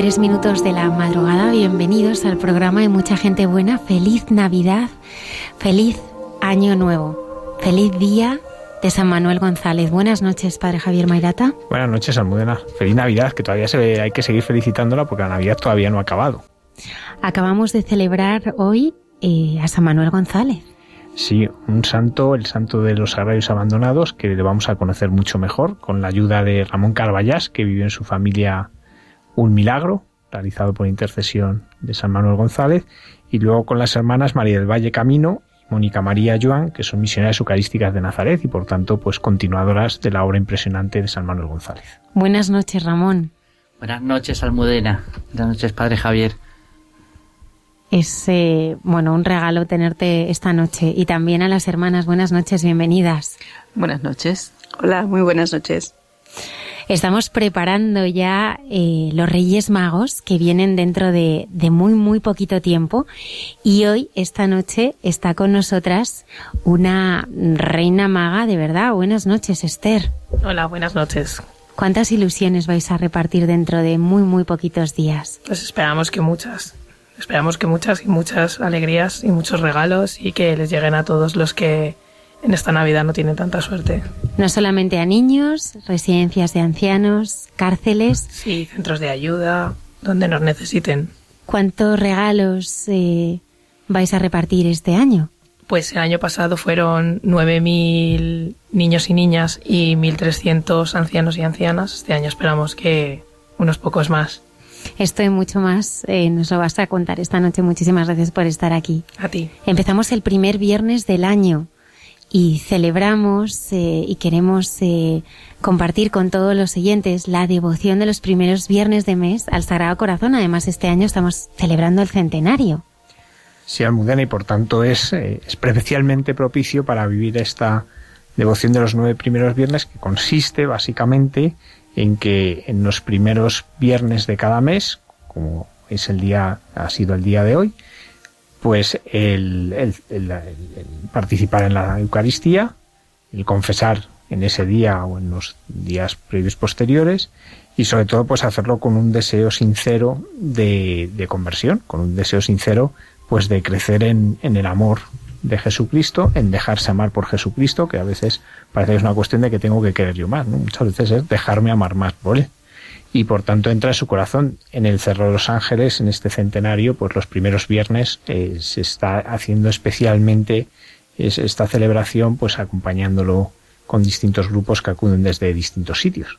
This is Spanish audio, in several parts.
3 minutos de la madrugada, bienvenidos al programa de Mucha Gente Buena. Feliz Navidad, feliz Año Nuevo, feliz día de San Manuel González. Buenas noches, Padre Javier Mairata. Buenas noches, Almudena. Feliz Navidad, que todavía se ve, hay que seguir felicitándola porque la Navidad todavía no ha acabado. Acabamos de celebrar hoy eh, a San Manuel González. Sí, un santo, el santo de los agrarios abandonados, que le vamos a conocer mucho mejor con la ayuda de Ramón Carballás, que vivió en su familia un milagro realizado por intercesión de San Manuel González y luego con las hermanas María del Valle Camino y Mónica María Joan, que son misioneras eucarísticas de Nazaret y por tanto pues continuadoras de la obra impresionante de San Manuel González. Buenas noches, Ramón. Buenas noches, Almudena. Buenas noches, Padre Javier. Es eh, bueno un regalo tenerte esta noche y también a las hermanas. Buenas noches, bienvenidas. Buenas noches. Hola, muy buenas noches. Estamos preparando ya eh, los Reyes Magos que vienen dentro de, de, muy, muy poquito tiempo. Y hoy, esta noche, está con nosotras una reina maga, de verdad. Buenas noches, Esther. Hola, buenas noches. ¿Cuántas ilusiones vais a repartir dentro de muy, muy poquitos días? Pues esperamos que muchas. Esperamos que muchas y muchas alegrías y muchos regalos y que les lleguen a todos los que en esta Navidad no tienen tanta suerte. No solamente a niños, residencias de ancianos, cárceles. Sí, centros de ayuda, donde nos necesiten. ¿Cuántos regalos eh, vais a repartir este año? Pues el año pasado fueron 9.000 niños y niñas y 1.300 ancianos y ancianas. Este año esperamos que unos pocos más. Esto y mucho más eh, nos lo vas a contar esta noche. Muchísimas gracias por estar aquí. A ti. Empezamos el primer viernes del año y celebramos eh, y queremos eh, compartir con todos los oyentes la devoción de los primeros viernes de mes al Sagrado Corazón. Además, este año estamos celebrando el centenario. Sí, Almudena, y por tanto es eh, especialmente propicio para vivir esta devoción de los nueve primeros viernes, que consiste básicamente en que en los primeros viernes de cada mes, como es el día, ha sido el día de hoy, pues el, el, el, participar en la Eucaristía, el confesar en ese día o en los días previos posteriores y sobre todo pues hacerlo con un deseo sincero de, de conversión, con un deseo sincero pues de crecer en, en, el amor de Jesucristo, en dejarse amar por Jesucristo, que a veces parece que es una cuestión de que tengo que querer yo más, ¿no? Muchas veces es dejarme amar más por él y por tanto entra en su corazón. En el Cerro de los Ángeles, en este centenario, pues los primeros viernes eh, se está haciendo especialmente es, esta celebración, pues acompañándolo con distintos grupos que acuden desde distintos sitios.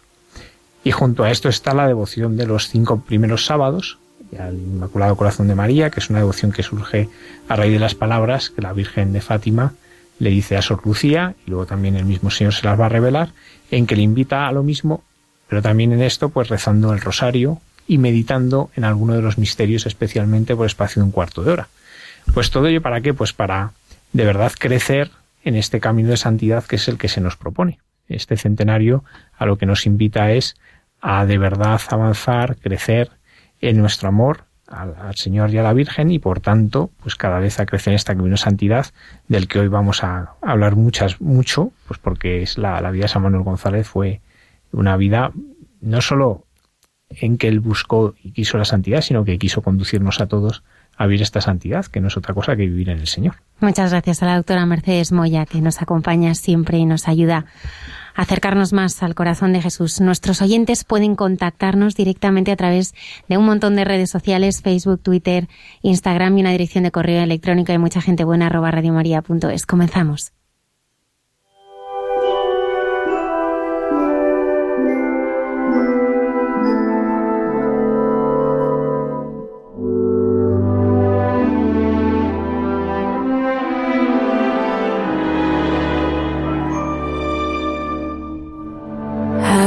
Y junto a esto está la devoción de los cinco primeros sábados, al Inmaculado Corazón de María, que es una devoción que surge a raíz de las palabras que la Virgen de Fátima le dice a Sor Lucía, y luego también el mismo Señor se las va a revelar, en que le invita a lo mismo pero también en esto pues rezando el rosario y meditando en alguno de los misterios especialmente por espacio de un cuarto de hora. Pues todo ello para qué? Pues para de verdad crecer en este camino de santidad que es el que se nos propone. Este centenario a lo que nos invita es a de verdad avanzar, crecer en nuestro amor al, Señor y a la Virgen y por tanto, pues cada vez a crecer en esta camino de santidad del que hoy vamos a hablar muchas, mucho, pues porque es la, la vida de San Manuel González fue una vida no solo en que él buscó y quiso la santidad, sino que quiso conducirnos a todos a vivir esta santidad, que no es otra cosa que vivir en el Señor. Muchas gracias a la doctora Mercedes Moya, que nos acompaña siempre y nos ayuda a acercarnos más al corazón de Jesús. Nuestros oyentes pueden contactarnos directamente a través de un montón de redes sociales, Facebook, Twitter, Instagram y una dirección de correo electrónico y mucha gente buena arroba radiomaria.es. Comenzamos.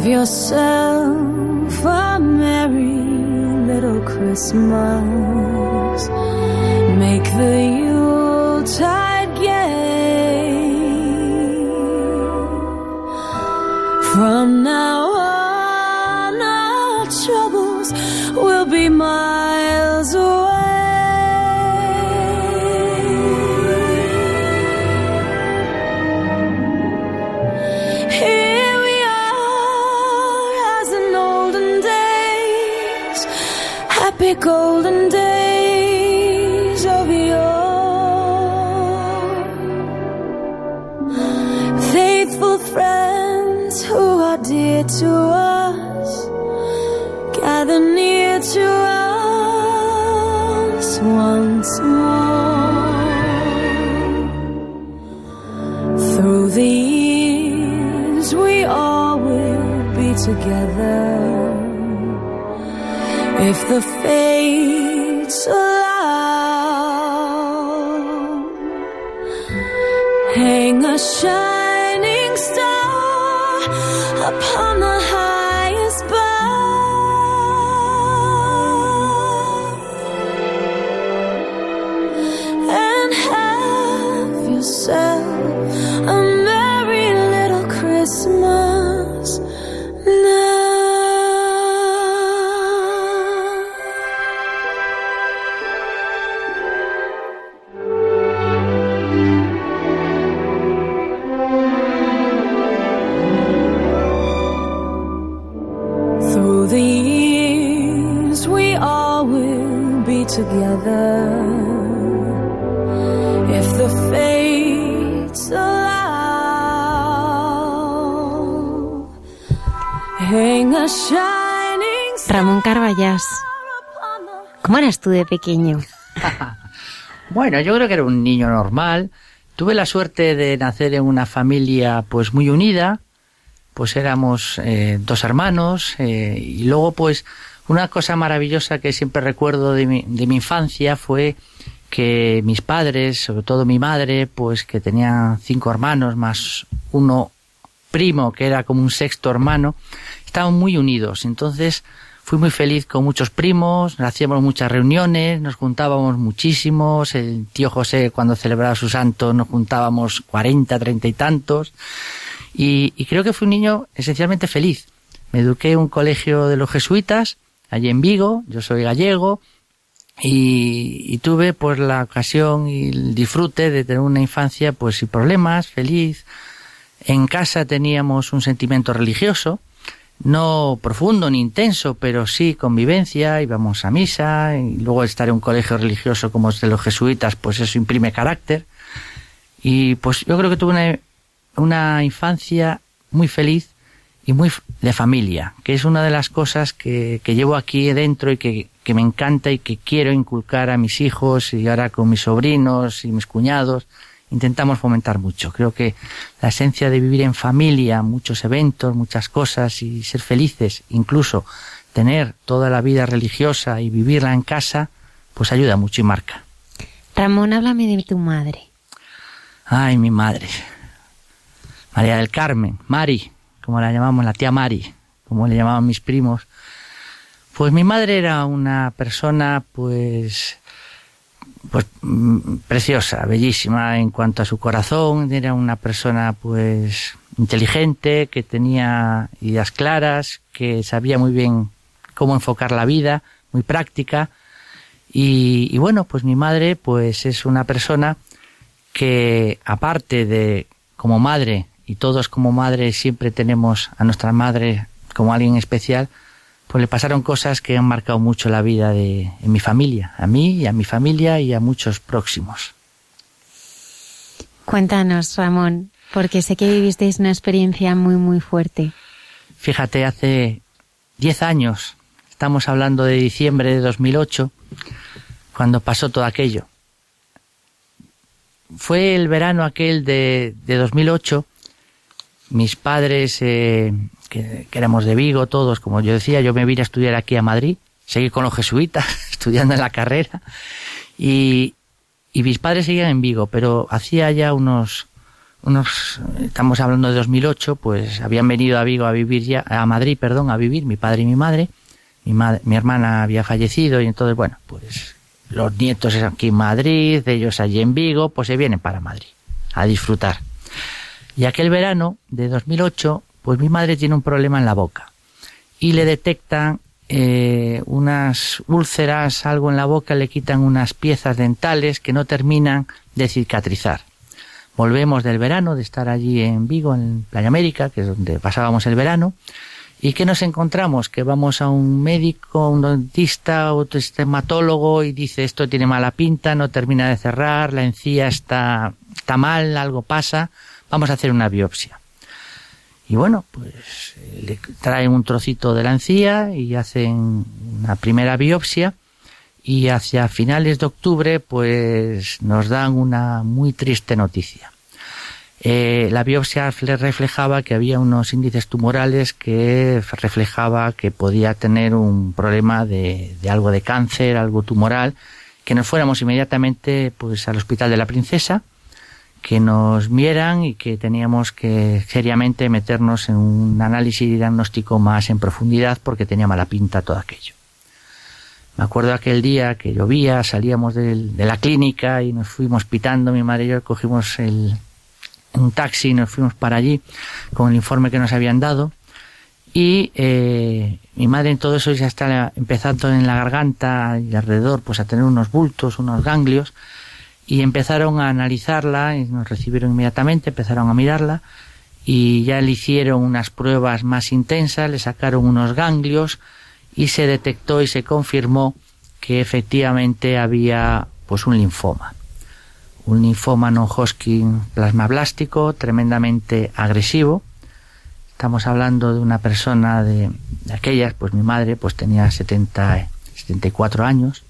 Have yourself a merry little Christmas. Make the Yuletide gay. From now on, our troubles will be miles tú de pequeño? Bueno, yo creo que era un niño normal. Tuve la suerte de nacer en una familia pues muy unida. Pues éramos eh, dos hermanos eh, y luego pues una cosa maravillosa que siempre recuerdo de mi, de mi infancia fue que mis padres, sobre todo mi madre, pues que tenía cinco hermanos más uno primo que era como un sexto hermano, estaban muy unidos. Entonces fui muy feliz con muchos primos, hacíamos muchas reuniones, nos juntábamos muchísimos. El tío José, cuando celebraba su santo, nos juntábamos cuarenta, treinta y tantos. Y, y creo que fui un niño esencialmente feliz. Me eduqué en un colegio de los jesuitas, allí en Vigo, yo soy gallego, y, y tuve pues la ocasión y el disfrute de tener una infancia pues sin problemas, feliz. En casa teníamos un sentimiento religioso, no profundo ni intenso, pero sí convivencia, íbamos a misa, y luego estar en un colegio religioso como es de los jesuitas, pues eso imprime carácter. Y pues yo creo que tuve una, una infancia muy feliz y muy de familia, que es una de las cosas que, que llevo aquí dentro y que, que me encanta y que quiero inculcar a mis hijos y ahora con mis sobrinos y mis cuñados. Intentamos fomentar mucho. Creo que la esencia de vivir en familia, muchos eventos, muchas cosas y ser felices, incluso tener toda la vida religiosa y vivirla en casa, pues ayuda mucho y marca. Ramón, háblame de tu madre. Ay, mi madre. María del Carmen, Mari, como la llamamos, la tía Mari, como le llamaban mis primos. Pues mi madre era una persona, pues, pues mm, preciosa, bellísima en cuanto a su corazón. Era una persona, pues, inteligente, que tenía ideas claras, que sabía muy bien cómo enfocar la vida, muy práctica. Y, y bueno, pues mi madre, pues, es una persona que, aparte de como madre y todos como madre siempre tenemos a nuestra madre como alguien especial, pues le pasaron cosas que han marcado mucho la vida de en mi familia, a mí y a mi familia y a muchos próximos. Cuéntanos, Ramón, porque sé que vivisteis una experiencia muy, muy fuerte. Fíjate, hace 10 años, estamos hablando de diciembre de 2008, cuando pasó todo aquello. Fue el verano aquel de, de 2008 mis padres, eh, que, que, éramos de Vigo todos, como yo decía, yo me vine a estudiar aquí a Madrid, seguí con los jesuitas, estudiando en la carrera, y, y mis padres seguían en Vigo, pero hacía ya unos, unos, estamos hablando de 2008, pues habían venido a Vigo a vivir ya, a Madrid, perdón, a vivir, mi padre y mi madre, mi, madre, mi hermana había fallecido, y entonces, bueno, pues los nietos aquí en Madrid, ellos allí en Vigo, pues se vienen para Madrid a disfrutar. Y aquel verano de 2008, pues mi madre tiene un problema en la boca y le detectan eh, unas úlceras, algo en la boca, le quitan unas piezas dentales que no terminan de cicatrizar. Volvemos del verano, de estar allí en Vigo, en Playa América, que es donde pasábamos el verano, y que nos encontramos que vamos a un médico, un dentista, otro estematólogo y dice esto tiene mala pinta, no termina de cerrar, la encía está, está mal, algo pasa, vamos a hacer una biopsia. Y bueno, pues le traen un trocito de la encía y hacen una primera biopsia y hacia finales de octubre pues nos dan una muy triste noticia. Eh, la biopsia le reflejaba que había unos índices tumorales que reflejaba que podía tener un problema de, de algo de cáncer, algo tumoral, que nos fuéramos inmediatamente pues al hospital de la princesa, que nos vieran y que teníamos que seriamente meternos en un análisis y diagnóstico más en profundidad porque tenía mala pinta todo aquello. Me acuerdo aquel día que llovía, salíamos de, de la clínica y nos fuimos pitando, mi madre y yo cogimos el, un taxi y nos fuimos para allí con el informe que nos habían dado y eh, mi madre en todo eso ya está empezando en la garganta y alrededor pues a tener unos bultos, unos ganglios y empezaron a analizarla y nos recibieron inmediatamente, empezaron a mirarla y ya le hicieron unas pruebas más intensas, le sacaron unos ganglios y se detectó y se confirmó que efectivamente había pues un linfoma. Un linfoma no Hodgkin plasmablástico tremendamente agresivo. Estamos hablando de una persona de, de aquellas, pues mi madre pues tenía 70, 74 años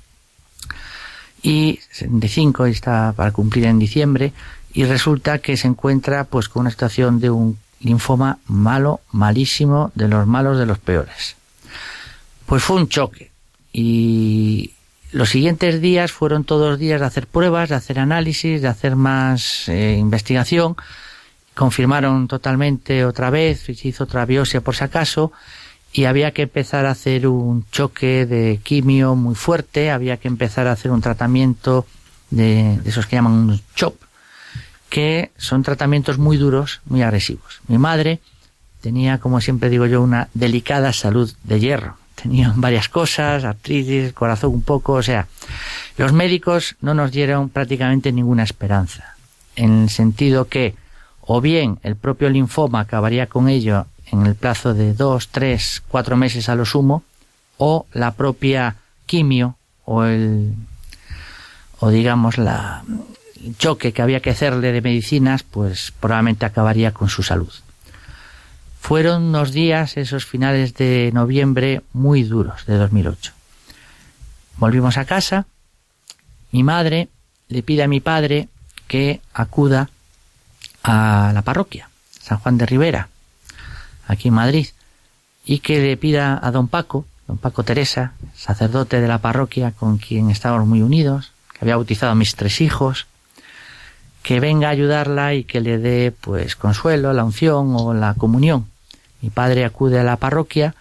y 75 está para cumplir en diciembre y resulta que se encuentra pues con una situación de un linfoma malo, malísimo, de los malos de los peores. Pues fue un choque y los siguientes días fueron todos días de hacer pruebas, de hacer análisis, de hacer más eh, investigación. Confirmaron totalmente otra vez, se hizo otra biopsia por si acaso y había que empezar a hacer un choque de quimio muy fuerte, había que empezar a hacer un tratamiento de, de esos que llaman un CHOP, que son tratamientos muy duros, muy agresivos. Mi madre tenía, como siempre digo yo, una delicada salud de hierro. Tenía varias cosas, artritis, corazón un poco, o sea, los médicos no nos dieron prácticamente ninguna esperanza, en el sentido que o bien el propio linfoma acabaría con ello en el plazo de dos, tres, cuatro meses a lo sumo, o la propia quimio o el o digamos la el choque que había que hacerle de medicinas, pues probablemente acabaría con su salud. Fueron unos días, esos finales de noviembre, muy duros de 2008. Volvimos a casa, mi madre le pide a mi padre que acuda a la parroquia, San Juan de Rivera, aquí en Madrid, y que le pida a don Paco, don Paco Teresa, sacerdote de la parroquia con quien estábamos muy unidos, que había bautizado a mis tres hijos, que venga a ayudarla y que le dé pues consuelo, la unción o la comunión. Mi padre acude a la parroquia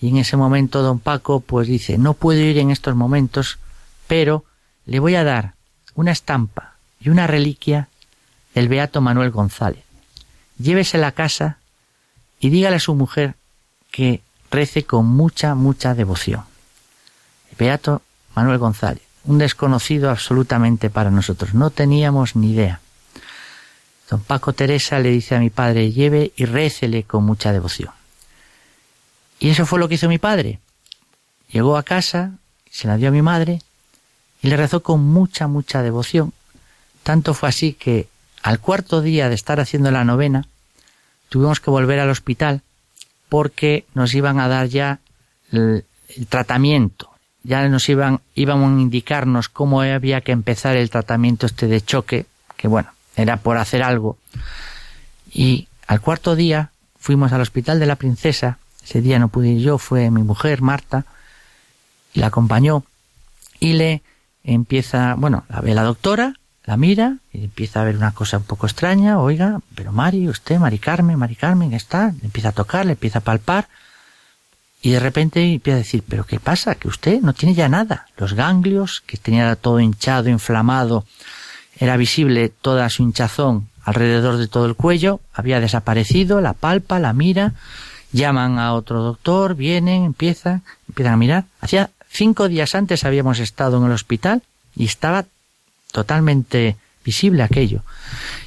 y en ese momento don Paco pues dice, no puedo ir en estos momentos, pero le voy a dar una estampa y una reliquia del beato Manuel González. Llévese a casa y dígale a su mujer que rece con mucha, mucha devoción. El beato Manuel González, un desconocido absolutamente para nosotros, no teníamos ni idea. Don Paco Teresa le dice a mi padre, lleve y récele con mucha devoción. Y eso fue lo que hizo mi padre. Llegó a casa, se la dio a mi madre y le rezó con mucha, mucha devoción. Tanto fue así que al cuarto día de estar haciendo la novena, tuvimos que volver al hospital porque nos iban a dar ya el, tratamiento. Ya nos iban, iban a indicarnos cómo había que empezar el tratamiento este de choque, que bueno, era por hacer algo. Y al cuarto día fuimos al hospital de la princesa, ese día no pude ir yo, fue mi mujer, Marta, y la acompañó, y le empieza, bueno, la ve la doctora, la mira, y empieza a ver una cosa un poco extraña, oiga, pero Mari, usted, Mari Carmen, Mari Carmen, está, le empieza a tocar, le empieza a palpar, y de repente empieza a decir, pero ¿qué pasa? Que usted no tiene ya nada. Los ganglios, que tenía todo hinchado, inflamado, era visible toda su hinchazón alrededor de todo el cuello, había desaparecido, la palpa, la mira, llaman a otro doctor, vienen, empiezan, empiezan a mirar. Hacía cinco días antes habíamos estado en el hospital y estaba totalmente visible aquello.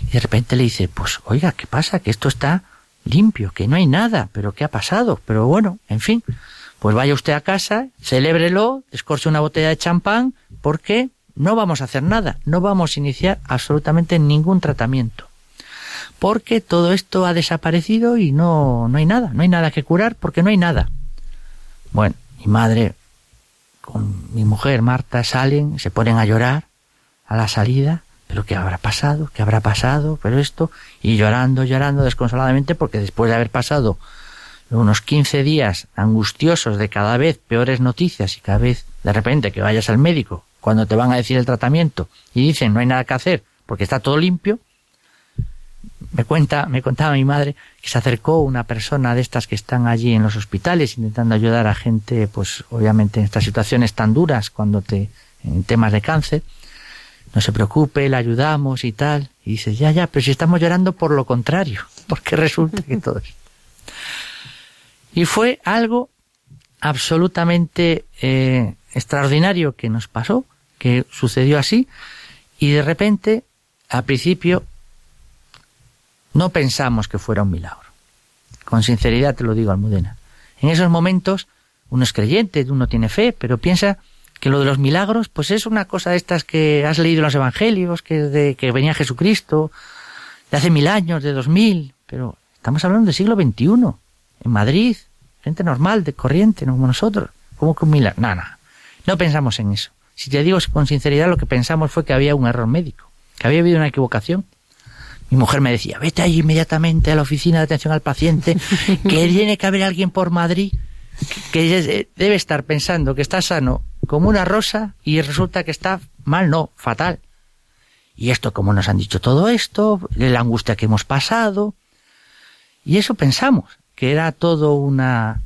Y de repente le dice, pues oiga, ¿qué pasa? Que esto está limpio, que no hay nada, pero ¿qué ha pasado? Pero bueno, en fin, pues vaya usted a casa, celébrelo, descorche una botella de champán, porque no vamos a hacer nada, no vamos a iniciar absolutamente ningún tratamiento. Porque todo esto ha desaparecido y no, no hay nada, no hay nada que curar porque no hay nada. Bueno, mi madre con mi mujer Marta salen, se ponen a llorar a la salida, pero ¿qué habrá pasado? ¿Qué habrá pasado? Pero esto, y llorando, llorando desconsoladamente porque después de haber pasado unos 15 días angustiosos de cada vez peores noticias y cada vez de repente que vayas al médico cuando te van a decir el tratamiento y dicen no hay nada que hacer porque está todo limpio, me cuenta, me contaba mi madre que se acercó una persona de estas que están allí en los hospitales intentando ayudar a gente, pues obviamente en estas situaciones tan duras cuando te, en temas de cáncer, no se preocupe, le ayudamos y tal, y dice, ya, ya, pero si estamos llorando por lo contrario, porque resulta que todo esto. Y fue algo absolutamente eh, extraordinario que nos pasó, que sucedió así, y de repente, al principio, no pensamos que fuera un milagro. Con sinceridad te lo digo, Almudena. En esos momentos, uno es creyente, uno tiene fe, pero piensa que lo de los milagros, pues es una cosa de estas que has leído en los evangelios, que de que venía Jesucristo, de hace mil años, de dos mil, pero estamos hablando del siglo XXI, en Madrid, gente normal, de corriente, no como nosotros. ¿Cómo que un milagro? No, no. No pensamos en eso. Si te digo con sinceridad, lo que pensamos fue que había un error médico, que había habido una equivocación. Mi mujer me decía, vete ahí inmediatamente a la oficina de atención al paciente, que tiene que haber alguien por Madrid que debe estar pensando que está sano como una rosa y resulta que está mal, no, fatal. Y esto, como nos han dicho todo esto, la angustia que hemos pasado. Y eso pensamos, que era todo una...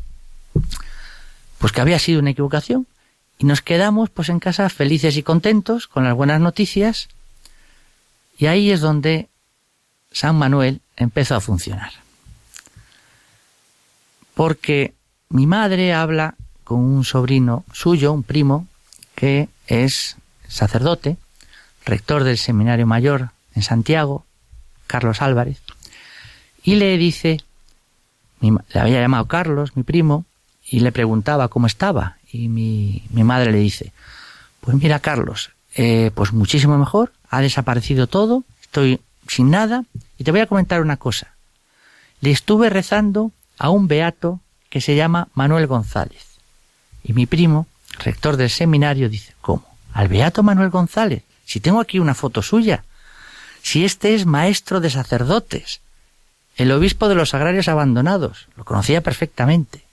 pues que había sido una equivocación. Y nos quedamos pues en casa felices y contentos con las buenas noticias. Y ahí es donde San Manuel empezó a funcionar. Porque mi madre habla con un sobrino suyo, un primo, que es sacerdote, rector del Seminario Mayor en Santiago, Carlos Álvarez, y le dice, le había llamado Carlos, mi primo, y le preguntaba cómo estaba, y mi, mi madre le dice, pues mira Carlos, eh, pues muchísimo mejor, ha desaparecido todo, estoy sin nada, y te voy a comentar una cosa. Le estuve rezando a un beato que se llama Manuel González. Y mi primo, rector del seminario, dice, ¿cómo? ¿Al beato Manuel González? Si tengo aquí una foto suya. Si este es maestro de sacerdotes, el obispo de los agrarios abandonados, lo conocía perfectamente.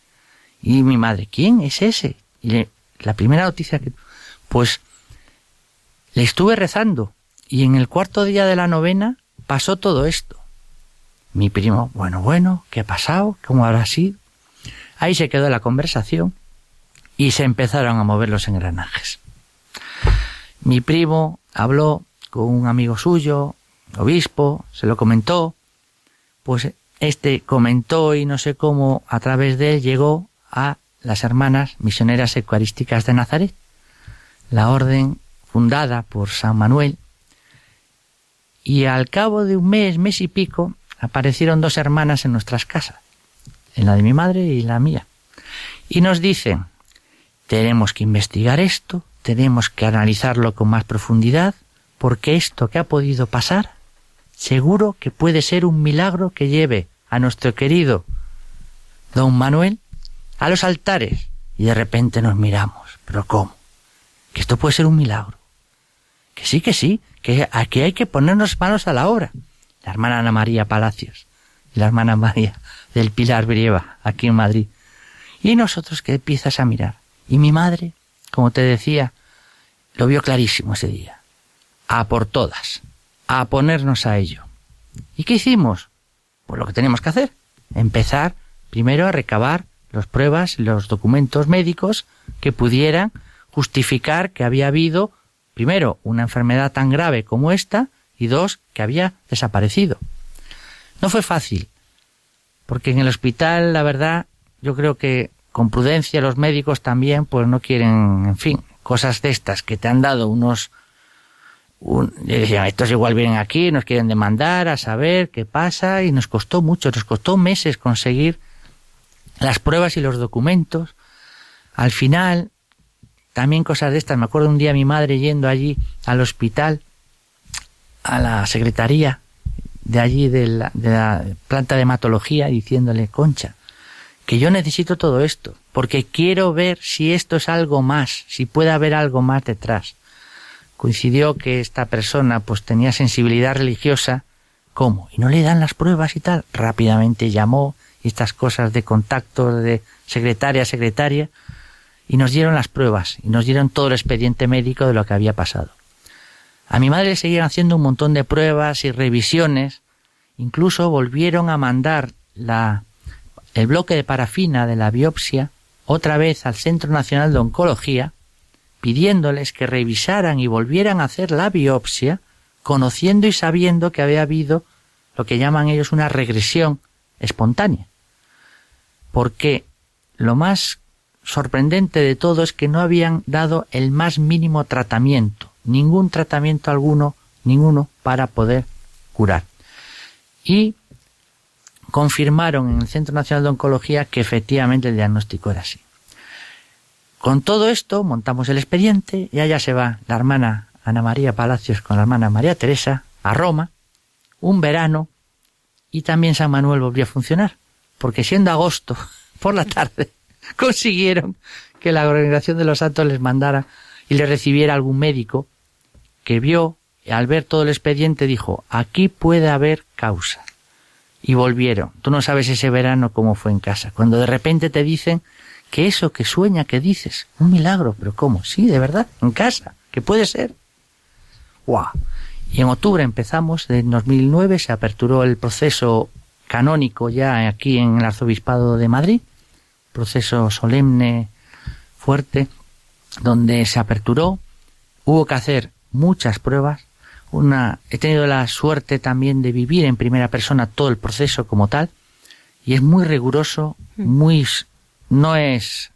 Y mi madre, ¿quién es ese? Y la primera noticia que... Pues le estuve rezando y en el cuarto día de la novena pasó todo esto. Mi primo, bueno, bueno, ¿qué ha pasado? ¿Cómo habrá sido? Ahí se quedó la conversación y se empezaron a mover los engranajes. Mi primo habló con un amigo suyo, obispo, se lo comentó, pues este comentó y no sé cómo a través de él llegó a las hermanas misioneras eucarísticas de Nazaret, la orden fundada por San Manuel, y al cabo de un mes, mes y pico, aparecieron dos hermanas en nuestras casas, en la de mi madre y la mía, y nos dicen, tenemos que investigar esto, tenemos que analizarlo con más profundidad, porque esto que ha podido pasar, seguro que puede ser un milagro que lleve a nuestro querido don Manuel a los altares. Y de repente nos miramos. ¿Pero cómo? Que esto puede ser un milagro. Que sí, que sí, que aquí hay que ponernos manos a la obra. La hermana Ana María Palacios y la hermana María del Pilar Brieva, aquí en Madrid. Y nosotros que empiezas a mirar. Y mi madre, como te decía, lo vio clarísimo ese día. A por todas. A ponernos a ello. ¿Y qué hicimos? Pues lo que tenemos que hacer. Empezar primero a recabar las pruebas, los documentos médicos que pudieran justificar que había habido, primero, una enfermedad tan grave como esta y dos, que había desaparecido. No fue fácil, porque en el hospital, la verdad, yo creo que con prudencia los médicos también, pues no quieren, en fin, cosas de estas que te han dado unos un, decían, estos igual vienen aquí, nos quieren demandar a saber qué pasa y nos costó mucho, nos costó meses conseguir las pruebas y los documentos. Al final, también cosas de estas, me acuerdo un día mi madre yendo allí al hospital, a la secretaría de allí de la, de la planta de hematología, diciéndole, Concha, que yo necesito todo esto, porque quiero ver si esto es algo más, si puede haber algo más detrás coincidió que esta persona pues tenía sensibilidad religiosa, ¿cómo? Y no le dan las pruebas y tal. Rápidamente llamó estas cosas de contacto de secretaria a secretaria y nos dieron las pruebas y nos dieron todo el expediente médico de lo que había pasado. A mi madre le seguían haciendo un montón de pruebas y revisiones, incluso volvieron a mandar la, el bloque de parafina de la biopsia otra vez al Centro Nacional de Oncología pidiéndoles que revisaran y volvieran a hacer la biopsia, conociendo y sabiendo que había habido lo que llaman ellos una regresión espontánea. Porque lo más sorprendente de todo es que no habían dado el más mínimo tratamiento, ningún tratamiento alguno, ninguno, para poder curar. Y confirmaron en el Centro Nacional de Oncología que efectivamente el diagnóstico era así. Con todo esto montamos el expediente y allá se va la hermana Ana María Palacios con la hermana María Teresa a Roma, un verano, y también San Manuel volvió a funcionar, porque siendo agosto por la tarde consiguieron que la Organización de los Santos les mandara y les recibiera algún médico que vio, al ver todo el expediente, dijo, aquí puede haber causa. Y volvieron. Tú no sabes ese verano cómo fue en casa. Cuando de repente te dicen que eso que sueña que dices, un milagro, pero ¿cómo? Sí, de verdad, en casa, que puede ser. ¡Guau! Y en octubre empezamos, en 2009 se aperturó el proceso canónico ya aquí en el Arzobispado de Madrid, proceso solemne, fuerte, donde se aperturó, hubo que hacer muchas pruebas, una, he tenido la suerte también de vivir en primera persona todo el proceso como tal, y es muy riguroso, mm. muy no es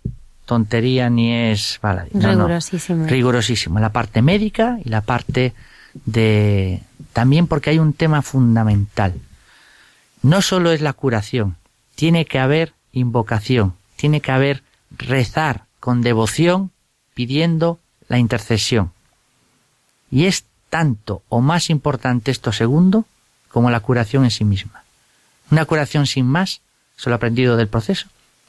tontería ni es rigurosísimo. rigurosísimo. La parte médica y la parte de también porque hay un tema fundamental. No solo es la curación, tiene que haber invocación, tiene que haber rezar con devoción pidiendo la intercesión. Y es tanto o más importante esto segundo como la curación en sí misma. Una curación sin más, solo aprendido del proceso,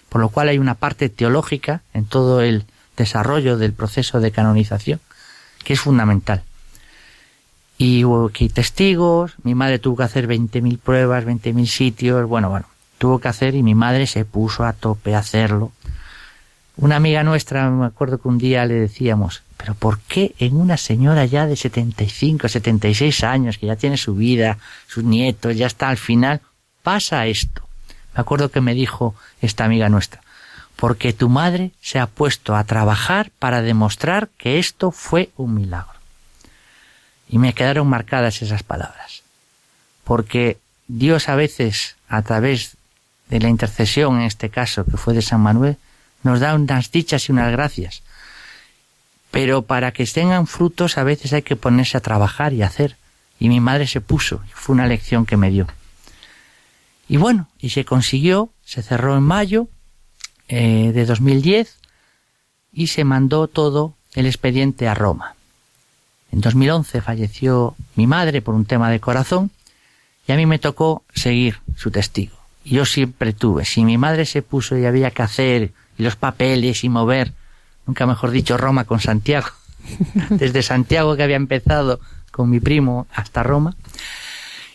por lo cual hay una parte teológica en todo el desarrollo del proceso de canonización que es fundamental. Y hubo aquí testigos, mi madre tuvo que hacer 20.000 pruebas, 20.000 sitios, bueno, bueno, tuvo que hacer y mi madre se puso a tope a hacerlo. Una amiga nuestra, me acuerdo que un día le decíamos, pero ¿por qué en una señora ya de 75, 76 años, que ya tiene su vida, sus nietos, ya está al final, pasa esto? Me acuerdo que me dijo esta amiga nuestra, porque tu madre se ha puesto a trabajar para demostrar que esto fue un milagro. Y me quedaron marcadas esas palabras, porque Dios a veces, a través de la intercesión, en este caso, que fue de San Manuel, nos da unas dichas y unas gracias. Pero para que tengan frutos a veces hay que ponerse a trabajar y hacer. Y mi madre se puso, fue una lección que me dio. Y bueno, y se consiguió, se cerró en mayo eh, de 2010 y se mandó todo el expediente a Roma. En 2011 falleció mi madre por un tema de corazón y a mí me tocó seguir su testigo. Yo siempre tuve, si mi madre se puso y había que hacer y los papeles y mover, nunca mejor dicho, Roma con Santiago. Desde Santiago que había empezado con mi primo hasta Roma.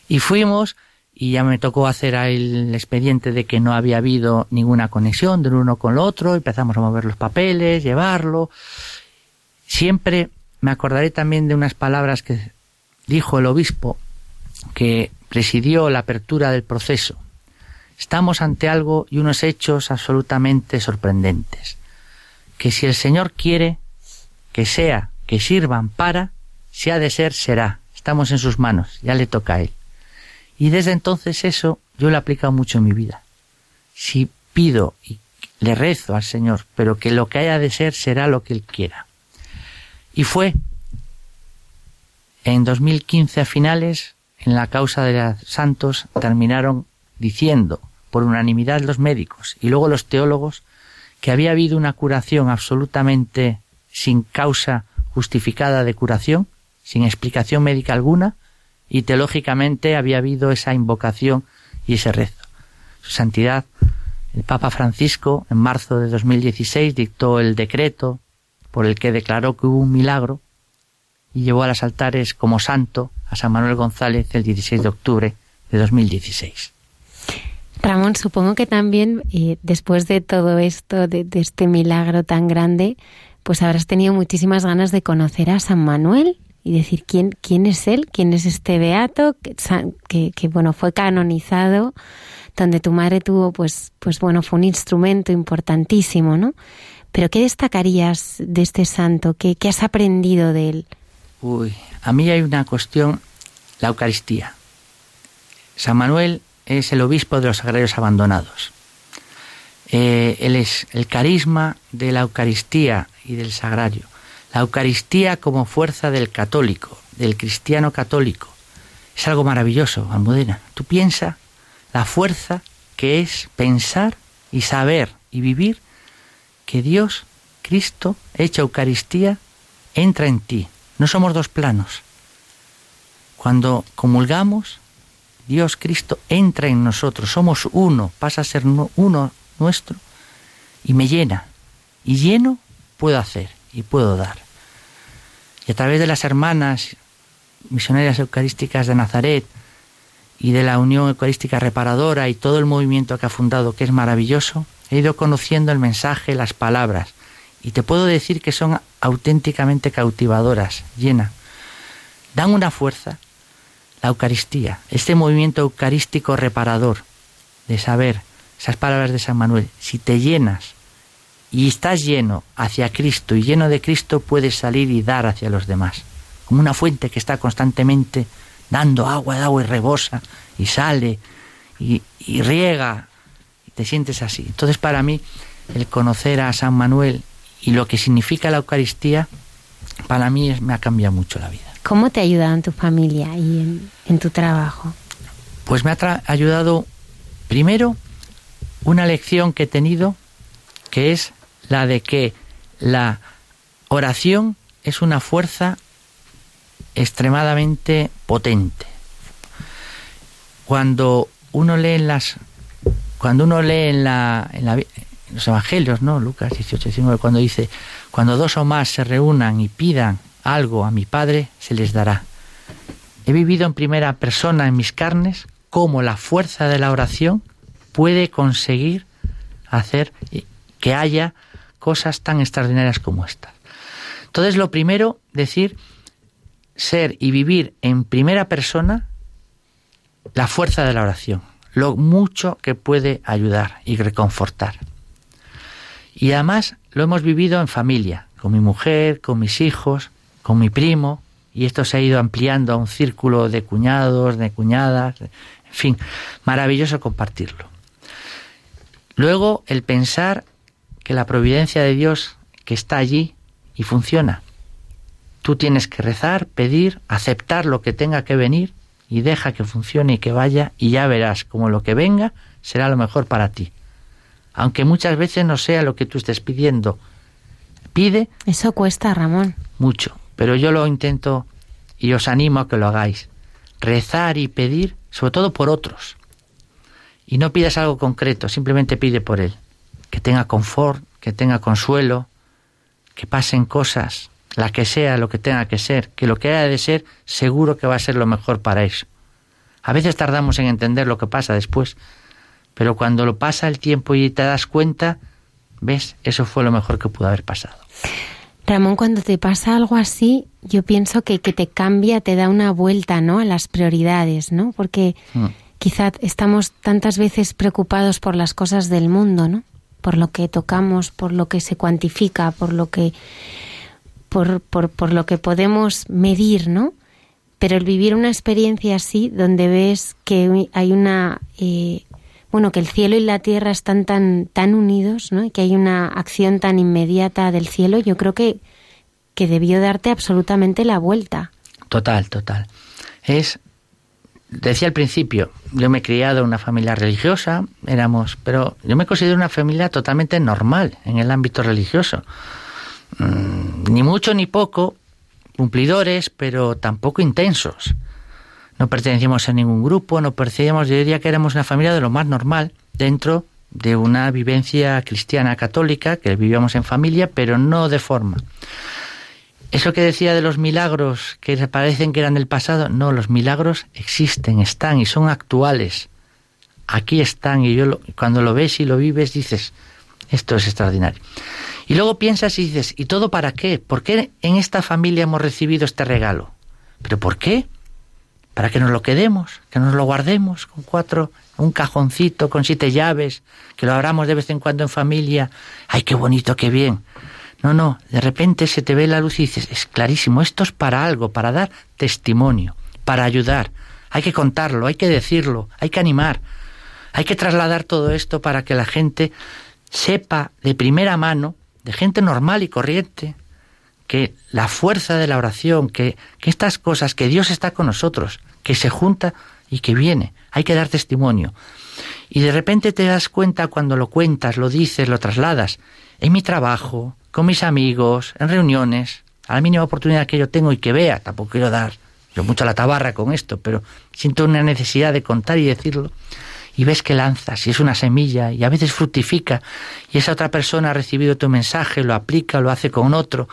Y fuimos y ya me tocó hacer el expediente de que no había habido ninguna conexión del uno con el otro, empezamos a mover los papeles, llevarlo. Siempre me acordaré también de unas palabras que dijo el obispo que presidió la apertura del proceso Estamos ante algo y unos hechos absolutamente sorprendentes. Que si el Señor quiere que sea, que sirvan para, si ha de ser, será. Estamos en sus manos, ya le toca a Él. Y desde entonces eso yo lo he aplicado mucho en mi vida. Si pido y le rezo al Señor, pero que lo que haya de ser será lo que Él quiera. Y fue en 2015 a finales, en la causa de los santos, terminaron diciendo por unanimidad los médicos y luego los teólogos que había habido una curación absolutamente sin causa justificada de curación, sin explicación médica alguna, y teológicamente había habido esa invocación y ese rezo. Su Santidad, el Papa Francisco, en marzo de 2016, dictó el decreto por el que declaró que hubo un milagro y llevó a los altares como santo a San Manuel González el 16 de octubre de 2016. Ramón, supongo que también eh, después de todo esto, de, este milagro tan grande, pues habrás tenido muchísimas ganas de conocer a San Manuel y decir quién, quién es él, quién es este beato que, que, bueno fue canonizado, donde tu madre tuvo pues pues bueno fue un instrumento importantísimo, ¿no? Pero qué destacarías de este santo, qué, qué has aprendido de él. Uy, a mí hay una cuestión, la Eucaristía. San Manuel es el obispo de los sagrarios abandonados. Eh, él es el carisma de la Eucaristía y del sagrario. La Eucaristía como fuerza del católico, del cristiano católico. Es algo maravilloso, Almudena. Tú piensa la fuerza que es pensar y saber y vivir que Dios, Cristo, hecho Eucaristía, entra en ti. No somos dos planos. Cuando comulgamos, Dios Cristo entra en nosotros, somos uno, pasa a ser uno nuestro y me llena. Y lleno puedo hacer y puedo dar. Y a través de las hermanas misioneras eucarísticas de Nazaret y de la Unión Eucarística Reparadora y todo el movimiento que ha fundado, que es maravilloso, he ido conociendo el mensaje, las palabras. Y te puedo decir que son auténticamente cautivadoras, llena. Dan una fuerza la Eucaristía, este movimiento eucarístico reparador de saber esas palabras de San Manuel, si te llenas y estás lleno hacia Cristo y lleno de Cristo, puedes salir y dar hacia los demás, como una fuente que está constantemente dando agua, de agua y rebosa y sale y, riega y te sientes así. Entonces para mí el conocer a San Manuel y lo que significa la Eucaristía, para mí me ha cambiado mucho la vida. ¿Cómo te ha ayudado en tu familia y en, tu trabajo? Pues me ha ayudado primero una lección que he tenido que es la de que la oración es una fuerza extremadamente potente. Cuando uno lee en las cuando uno lee en, la, en, los evangelios, ¿no? Lucas 18, 19, cuando dice, cuando dos o más se reúnan y pidan algo a mi Padre, se les dará. He vivido en primera persona en mis carnes cómo la fuerza de la oración puede conseguir hacer que haya cosas tan extraordinarias como estas. Entonces, lo primero, decir, ser y vivir en primera persona la fuerza de la oración, lo mucho que puede ayudar y reconfortar. Y además lo hemos vivido en familia, con mi mujer, con mis hijos, con mi primo, y esto se ha ido ampliando a un círculo de cuñados, de cuñadas, en fin, maravilloso compartirlo. Luego el pensar que la providencia de Dios que está allí y funciona. Tú tienes que rezar, pedir, aceptar lo que tenga que venir y deja que funcione y que vaya y ya verás como lo que venga será lo mejor para ti. Aunque muchas veces no sea lo que tú estés pidiendo. Pide. Eso cuesta, Ramón. Mucho, pero yo lo intento y os animo a que lo hagáis. Rezar y pedir, sobre todo por otros. Y no pidas algo concreto, simplemente pide por él. Que tenga confort, que tenga consuelo, que pasen cosas, la que sea lo que tenga que ser, que lo que haya de ser, seguro que va a ser lo mejor para eso. A veces tardamos en entender lo que pasa después, pero cuando lo pasa el tiempo y te das cuenta, ves, eso fue lo mejor que pudo haber pasado. Ramón, cuando te pasa algo así, yo pienso que, que te cambia, te da una vuelta, ¿no? A las prioridades, ¿no? Porque mm. quizá estamos tantas veces preocupados por las cosas del mundo, ¿no? Por lo que tocamos, por lo que se cuantifica, por lo que por, por, por lo que podemos medir, ¿no? Pero el vivir una experiencia así, donde ves que hay una, eh, bueno, que el cielo y la tierra están tan, tan unidos, ¿no? Y que hay una acción tan inmediata del cielo, yo creo que, que debió darte absolutamente la vuelta. Total, total. Es, decía al principio, yo me he criado en una familia religiosa, éramos, pero yo me considero una familia totalmente normal en el ámbito religioso. Mm, ni mucho ni poco, cumplidores, pero tampoco intensos. No pertenecíamos a ningún grupo, no pertenecíamos, yo diría que éramos una familia de lo más normal dentro de una vivencia cristiana católica, que vivíamos en familia, pero no de forma. Eso que decía de los milagros que parecen que eran del pasado, no, los milagros existen, están y son actuales. Aquí están y yo cuando lo ves y lo vives dices, esto es extraordinario. Y luego piensas y dices, ¿y todo para qué? ¿Por qué en esta familia hemos recibido este regalo? ¿Pero por qué? Para que nos lo quedemos, que nos lo guardemos con cuatro, un cajoncito con siete llaves, que lo abramos de vez en cuando en familia. ¡Ay, qué bonito, qué bien! No, no, de repente se te ve la luz y dices, es clarísimo, esto es para algo, para dar testimonio, para ayudar. Hay que contarlo, hay que decirlo, hay que animar, hay que trasladar todo esto para que la gente sepa de primera mano de gente normal y corriente, que la fuerza de la oración, que, que estas cosas, que Dios está con nosotros, que se junta y que viene, hay que dar testimonio. Y de repente te das cuenta cuando lo cuentas, lo dices, lo trasladas, en mi trabajo, con mis amigos, en reuniones, a la mínima oportunidad que yo tengo y que vea, tampoco quiero dar yo mucho la tabarra con esto, pero siento una necesidad de contar y decirlo, y ves que lanzas y es una semilla y a veces fructifica y esa otra persona ha recibido tu mensaje, lo aplica, lo hace con otro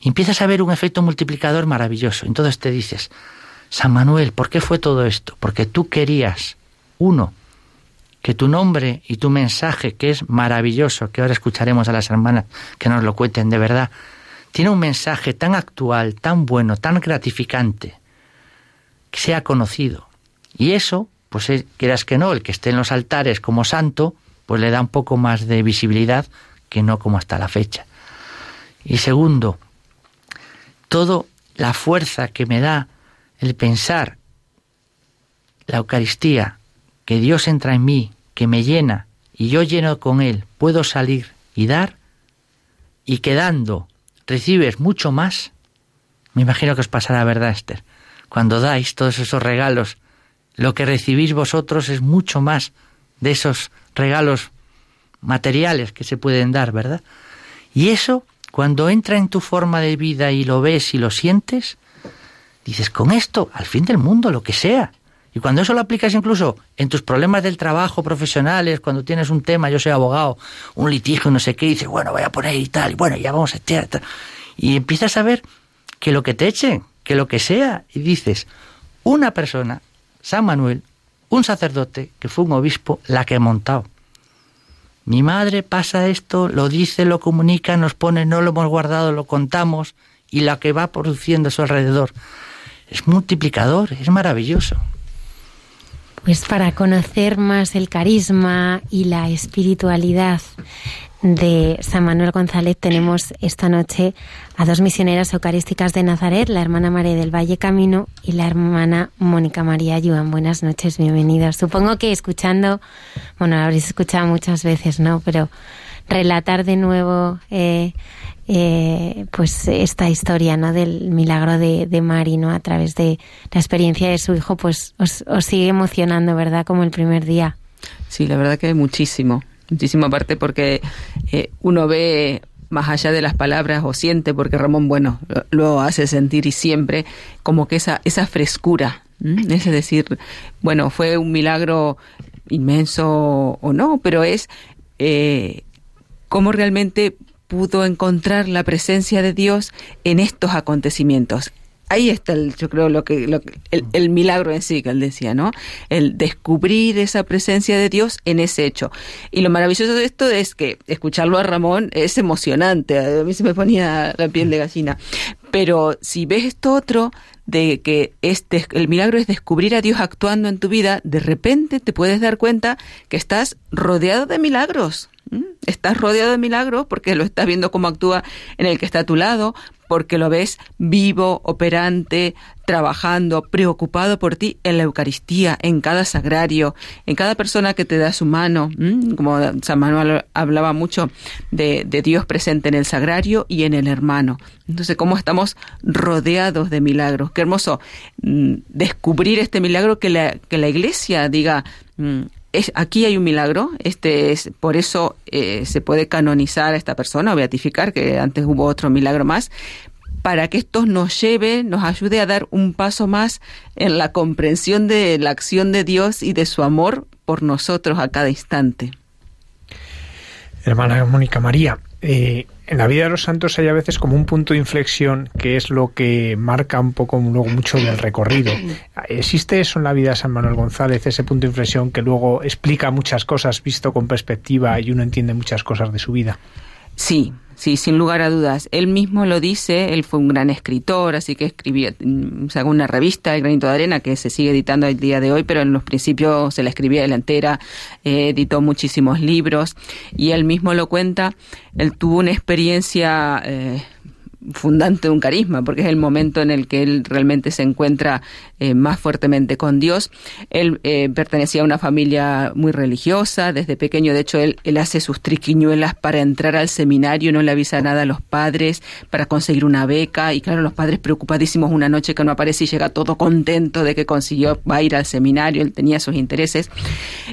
y empiezas a ver un efecto multiplicador maravilloso. Entonces te dices, San Manuel, ¿por qué fue todo esto? Porque tú querías, uno, que tu nombre y tu mensaje, que es maravilloso, que ahora escucharemos a las hermanas que nos lo cuenten de verdad, tiene un mensaje tan actual, tan bueno, tan gratificante, que sea conocido. Y eso pues eh, quieras que no, el que esté en los altares como santo, pues le da un poco más de visibilidad que no como hasta la fecha. Y segundo, toda la fuerza que me da el pensar la Eucaristía, que Dios entra en mí, que me llena y yo lleno con Él, puedo salir y dar, y quedando recibes mucho más, me imagino que os pasará, ¿verdad, Esther? Cuando dais todos esos regalos lo que recibís vosotros es mucho más de esos regalos materiales que se pueden dar, ¿verdad? Y eso, cuando entra en tu forma de vida y lo ves y lo sientes, dices, con esto, al fin del mundo, lo que sea. Y cuando eso lo aplicas incluso en tus problemas del trabajo profesionales, cuando tienes un tema, yo soy abogado, un litigio, no sé qué, dices, bueno, voy a poner y tal, y bueno, ya vamos a echar. Y empiezas a ver que lo que te echen, que lo que sea, y dices, una persona San Manuel, un sacerdote que fue un obispo, la que he montado. Mi madre pasa esto, lo dice, lo comunica, nos pone, no lo hemos guardado, lo contamos, y la que va produciendo a su alrededor. Es multiplicador, es maravilloso. Pues para conocer más el carisma y la espiritualidad de San Manuel González tenemos esta noche a dos misioneras eucarísticas de Nazaret, la hermana María del Valle Camino y la hermana Mónica María Ayuan. Buenas noches, bienvenidos. Supongo que escuchando, bueno, lo habréis escuchado muchas veces, ¿no? Pero relatar de nuevo eh, eh, pues esta historia ¿no? del milagro de, de Mari ¿no? a través de la experiencia de su hijo, pues os, os sigue emocionando, ¿verdad? Como el primer día. Sí, la verdad que muchísimo, muchísimo aparte porque eh, uno ve más allá de las palabras o siente, porque Ramón, bueno, lo, lo hace sentir y siempre como que esa, esa frescura, ¿m? es decir, bueno, fue un milagro inmenso o no, pero es eh, cómo realmente pudo encontrar la presencia de Dios en estos acontecimientos. Ahí está, el, yo creo, lo que, lo, el, milagro en sí que él decía, ¿no? El descubrir esa presencia de Dios en ese hecho. Y lo maravilloso de esto es que escucharlo a Ramón es emocionante. A mí se me ponía la piel de gallina. Pero si ves esto otro, de que este, el milagro es descubrir a Dios actuando en tu vida, de repente te puedes dar cuenta que estás rodeado de milagros. Estás rodeado de milagros porque lo estás viendo cómo actúa en el que está a tu lado, porque lo ves vivo, operante, trabajando, preocupado por ti en la Eucaristía, en cada sagrario, en cada persona que te da su mano. Como San Manuel hablaba mucho de, de, Dios presente en el sagrario y en el hermano. Entonces, cómo estamos rodeados de milagros. Qué hermoso descubrir este milagro que la, que la Iglesia diga aquí hay un milagro, este es, por eso eh, se puede canonizar a esta persona o beatificar, que antes hubo otro milagro más, para que esto nos lleve, nos ayude a dar un paso más en la comprensión de la acción de Dios y de su amor por nosotros a cada instante. Hermana Mónica María, eh, en la vida de los santos hay a veces como un punto de inflexión que es lo que marca un poco luego mucho del recorrido. ¿Existe eso en la vida de San Manuel González, ese punto de inflexión que luego explica muchas cosas visto con perspectiva y uno entiende muchas cosas de su vida? Sí, sí, sin lugar a dudas. Él mismo lo dice, él fue un gran escritor, así que escribía, sacó una revista, El Granito de Arena, que se sigue editando el día de hoy, pero en los principios se la escribía él entera, eh, editó muchísimos libros, y él mismo lo cuenta, él tuvo una experiencia... Eh, fundante de un carisma, porque es el momento en el que él realmente se encuentra eh, más fuertemente con Dios. Él eh, pertenecía a una familia muy religiosa, desde pequeño, de hecho, él, hace sus triquiñuelas para entrar al seminario, no le avisa nada a los padres, para conseguir una beca, y claro, los padres preocupadísimos una noche que no aparece y llega todo contento de que consiguió, va a ir al seminario, él tenía sus intereses,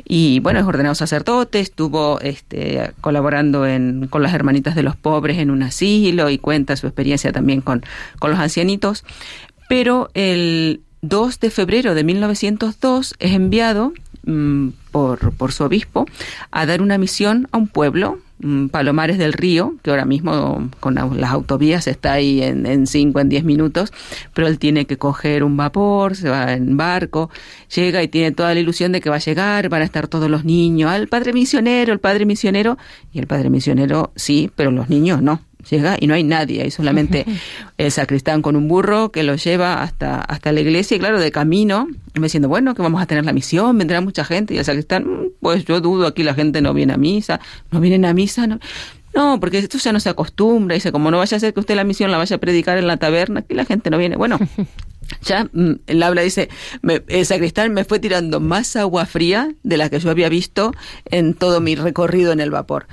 y bueno, es ordenado sacerdote, estuvo este, colaborando en, con las hermanitas de los pobres en un asilo y cuenta su experiencia también con, con los ancianitos, pero el 2 de febrero de 1902 es enviado mmm, por, por su obispo a dar una misión a un pueblo, Palomares del Río, que ahora mismo con las autovías está ahí en 5, en 10 minutos, pero él tiene que coger un vapor, se va en barco, llega y tiene toda la ilusión de que va a llegar, van a estar todos los niños, al padre misionero, el padre misionero, y el padre misionero sí, pero los niños no llega y no hay nadie, hay solamente el sacristán con un burro que lo lleva hasta, hasta la iglesia y claro, de camino, me diciendo, bueno, que vamos a tener la misión, vendrá mucha gente y el sacristán, pues yo dudo, aquí la gente no viene a misa, no vienen a misa, no. No, porque esto ya no se acostumbra, dice, como no vaya a ser que usted la misión la vaya a predicar en la taberna, aquí la gente no viene. Bueno, ya el habla dice, me, el sacristán me fue tirando más agua fría de la que yo había visto en todo mi recorrido en el vapor.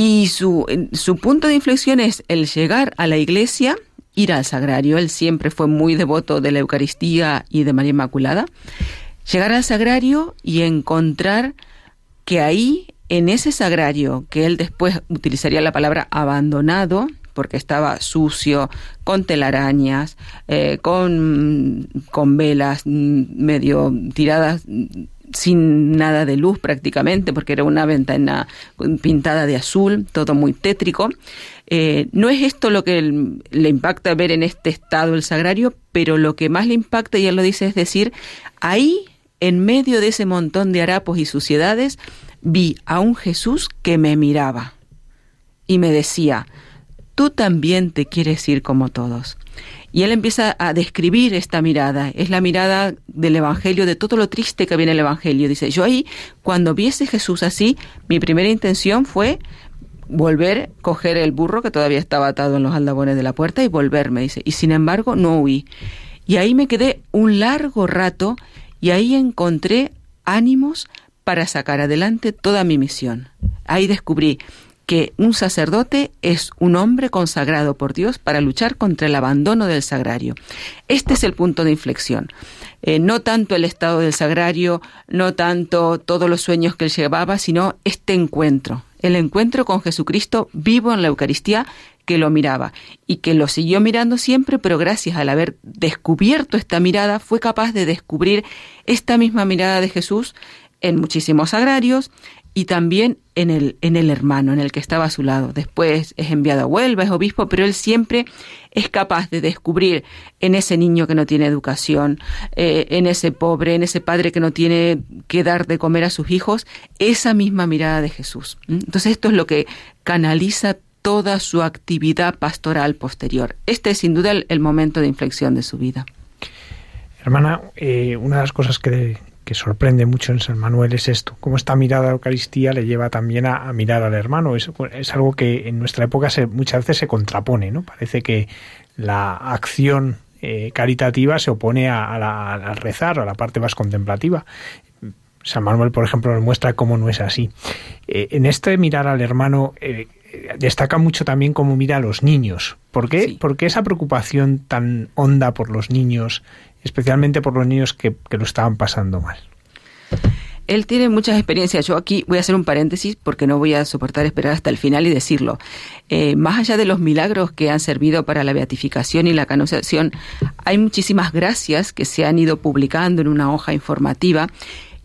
Y su, su punto de inflexión es el llegar a la iglesia, ir al sagrario. Él siempre fue muy devoto de la Eucaristía y de María Inmaculada. Llegar al sagrario y encontrar que ahí, en ese sagrario, que él después utilizaría la palabra abandonado, porque estaba sucio, con telarañas, eh, con, con velas medio tiradas sin nada de luz prácticamente, porque era una ventana pintada de azul, todo muy tétrico. Eh, no es esto lo que le impacta ver en este estado el sagrario, pero lo que más le impacta, y él lo dice, es decir, ahí, en medio de ese montón de harapos y suciedades, vi a un Jesús que me miraba y me decía, tú también te quieres ir como todos. Y él empieza a describir esta mirada. Es la mirada del Evangelio, de todo lo triste que viene el Evangelio. Dice, yo ahí, cuando vi ese Jesús así, mi primera intención fue volver, coger el burro que todavía estaba atado en los aldabones de la puerta y volverme, dice. Y sin embargo, no huí. Y ahí me quedé un largo rato y ahí encontré ánimos para sacar adelante toda mi misión. Ahí descubrí que un sacerdote es un hombre consagrado por Dios para luchar contra el abandono del sagrario. Este es el punto de inflexión. Eh, no tanto el estado del sagrario, no tanto todos los sueños que él llevaba, sino este encuentro, el encuentro con Jesucristo vivo en la Eucaristía que lo miraba y que lo siguió mirando siempre, pero gracias al haber descubierto esta mirada fue capaz de descubrir esta misma mirada de Jesús en muchísimos sagrarios, y también en el, en el hermano, en el que estaba a su lado. Después es enviado a Huelva, es obispo, pero él siempre es capaz de descubrir en ese niño que no tiene educación, eh, en ese pobre, en ese padre que no tiene que dar de comer a sus hijos, esa misma mirada de Jesús. Entonces esto es lo que canaliza toda su actividad pastoral posterior. Este es sin duda el, momento de inflexión de su vida. Hermana, eh, una de las cosas que, que sorprende mucho en San Manuel es esto, cómo esta mirada a la Eucaristía le lleva también a, mirar al hermano. Es, es, algo que en nuestra época se, muchas veces se contrapone, ¿no? Parece que la acción eh, caritativa se opone a, al rezar, a la parte más contemplativa. San Manuel, por ejemplo, nos muestra cómo no es así. Eh, en este mirar al hermano eh, destaca mucho también cómo mira a los niños. ¿Por qué? Porque esa preocupación tan honda por los niños especialmente por los niños que, lo estaban pasando mal. Él tiene muchas experiencias. Yo aquí voy a hacer un paréntesis porque no voy a soportar esperar hasta el final y decirlo. Eh, más allá de los milagros que han servido para la beatificación y la canonización, hay muchísimas gracias que se han ido publicando en una hoja informativa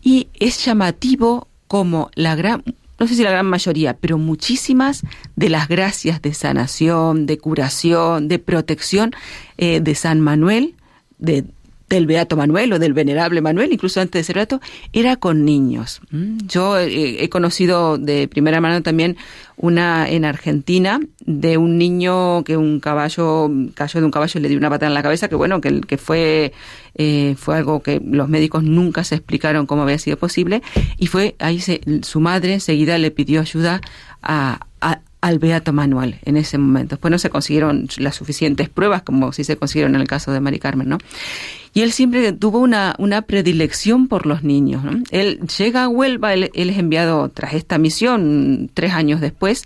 y es llamativo como la gran, no sé si la gran mayoría, pero muchísimas de las gracias de sanación, de curación, de protección eh, de San Manuel, de del Beato Manuel o del Venerable Manuel, incluso antes de ser Beato, era con niños. Mm, yo eh, he conocido de primera mano también una en Argentina de un niño que un caballo cayó de un caballo y le dio una patada en la cabeza, que bueno, que, que fue, eh, fue algo que los médicos nunca se explicaron cómo había sido posible y fue ahí su madre enseguida le pidió ayuda a, al Beato Manuel en ese momento. Después no se consiguieron las suficientes pruebas como si se consiguieron en el caso de Mari Carmen, ¿no? Y él siempre tuvo una, una predilección por los niños. Él llega a Huelva, él, es enviado tras esta misión, tres años después,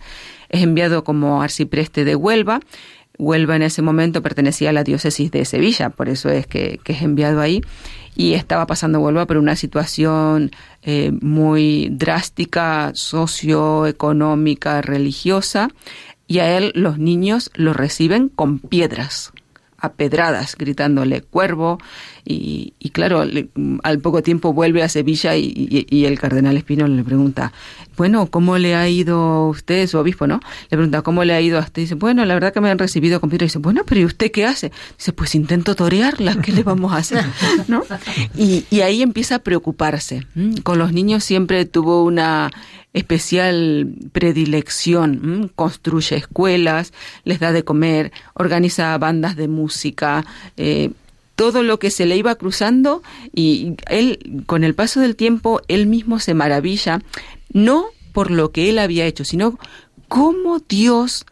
es enviado como arcipreste de Huelva. Huelva en ese momento pertenecía a la diócesis de Sevilla, por eso es que, que es enviado ahí y estaba pasando Huelva por una situación eh, muy drástica, socioeconómica, religiosa, y a él los niños lo reciben con piedras a pedradas, gritándole cuervo, y, y claro, al poco tiempo vuelve a Sevilla y, y, el cardenal Espino le pregunta, bueno, ¿cómo le ha ido usted, su obispo, no? Le pregunta, ¿cómo le ha ido a usted? Dice, bueno, la verdad que me han recibido con piedras. Dice, bueno, pero ¿y usted qué hace? Dice, pues intento torearla, ¿qué le vamos a hacer? ¿No? Y, y ahí empieza a preocuparse. Con los niños siempre tuvo una especial predilección, construye escuelas, les da de comer, organiza bandas de música, eh, todo lo que se le iba cruzando y él, con el paso del tiempo, él mismo se maravilla, no por lo que él había hecho, sino cómo Dios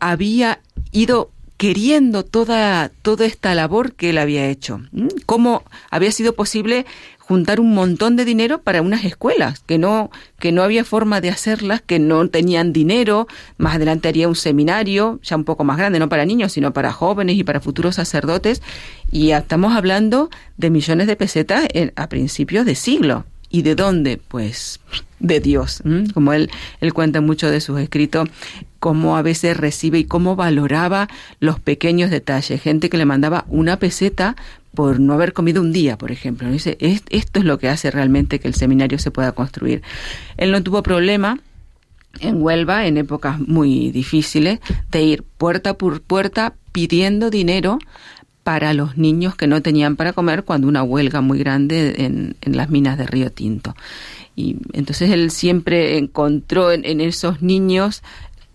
había ido queriendo toda, toda esta labor que él había hecho. Cómo había sido posible juntar un montón de dinero para unas escuelas, que no, que no había forma de hacerlas, que no tenían dinero, más adelante haría un seminario, ya un poco más grande, no para niños, sino para jóvenes y para futuros sacerdotes, y estamos hablando de millones de pesetas a principios de siglo. ¿Y de dónde? Pues de Dios. Como él, él cuenta mucho de sus escritos, cómo a veces recibe y cómo valoraba los pequeños detalles. Gente que le mandaba una peseta por no haber comido un día, por ejemplo. Dice, esto es lo que hace realmente que el seminario se pueda construir. Él no tuvo problema en Huelva, en épocas muy difíciles, de ir puerta por puerta pidiendo dinero para los niños que no tenían para comer cuando una huelga muy grande en, en las minas de Río Tinto. Y entonces él siempre encontró en, en esos niños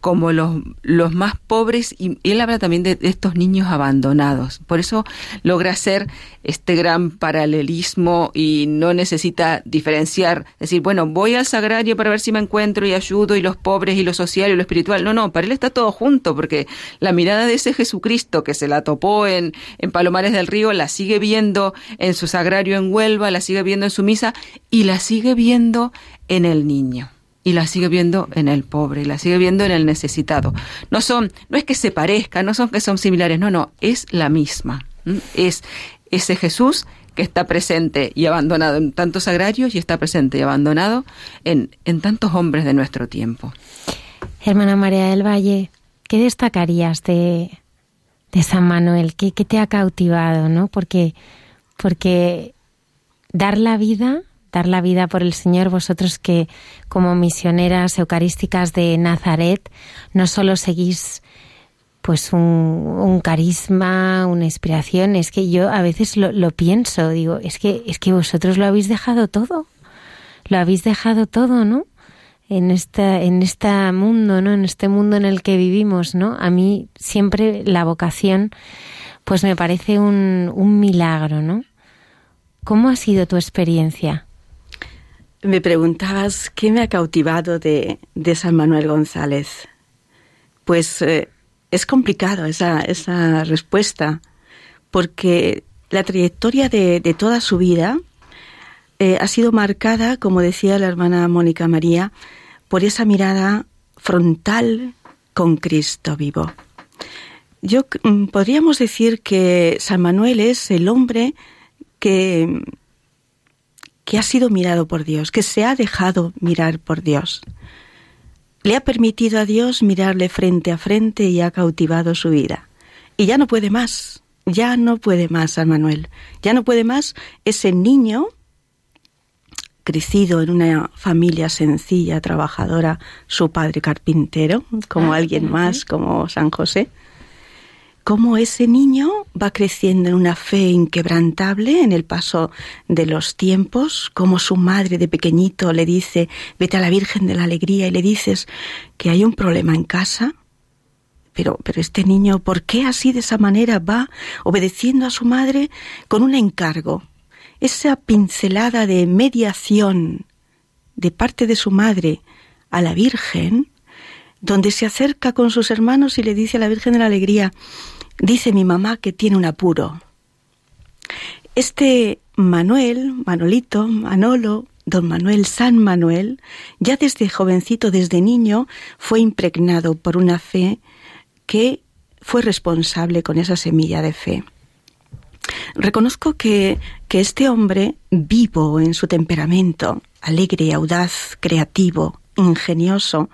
como los, los más pobres y él habla también de, estos niños abandonados. Por eso logra hacer este gran paralelismo y no necesita diferenciar, decir, bueno, voy al sagrario para ver si me encuentro y ayudo y los pobres y lo social y lo espiritual. No, no, para él está todo junto porque la mirada de ese Jesucristo que se la topó en, en Palomares del Río la sigue viendo en su sagrario en Huelva, la sigue viendo en su misa y la sigue viendo en el niño y la sigue viendo en el pobre, y la sigue viendo en el necesitado. No son, no es que se parezcan, no son que son similares, no, no, es la misma. Es ese Jesús que está presente y abandonado en tantos agrarios y está presente y abandonado en, en tantos hombres de nuestro tiempo. Hermana María del Valle, ¿qué destacarías de, de San Manuel? ¿Qué, ¿Qué, te ha cautivado, no? Porque, porque dar la vida dar la vida por el Señor, vosotros que como misioneras eucarísticas de Nazaret no solo seguís pues un, carisma, una inspiración, es que yo a veces lo, pienso, digo, es que, es que vosotros lo habéis dejado todo, lo habéis dejado todo, ¿no? En esta, en este mundo, ¿no? En este mundo en el que vivimos, ¿no? A mí siempre la vocación, pues me parece un, un milagro, ¿no? ¿Cómo ha sido tu experiencia? Me preguntabas qué me ha cautivado de, San Manuel González. Pues eh, es complicado esa, respuesta, porque la trayectoria de, de toda su vida eh, ha sido marcada, como decía la hermana Mónica María, por esa mirada frontal con Cristo vivo. Yo mm, podríamos decir que San Manuel es el hombre que que ha sido mirado por Dios, que se ha dejado mirar por Dios. Le ha permitido a Dios mirarle frente a frente y ha cautivado su vida. Y ya no puede más, ya no puede más, San Manuel, ya no puede más ese niño crecido en una familia sencilla, trabajadora, su padre carpintero, como ah, alguien más, como San José, cómo ese niño va creciendo en una fe inquebrantable en el paso de los tiempos, como su madre de pequeñito le dice, vete a la Virgen de la Alegría y le dices que hay un problema en casa. Pero, pero este niño, ¿por qué así de esa manera va obedeciendo a su madre con un encargo? Esa pincelada de mediación de parte de su madre a la Virgen donde se acerca con sus hermanos y le dice a la Virgen de la Alegría, dice mi mamá que tiene un apuro. Este Manuel, Manolito, Manolo, don Manuel San Manuel, ya desde jovencito, desde niño, fue impregnado por una fe que fue responsable con esa semilla de fe. Reconozco que, que este hombre, vivo en su temperamento, alegre, audaz, creativo, ingenioso,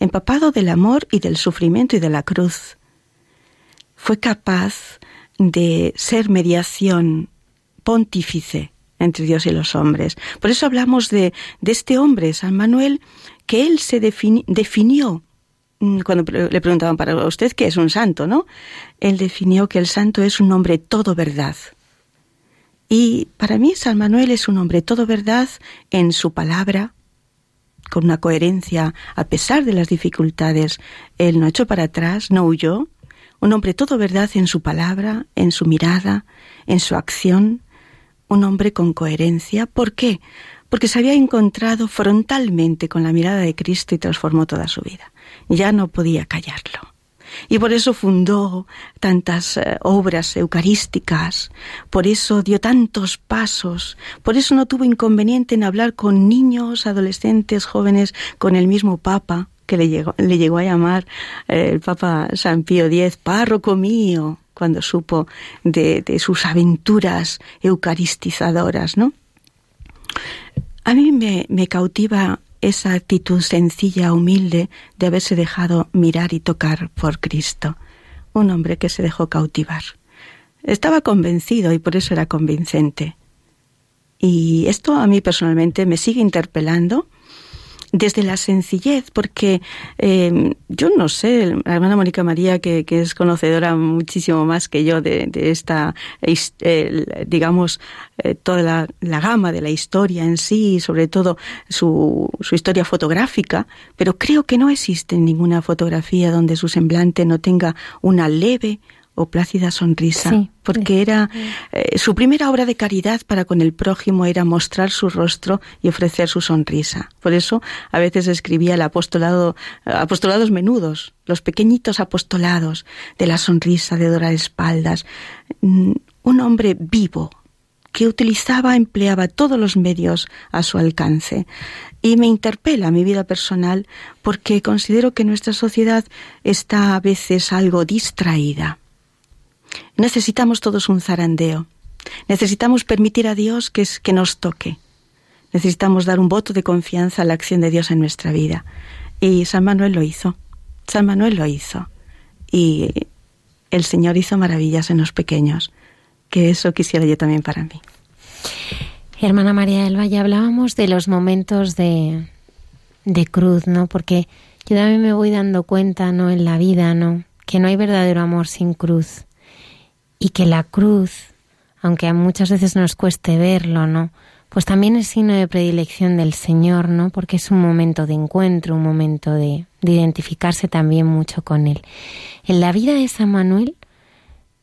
empapado del amor y del sufrimiento y de la cruz. Fue capaz de ser mediación pontífice entre Dios y los hombres. Por eso hablamos de, de este hombre, San Manuel, que él se definió mm, cuando le preguntaban para usted qué es un santo, ¿no? Él definió que el santo es un hombre todo verdad. Y para mí San Manuel es un hombre todo verdad en su palabra, con una coherencia a pesar de las dificultades. Él no echó para atrás, no huyó. Un hombre todo verdad en su palabra, en su mirada, en su acción. Un hombre con coherencia. ¿Por qué? Porque se había encontrado frontalmente con la mirada de Cristo y transformó toda su vida. Ya no podía callarlo y por eso fundó tantas eh, obras eucarísticas, por eso dio tantos pasos, por eso no tuvo inconveniente en hablar con niños, adolescentes, jóvenes, con el mismo Papa que le llegó, le llegó a llamar eh, el Papa San Pío X, párroco mío, cuando supo de, sus aventuras eucaristizadoras, ¿no? A mí me, me cautiva esa actitud sencilla, humilde, de haberse dejado mirar y tocar por Cristo. Un hombre que se dejó cautivar. Estaba convencido y por eso era convincente. Y esto a mí personalmente me sigue interpelando desde la sencillez, porque eh, yo no sé, la hermana Mónica María, que, es conocedora muchísimo más que yo de, esta, digamos, eh, toda la, la, gama de la historia en sí, sobre todo su, su historia fotográfica, pero creo que no existe ninguna fotografía donde su semblante no tenga una leve o plácida sonrisa, porque era eh, su primera obra de caridad para con el prójimo era mostrar su rostro y ofrecer su sonrisa. Por eso a veces escribía el apostolado, apostolados menudos, los pequeñitos apostolados de la sonrisa, de dorar espaldas. Mm, un hombre vivo que utilizaba, empleaba todos los medios a su alcance. Y me interpela mi vida personal porque considero que nuestra sociedad está a veces algo distraída Necesitamos todos un zarandeo. Necesitamos permitir a Dios que, que nos toque. Necesitamos dar un voto de confianza a la acción de Dios en nuestra vida. Y San Manuel lo hizo. San Manuel lo hizo. Y el Señor hizo maravillas en los pequeños. Que eso quisiera yo también para mí. Hermana María del Valle, hablábamos de los momentos de, de cruz, ¿no? Porque yo también me voy dando cuenta, ¿no? En la vida, ¿no? Que no hay verdadero amor sin cruz y que la cruz, aunque a muchas veces nos cueste verlo, ¿no? Pues también es signo de predilección del Señor, ¿no? Porque es un momento de encuentro, un momento de, de identificarse también mucho con Él. En la vida de San Manuel,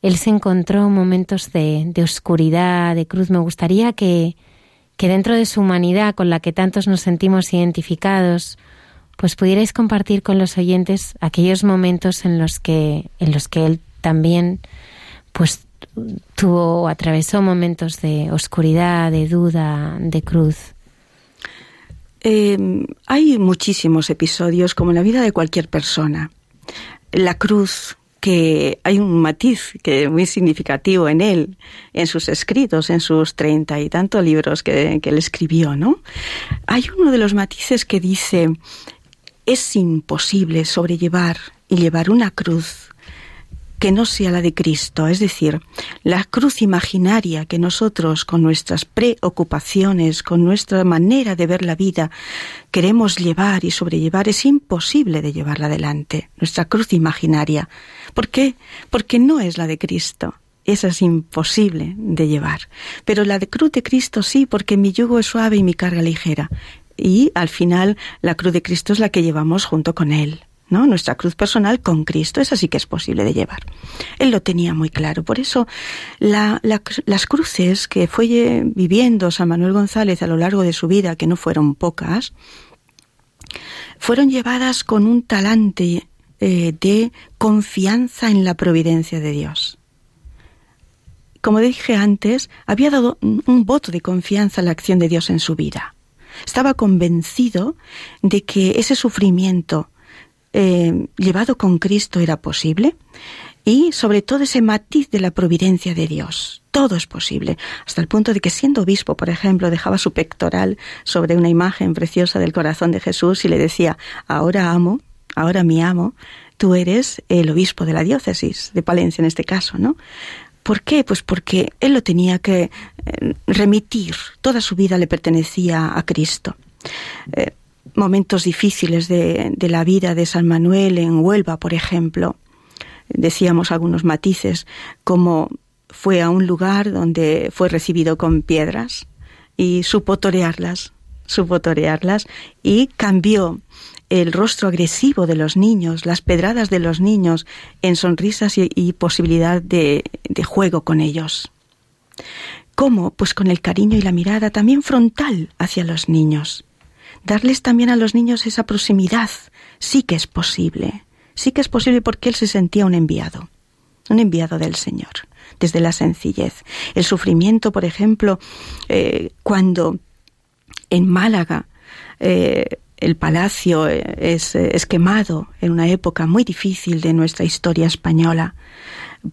él se encontró momentos de, oscuridad, de cruz. Me gustaría que, que dentro de su humanidad, con la que tantos nos sentimos identificados, pues pudierais compartir con los oyentes aquellos momentos en los que, en los que él también pues tuvo, atravesó momentos de oscuridad, de duda, de cruz. Em, hay muchísimos episodios, como en la vida de cualquier persona. La cruz, que hay un matiz que es muy significativo en él, en sus escritos, en sus treinta y tantos libros que, que él escribió, ¿no? Hay uno de los matices que dice, es imposible sobrellevar y llevar una cruz que no sea la de Cristo, es decir, la cruz imaginaria que nosotros con nuestras preocupaciones, con nuestra manera de ver la vida, queremos llevar y sobrellevar, es imposible de llevarla adelante, nuestra cruz imaginaria. ¿Por qué? Porque no es la de Cristo. Esa es imposible de llevar. Pero la de cruz de Cristo sí, porque mi yugo es suave y mi carga ligera. Y al final la cruz de Cristo es la que llevamos junto con Él. Nuestra cruz personal con Cristo, esa sí que es posible de llevar. Él lo tenía muy claro. Por eso, las cruces que fue viviendo San Manuel González a lo largo de su vida, que no fueron pocas, fueron llevadas con un talante eh, de confianza en la providencia de Dios. Como dije antes, había dado un voto de confianza a la acción de Dios en su vida. Estaba convencido de que ese sufrimiento, eh, llevado con Cristo era posible y sobre todo ese matiz de la providencia de Dios. Todo es posible, hasta el punto de que siendo obispo, por ejemplo, dejaba su pectoral sobre una imagen preciosa del corazón de Jesús y le decía, ahora amo, ahora mi amo, tú eres el obispo de la diócesis, de Palencia en este caso, ¿no? ¿Por qué? Pues porque él lo tenía que eh, remitir, toda su vida le pertenecía a Cristo. Eh, momentos difíciles de, la vida de San Manuel en Huelva, por ejemplo. Decíamos algunos matices, como fue a un lugar donde fue recibido con piedras y supo torearlas, supo torearlas y cambió el rostro agresivo de los niños, las pedradas de los niños, en sonrisas y, y posibilidad de, de juego con ellos. ¿Cómo? Pues con el cariño y la mirada también frontal hacia los niños darles también a los niños esa proximidad. Sí que es posible, sí que es posible porque él se sentía un enviado, un enviado del Señor, desde la sencillez. El sufrimiento, por ejemplo, eh, cuando en Málaga eh, el palacio es, es, quemado en una época muy difícil de nuestra historia española,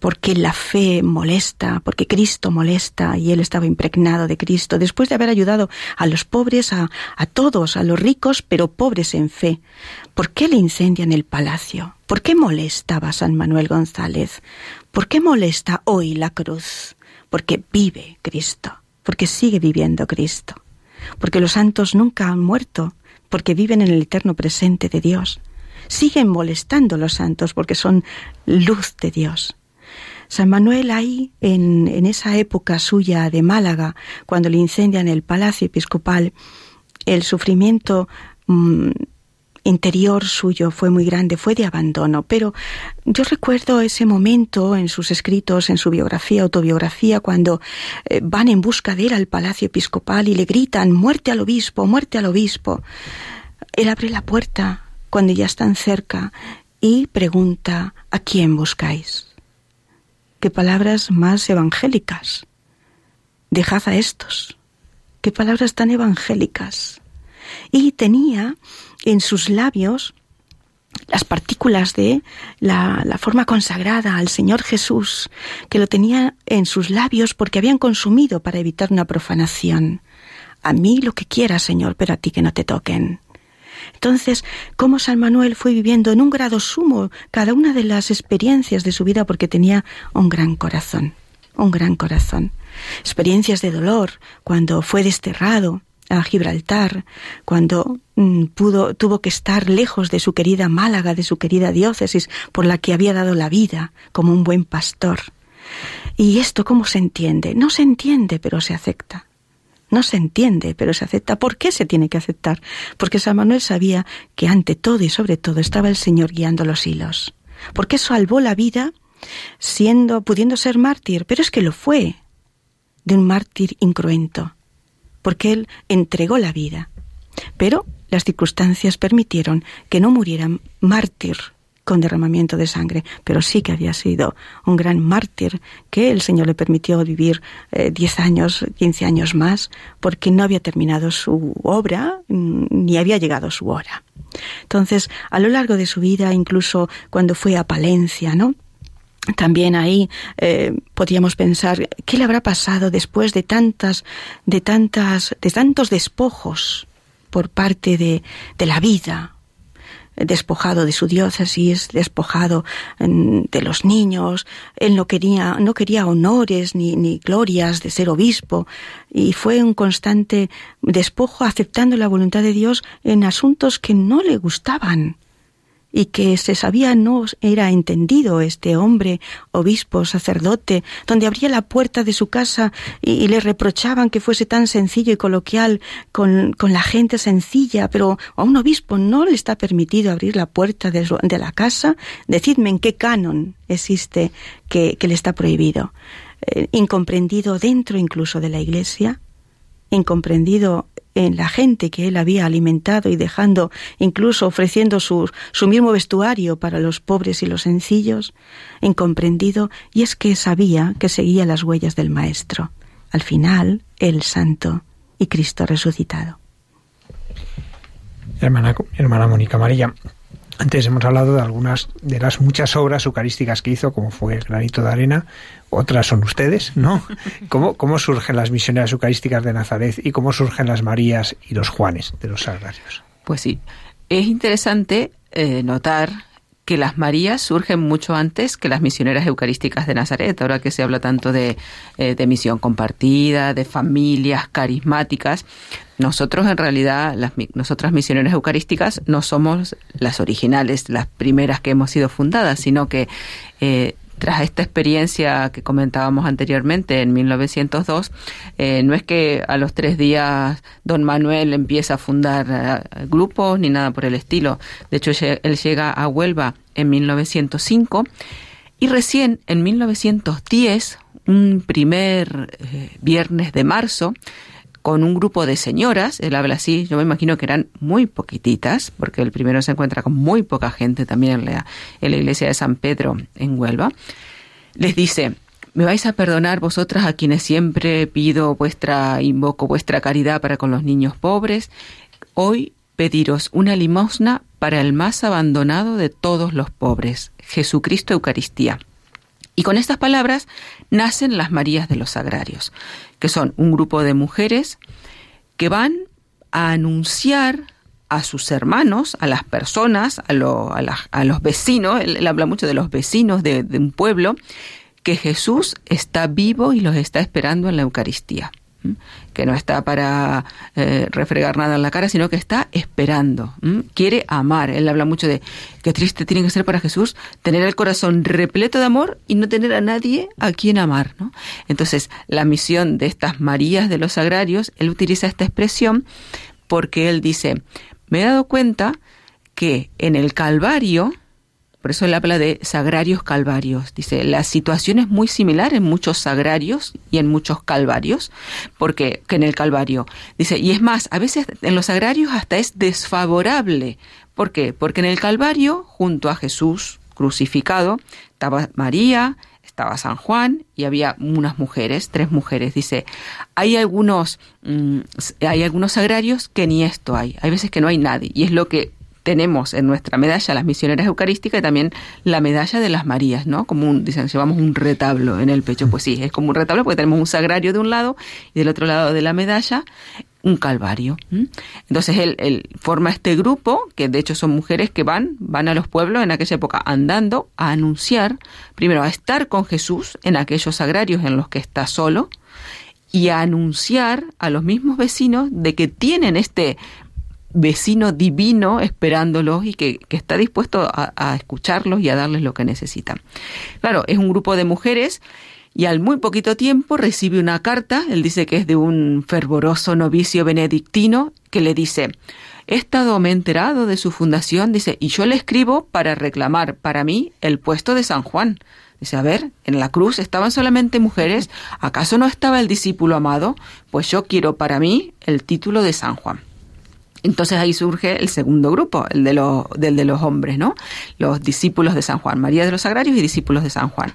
porque la fe molesta, porque Cristo molesta y él estaba impregnado de Cristo, después de haber ayudado a los pobres, a, a todos, a los ricos, pero pobres en fe. ¿Por qué le incendian el palacio? ¿Por qué molestaba San Manuel González? ¿Por qué molesta hoy la cruz? Porque vive Cristo, porque sigue viviendo Cristo, porque los santos nunca han muerto, porque viven en el eterno presente de Dios. Siguen molestando los santos porque son luz de Dios. San Manuel ahí, en, en esa época suya de Málaga, cuando le incendian el palacio episcopal, el sufrimiento mm, interior suyo fue muy grande, fue de abandono, pero yo recuerdo ese momento en sus escritos, en su biografía, autobiografía, cuando eh, van en busca de él al palacio episcopal y le gritan muerte al obispo, muerte al obispo. Él abre la puerta cuando ya están cerca y pregunta ¿a quién buscáis? Qué palabras más evangélicas. Dejad a estos. Qué palabras tan evangélicas. Y tenía en sus labios las partículas de la, la, forma consagrada al Señor Jesús, que lo tenía en sus labios porque habían consumido para evitar una profanación. A mí lo que quieras, Señor, pero a ti que no te toquen. Entonces, cómo San Manuel fue viviendo en un grado sumo cada una de las experiencias de su vida porque tenía un gran corazón, un gran corazón. Experiencias de dolor cuando fue desterrado, a Gibraltar, cuando mm, pudo, tuvo que estar lejos de su querida Málaga, de su querida diócesis, por la que había dado la vida como un buen pastor. ¿Y esto cómo se entiende? No se entiende, pero se acepta. No se entiende, pero se acepta. ¿Por qué se tiene que aceptar? Porque San Manuel sabía que ante todo y sobre todo estaba el Señor guiando los hilos. Porque salvó la vida siendo, pudiendo ser mártir, pero es que lo fue, de un mártir incruento porque él entregó la vida. Pero las circunstancias permitieron que no muriera mártir con derramamiento de sangre, pero sí que había sido un gran mártir que el Señor le permitió vivir eh, diez años, quince años más, porque no había terminado su obra mm, ni había llegado su hora. Entonces, a lo largo de su vida, incluso cuando fue a Palencia, ¿no? También ahí eh, podríamos pensar qué le habrá pasado después de tantas, de tantas, de tantos despojos por parte de la vida, despojado de su diócesis, despojado mm, de los niños, él no quería, no quería honores ni, ni glorias de ser obispo, y fue un constante despojo aceptando la voluntad de Dios en asuntos que no le gustaban y que se sabía no era entendido este hombre, obispo, sacerdote, donde abría la puerta de su casa y, le reprochaban que fuese tan sencillo y coloquial con, con, la gente sencilla, pero a un obispo no le está permitido abrir la puerta de, la casa. Decidme en qué canon existe que, que le está prohibido. Eh, incomprendido dentro incluso de la iglesia, incomprendido en la gente que él había alimentado y dejando, incluso ofreciendo su, su mismo vestuario para los pobres y los sencillos, incomprendido, y es que sabía que seguía las huellas del Maestro. Al final, el Santo y Cristo resucitado. Hermana, hermana Mónica María, antes hemos hablado de algunas de las muchas obras eucarísticas que hizo, como fue el granito de arena, otras son ustedes, ¿no? ¿Cómo, cómo surgen las misioneras eucarísticas de Nazaret y cómo surgen las Marías y los Juanes de los Sagrarios? Pues sí, es interesante eh, notar que las Marías surgen mucho antes que las misioneras eucarísticas de Nazaret, ahora que se habla tanto de, eh, de misión compartida, de familias carismáticas. Nosotros en realidad, las, nosotras misioneras eucarísticas no somos las originales, las primeras que hemos sido fundadas, sino que eh, tras esta experiencia que comentábamos anteriormente en 1902, eh, no es que a los tres días don Manuel empieza a fundar eh, grupos ni nada por el estilo. De hecho, él llega a Huelva en 1905 y recién en 1910, un primer eh, viernes de marzo, con un grupo de señoras, él habla así, yo me imagino que eran muy poquititas, porque el primero se encuentra con muy poca gente también en la, en la iglesia de San Pedro en Huelva, les dice, me vais a perdonar vosotras a quienes siempre pido vuestra, invoco vuestra caridad para con los niños pobres, hoy pediros una limosna para el más abandonado de todos los pobres, Jesucristo Eucaristía. Y con estas palabras nacen las Marías de los Sagrarios, que son un grupo de mujeres que van a anunciar a sus hermanos, a las personas, a, los vecinos, él, habla mucho de los vecinos de, un pueblo, que Jesús está vivo y los está esperando en la Eucaristía. Que no está para eh, refregar nada en la cara, sino que está esperando, quiere amar. Él habla mucho de qué triste tiene que ser para Jesús tener el corazón repleto de amor y no tener a nadie a quien amar. ¿no? Entonces, la misión de estas Marías de los Sagrarios, él utiliza esta expresión porque él dice, me he dado cuenta que en el Calvario, por eso él habla de sagrarios calvarios. Dice, la situación es muy similar en muchos sagrarios y en muchos calvarios, porque que en el Calvario. Dice, y es más, a veces en los sagrarios hasta es desfavorable. ¿Por qué? Porque en el Calvario, junto a Jesús crucificado, estaba María, estaba San Juan y había unas mujeres, tres mujeres. Dice, hay algunos, mm, hay algunos sagrarios que ni esto hay. Hay veces que no hay nadie. Y es lo que tenemos en nuestra medalla las misioneras eucarísticas y también la medalla de las Marías, ¿no? Como un, dicen, llevamos un retablo en el pecho. Pues sí, es como un retablo porque tenemos un sagrario de un lado y del otro lado de la medalla un calvario. Entonces él, él, forma este grupo, que de hecho son mujeres que van, van a los pueblos en aquella época andando a anunciar, primero a estar con Jesús en aquellos sagrarios en los que está solo, y a anunciar a los mismos vecinos de que tienen este vecino divino esperándolos y que, está dispuesto a, escucharlos y a darles lo que necesitan. Claro, es un grupo de mujeres y al muy poquito tiempo recibe una carta, él dice que es de un fervoroso novicio benedictino, que le dice, he estado me enterado de su fundación, dice, y yo le escribo para reclamar para mí el puesto de San Juan. Dice, a ver, en la cruz estaban solamente mujeres, ¿acaso no estaba el discípulo amado? Pues yo quiero para mí el título de San Juan. Entonces ahí surge el segundo grupo, el de los, de los hombres, ¿no? Los discípulos de San Juan, María de los Sagrarios y discípulos de San Juan.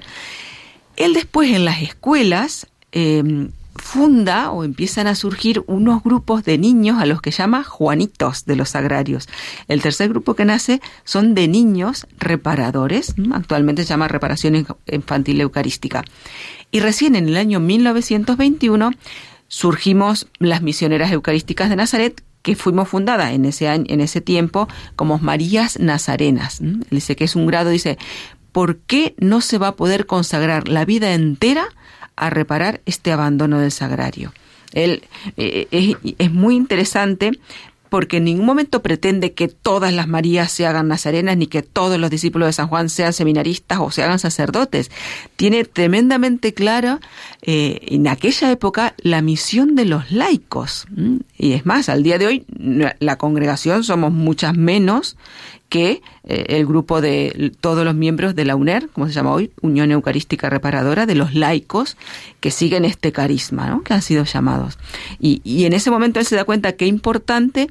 Él después en las escuelas em, funda o empiezan a surgir unos grupos de niños a los que llama Juanitos de los Sagrarios. El tercer grupo que nace son de niños reparadores, actualmente se llama Reparación Infantil Eucarística. Y recién en el año 1921 surgimos las misioneras eucarísticas de Nazaret que fuimos fundadas en ese en ese tiempo como Marías Nazarenas. dice que es un grado, dice, ¿por qué no se va a poder consagrar la vida entera a reparar este abandono del sagrario? Él, eh, es, es, muy interesante porque en ningún momento pretende que todas las Marías se hagan nazarenas ni que todos los discípulos de San Juan sean seminaristas o se hagan sacerdotes. Tiene tremendamente clara eh, en aquella época la misión de los laicos. Y es más, al día de hoy la congregación somos muchas menos que eh, el grupo de todos los miembros de la UNER, como se llama hoy, Unión Eucarística Reparadora, de los laicos que siguen este carisma, ¿no? que han sido llamados. Y, y en ese momento él se da cuenta que importante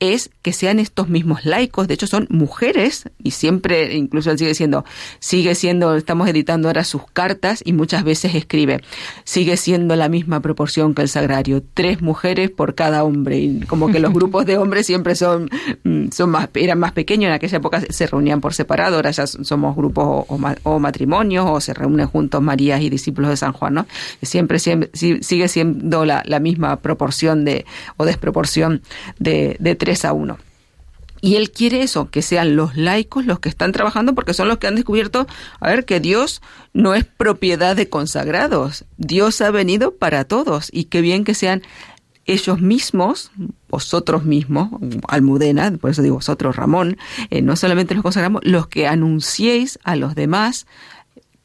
es que sean estos mismos laicos, de hecho son mujeres y siempre, incluso él sigue siendo, sigue siendo, estamos editando ahora sus cartas y muchas veces escribe, sigue siendo la misma proporción que el sagrario, tres mujeres por cada hombre. Y como que los grupos de hombres siempre son, mm, son más, eran más pequeños, en aquella época se reunían por separado, ahora ya somos grupos o, matrimonios o se reúnen juntos Marías y discípulos de San Juan, ¿no? Siempre, siempre sigue siendo la, la misma proporción de, o desproporción de, de tres a uno. Y él quiere eso, que sean los laicos los que están trabajando porque son los que han descubierto, a ver, que Dios no es propiedad de consagrados. Dios ha venido para todos y qué bien que sean ellos mismos, vosotros mismos, Almudena, por eso digo vosotros, Ramón, eh, no solamente los consagramos, los que anunciéis a los demás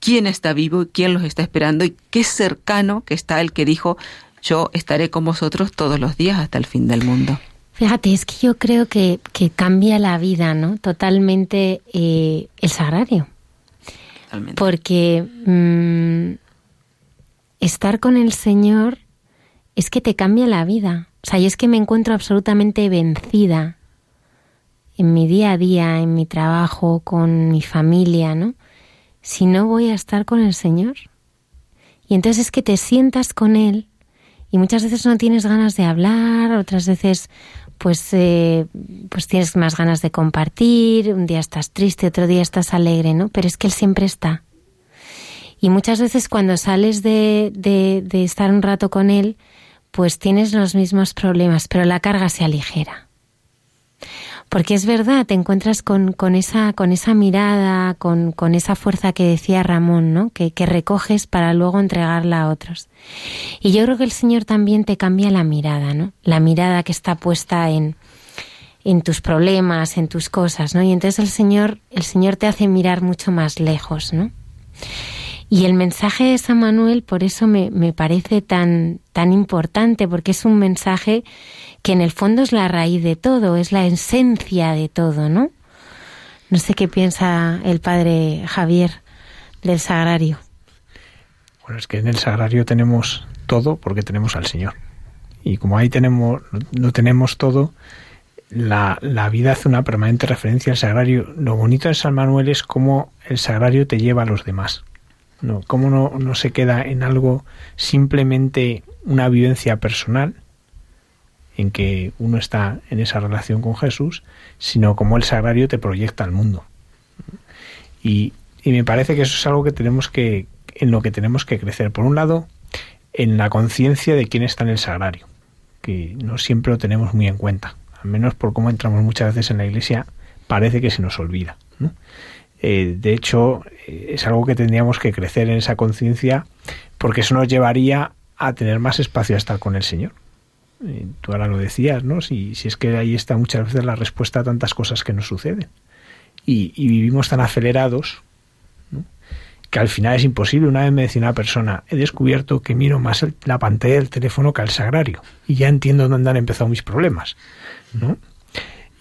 quién está vivo, quién los está esperando y qué cercano que está el que dijo, yo estaré con vosotros todos los días hasta el fin del mundo. Fíjate, es que yo creo que, cambia la vida, ¿no? Totalmente eh, el sagrario. Totalmente. Porque mm, estar con el Señor es que te cambia la vida. O sea, y es que me encuentro absolutamente vencida en mi día a día, en mi trabajo, con mi familia, ¿no? Si no voy a estar con el Señor. Y entonces es que te sientas con Él y muchas veces no tienes ganas de hablar, otras veces pues, eh, pues tienes más ganas de compartir, un día estás triste, otro día estás alegre, ¿no? Pero es que Él siempre está. Y muchas veces cuando sales de, de, estar un rato con Él, pues tienes los mismos problemas, pero la carga se aligera. Porque es verdad, te encuentras con, esa, mirada, con, esa fuerza que decía Ramón, ¿no? Que, recoges para luego entregarla a otros. Y yo creo que el Señor también te cambia la mirada, ¿no? La mirada que está puesta en, en tus problemas, en tus cosas, ¿no? Y entonces el Señor, el Señor te hace mirar mucho más lejos, ¿no? Y el mensaje de San Manuel por eso me, me parece tan, tan importante, porque es un mensaje que en el fondo es la raíz de todo, es la esencia de todo, ¿no? No sé qué piensa el padre Javier del sagrario. Bueno, es que en el sagrario tenemos todo porque tenemos al Señor. Y como ahí tenemos, no tenemos todo, la, la, vida hace una permanente referencia al sagrario. Lo bonito de San Manuel es cómo el sagrario te lleva a los demás. No, cómo no, no se queda en algo simplemente una vivencia personal, en que uno está en esa relación con Jesús, sino como el sagrario te proyecta al mundo. Y, y, me parece que eso es algo que tenemos que, en lo que tenemos que crecer. Por un lado, en la conciencia de quién está en el sagrario, que no siempre lo tenemos muy en cuenta. Al menos por cómo entramos muchas veces en la iglesia, parece que se nos olvida. Eh, de hecho, eh, es algo que tendríamos que crecer en esa conciencia, porque eso nos llevaría a tener más espacio a estar con el Señor tú ahora lo decías, ¿no? Si, si es que ahí está muchas veces la respuesta a tantas cosas que nos suceden. Y, vivimos tan acelerados ¿no? que al final es imposible. Una vez me decía una persona, he descubierto que miro más el, la pantalla del teléfono que al sagrario. Y ya entiendo dónde han empezado mis problemas. ¿no?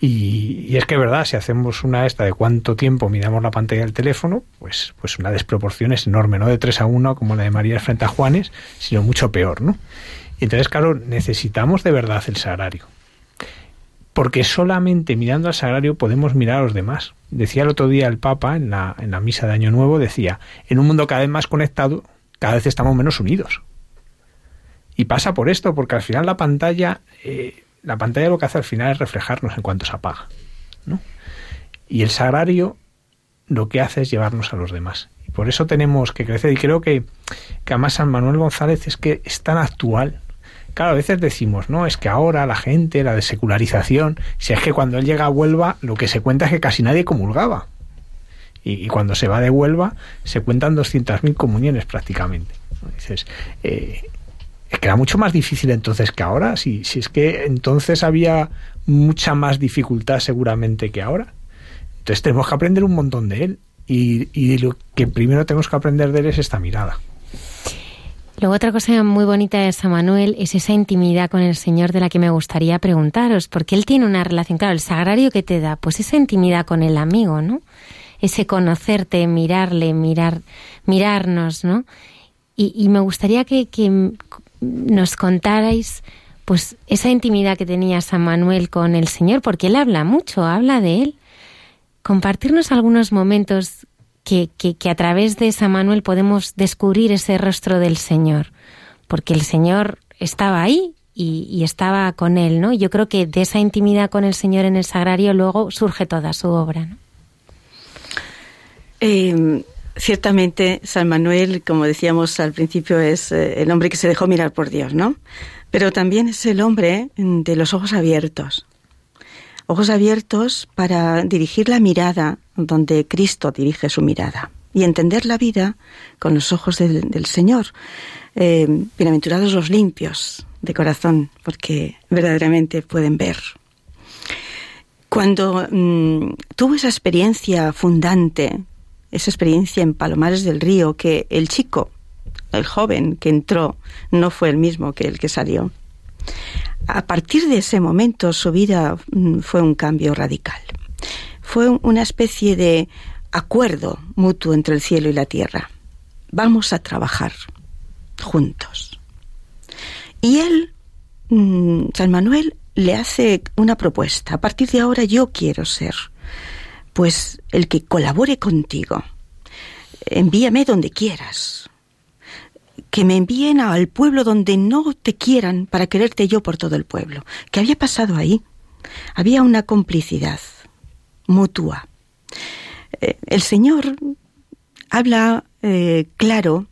Y, es que verdad, si hacemos una esta de cuánto tiempo miramos la pantalla del teléfono, pues, pues una desproporción es enorme, no de 3 a 1 como la de María frente a Juanes, sino mucho peor, ¿no? Entonces, claro, necesitamos de verdad el sagrario. Porque solamente mirando al sagrario podemos mirar a los demás. Decía el otro día el Papa en la, en la misa de Año Nuevo, decía, en un mundo cada vez más conectado, cada vez estamos menos unidos. Y pasa por esto, porque al final la pantalla, eh, la pantalla lo que hace al final es reflejarnos en cuanto se apaga. ¿no? Y el sagrario lo que hace es llevarnos a los demás. Y por eso tenemos que crecer. Y creo que, que además San Manuel González es que es tan actual Claro, a veces decimos, no, es que ahora la gente, la secularización, si es que cuando él llega a Huelva, lo que se cuenta es que casi nadie comulgaba. Y, y cuando se va de Huelva, se cuentan 200.000 comuniones prácticamente. Dices, eh, es que era mucho más difícil entonces que ahora, si, si es que entonces había mucha más dificultad seguramente que ahora. Entonces tenemos que aprender un montón de él. Y, y lo que primero tenemos que aprender de él es esta mirada. Luego otra cosa muy bonita de San Manuel es esa intimidad con el Señor de la que me gustaría preguntaros, porque él tiene una relación, claro, el sagrario que te da, pues esa intimidad con el amigo, ¿no? Ese conocerte, mirarle, mirar, mirarnos, ¿no? Y, me gustaría que, que nos contarais pues esa intimidad que tenía San Manuel con el Señor, porque él habla mucho, habla de él. Compartirnos algunos momentos que, que, que, a través de San Manuel podemos descubrir ese rostro del Señor, porque el Señor estaba ahí y, estaba con él, ¿no? Yo creo que de esa intimidad con el Señor en el sagrario luego surge toda su obra, ¿no? Eh, ciertamente San Manuel, como decíamos al principio, es eh, el hombre que se dejó mirar por Dios, ¿no? Pero también es el hombre de los ojos abiertos, ojos abiertos para dirigir la mirada donde Cristo dirige su mirada y entender la vida con los ojos del, Señor. Eh, bienaventurados los limpios de corazón, porque verdaderamente pueden ver. Cuando mmm, tuvo esa experiencia fundante, esa experiencia en Palomares del Río, que el chico, el joven que entró, no fue el mismo que el que salió, a partir de ese momento su vida fue un cambio radical. Fue una especie de acuerdo mutuo entre el cielo y la tierra. Vamos a trabajar juntos. Y él, San Manuel, le hace una propuesta. A partir de ahora yo quiero ser, pues, el que colabore contigo. Envíame donde quieras que me envíen al pueblo donde no te quieran para quererte yo por todo el pueblo. ¿Qué había pasado ahí? Había una complicidad mutua. Eh, el Señor habla eh, claro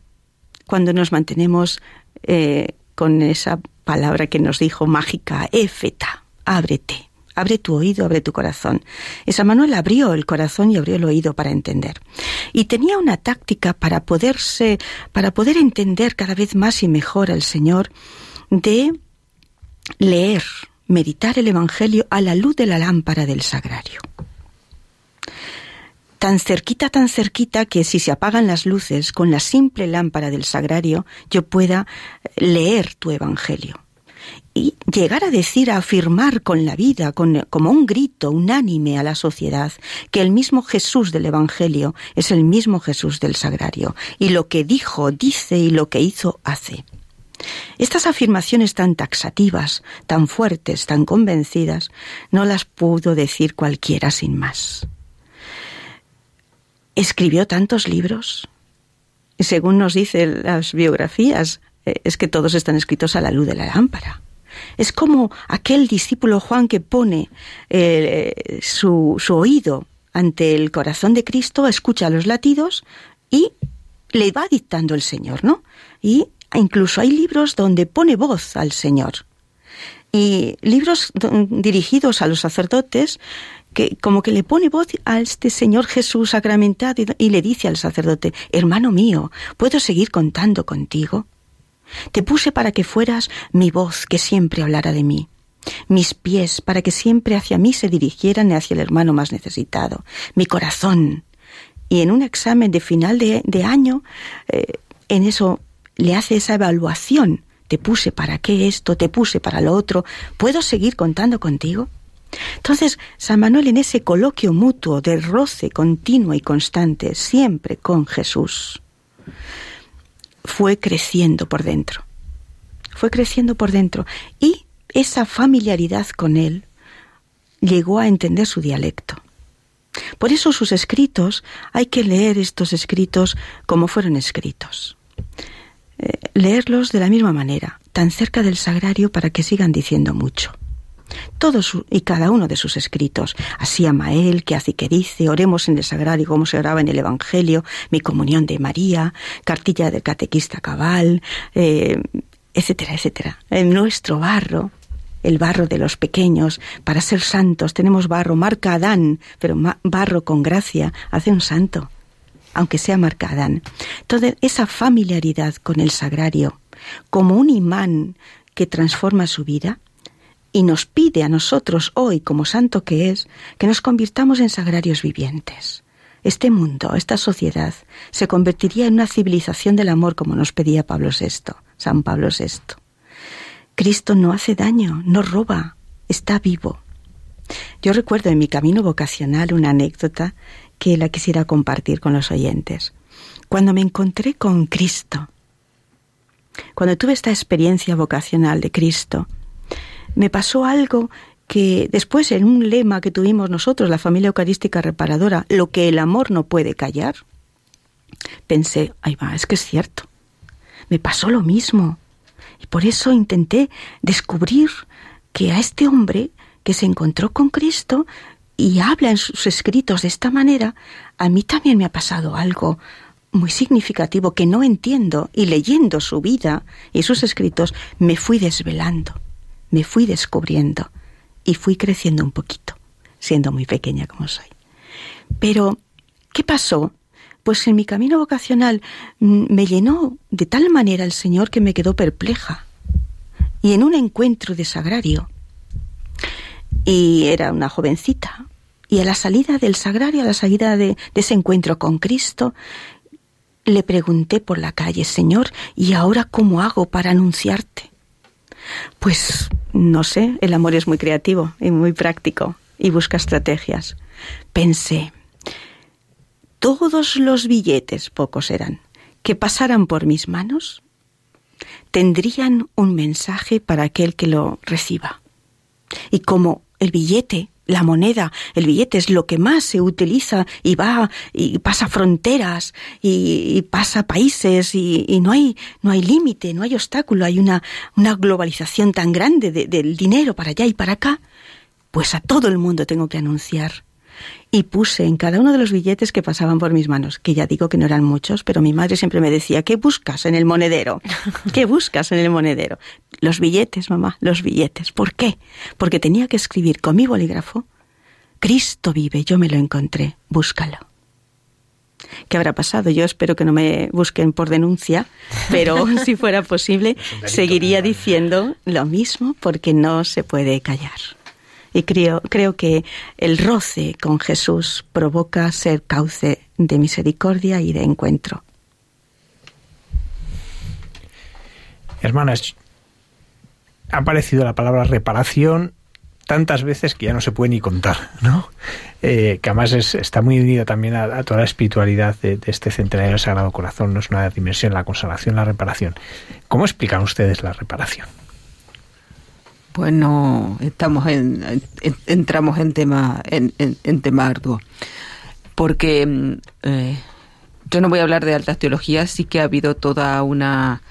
cuando nos mantenemos eh, con esa palabra que nos dijo mágica, éfeta, ábrete, Abre tu oído, abre tu corazón. Y San Manuel abrió el corazón y abrió el oído para entender. Y tenía una táctica para poderse, para poder entender cada vez más y mejor al Señor de leer, meditar el Evangelio a la luz de la lámpara del sagrario tan cerquita, tan cerquita que si se apagan las luces con la simple lámpara del sagrario, yo pueda leer tu Evangelio. Y llegar a decir, a afirmar con la vida, con, como un grito unánime a la sociedad, que el mismo Jesús del Evangelio es el mismo Jesús del sagrario, y lo que dijo, dice, y lo que hizo, hace. Estas afirmaciones tan taxativas, tan fuertes, tan convencidas, no las pudo decir cualquiera sin más escribió tantos libros. Según nos dicen las biografías, eh, es que todos están escritos a la luz de la lámpara. Es como aquel discípulo Juan que pone eh, su, su oído ante el corazón de Cristo, escucha los latidos y le va dictando el Señor, ¿no? Y incluso hay libros donde pone voz al Señor. Y libros dirigidos a los sacerdotes que como que le pone voz a este Señor Jesús sacramentado y le dice al sacerdote, hermano mío, ¿puedo seguir contando contigo? Te puse para que fueras mi voz que siempre hablara de mí, mis pies para que siempre hacia mí se dirigieran y hacia el hermano más necesitado, mi corazón. Y en un examen de final de, año, eh, en eso le hace esa evaluación. Te puse para qué esto, te puse para lo otro. ¿Puedo seguir contando contigo? Entonces, San Manuel en ese coloquio mutuo de roce continuo y constante, siempre con Jesús, fue creciendo por dentro. Fue creciendo por dentro. Y esa familiaridad con él llegó a entender su dialecto. Por eso sus escritos, hay que leer estos escritos como fueron escritos. Eh, leerlos de la misma manera, tan cerca del sagrario para que sigan diciendo mucho todos y cada uno de sus escritos. Así Amael, que hace y que dice, oremos en el sagrario como se oraba en el Evangelio, mi comunión de María, cartilla del catequista cabal, eh, etcétera, etcétera. En nuestro barro, el barro de los pequeños, para ser santos tenemos barro, marca Adán, pero barro con gracia hace un santo, aunque sea marca Adán. Entonces, esa familiaridad con el sagrario, como un imán que transforma su vida, y nos pide a nosotros hoy, como santo que es, que nos convirtamos en sagrarios vivientes. Este mundo, esta sociedad, se convertiría en una civilización del amor como nos pedía Pablo VI, San Pablo VI. Cristo no hace daño, no roba, está vivo. Yo recuerdo en mi camino vocacional una anécdota que la quisiera compartir con los oyentes. Cuando me encontré con Cristo, cuando tuve esta experiencia vocacional de Cristo, me pasó algo que después en un lema que tuvimos nosotros, la familia eucarística reparadora, lo que el amor no puede callar, pensé, ahí va, es que es cierto. Me pasó lo mismo. Y por eso intenté descubrir que a este hombre que se encontró con Cristo y habla en sus escritos de esta manera, a mí también me ha pasado algo muy significativo que no entiendo y leyendo su vida y sus escritos me fui desvelando me fui descubriendo y fui creciendo un poquito, siendo muy pequeña como soy. Pero, ¿qué pasó? Pues en mi camino vocacional mm, me llenó de tal manera el Señor que me quedó perpleja. Y en un encuentro de sagrario, y era una jovencita, y a la salida del sagrario, a la salida de, de ese encuentro con Cristo, le pregunté por la calle, Señor, ¿y ahora cómo hago para anunciarte? Pues no sé, el amor es muy creativo y muy práctico y busca estrategias. Pensé, todos los billetes, pocos eran, que pasaran por mis manos, tendrían un mensaje para aquel que lo reciba. Y como el billete la moneda, el billete es lo que más se utiliza y va y pasa fronteras y, pasa países y, no hay no hay límite, no hay obstáculo, hay una, una globalización tan grande del dinero para allá y para acá, pues a todo el mundo tengo que anunciar y puse en cada uno de los billetes que pasaban por mis manos, que ya digo que no eran muchos, pero mi madre siempre me decía, ¿qué buscas en el monedero? ¿Qué buscas en el monedero? Los billetes, mamá, los billetes. ¿Por qué? Porque tenía que escribir con mi bolígrafo, Cristo vive, yo me lo encontré, búscalo. ¿Qué habrá pasado? Yo espero que no me busquen por denuncia, pero si fuera posible, seguiría diciendo lo mismo porque no se puede callar. Y creo, creo que el roce con Jesús provoca ser cauce de misericordia y de encuentro. Hermanas, ha aparecido la palabra reparación tantas veces que ya no se puede ni contar, ¿no? Eh, que además está muy unida también a, toda la espiritualidad de, este centenario del Sagrado Corazón, no es una dimensión, la consagración, la reparación. ¿Cómo explican ustedes la reparación? Bueno, estamos en, entramos en tema en, en, tema arduo, porque mm, eh, yo no voy a hablar de altas teologías, sí que ha habido toda una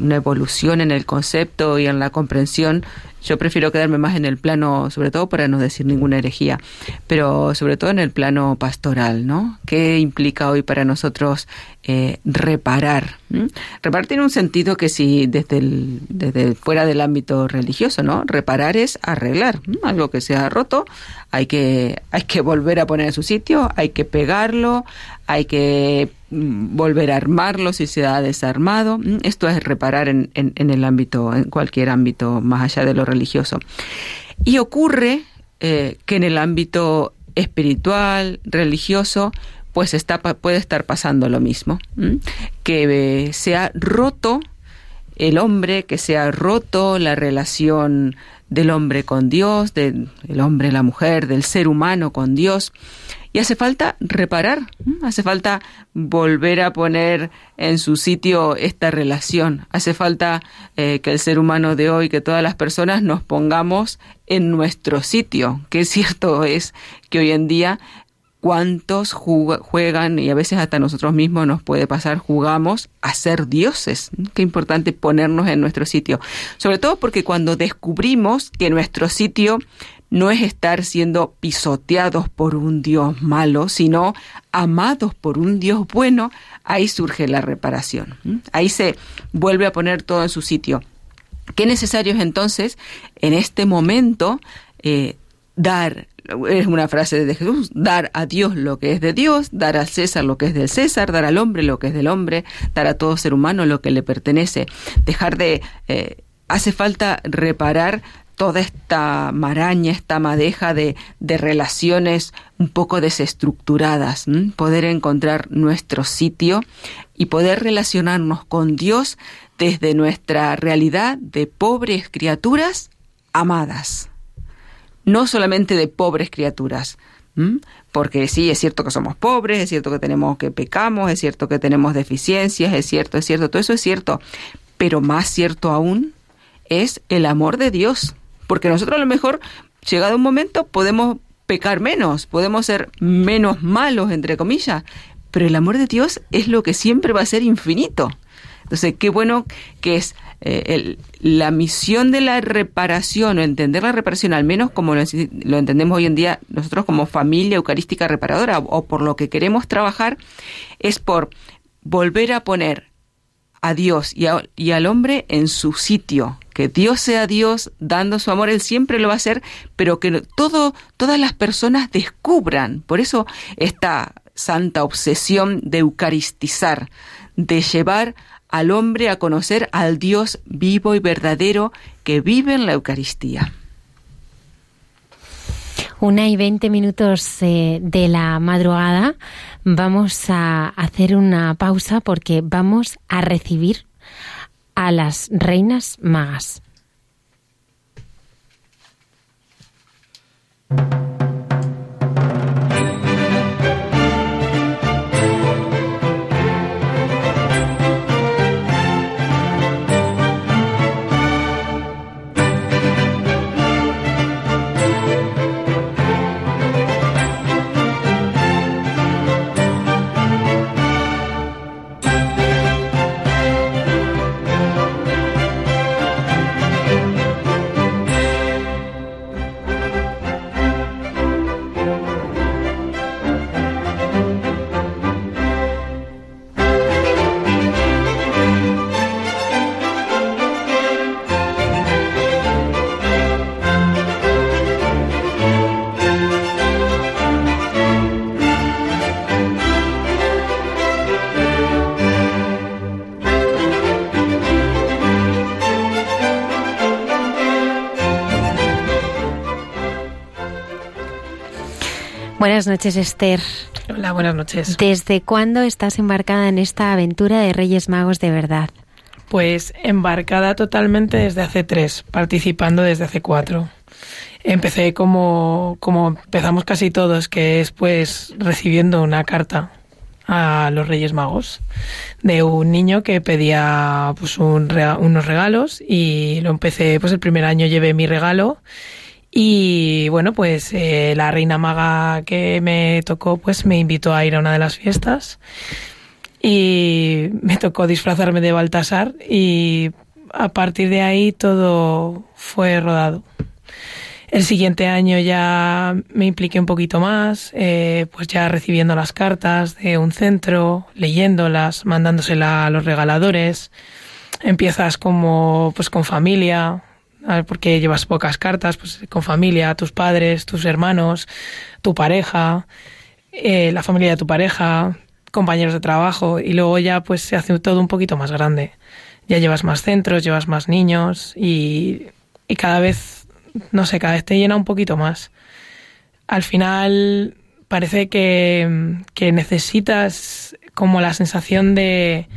una evolución en el concepto y en la comprensión. Yo prefiero quedarme más en el plano, sobre todo para no decir ninguna herejía, pero sobre todo en el plano pastoral, ¿no? ¿Qué implica hoy para nosotros eh, reparar? Reparar tiene un sentido que si desde, el, desde fuera del ámbito religioso, ¿no? Reparar es arreglar. Algo que se ha roto, hay que, hay que volver a poner en su sitio, hay que pegarlo, hay que mm, volver a armarlo si se ha desarmado. Esto es reparar en, en, el ámbito, en cualquier ámbito más allá de lo religioso. Y ocurre eh, que en el ámbito espiritual, religioso, pues está, puede estar pasando lo mismo, que eh, se ha roto el hombre, que se ha roto la relación del hombre con Dios, del hombre, la mujer, del ser humano con Dios. Y hace falta reparar, hace falta volver a poner en su sitio esta relación, hace falta eh, que el ser humano de hoy, que todas las personas nos pongamos en nuestro sitio, que cierto es que hoy en día cuántos juegan, y a veces hasta nosotros mismos nos puede pasar, jugamos a ser dioses. Qué importante ponernos en nuestro sitio. Sobre todo porque cuando descubrimos que nuestro sitio no es estar siendo pisoteados por un Dios malo, sino amados por un Dios bueno, ahí surge la reparación. Ahí se vuelve a poner todo en su sitio. Qué necesario es entonces, en este momento, eh, dar es una frase de Jesús, dar a Dios lo que es de Dios, dar al César lo que es del César, dar al hombre lo que es del hombre, dar a todo ser humano lo que le pertenece, dejar de... Eh, hace falta reparar toda esta maraña, esta madeja de, de relaciones un poco desestructuradas, poder encontrar nuestro sitio y poder relacionarnos con Dios desde nuestra realidad de pobres criaturas amadas no solamente de pobres criaturas. Porque sí, es cierto que somos pobres, es cierto que tenemos que pecamos, es cierto que tenemos deficiencias, es cierto, es cierto, todo eso es cierto. Pero más cierto aún es el amor de Dios. Porque nosotros a lo mejor, llegado un momento, podemos pecar menos, podemos ser menos malos, entre comillas, pero el amor de Dios es lo que siempre va a ser infinito. Entonces, qué bueno que es eh, la misión de la reparación o entender la reparación, al menos como lo, entendemos hoy en día nosotros como familia eucarística reparadora o, por lo que queremos trabajar, es por volver a poner a Dios y, y, al hombre en su sitio. Que Dios sea Dios dando su amor, Él siempre lo va a hacer, pero que todo, todas las personas descubran. Por eso esta santa obsesión de eucaristizar, de llevar al hombre a conocer al Dios vivo y verdadero que vive en la Eucaristía. Una y veinte minutos eh, de la madrugada. Vamos a hacer una pausa porque vamos a recibir a las reinas magas. Buenas noches, Esther. Hola, buenas noches. ¿Desde cuándo estás embarcada en esta aventura de Reyes Magos de verdad? Pues embarcada totalmente desde hace tres, participando desde hace cuatro. Empecé como, como empezamos casi todos, que es pues recibiendo una carta a los Reyes Magos de un niño que pedía pues un unos regalos y lo empecé pues el primer año llevé mi regalo y bueno pues eh, la reina maga que me tocó pues me invitó a ir a una de las fiestas y me tocó disfrazarme de Baltasar y a partir de ahí todo fue rodado. El siguiente año ya me impliqué un poquito más, eh, pues ya recibiendo las cartas de un centro, leyéndolas, mandándoselas a los regaladores. Empiezas como pues con familia, porque llevas pocas cartas, pues con familia, tus padres, tus hermanos, tu pareja, eh, la familia de tu pareja, compañeros de trabajo y luego ya pues se hace todo un poquito más grande. Ya llevas más centros, llevas más niños y, y cada vez no sé, cada vez te llena un poquito más. Al final parece que, necesitas como la sensación de,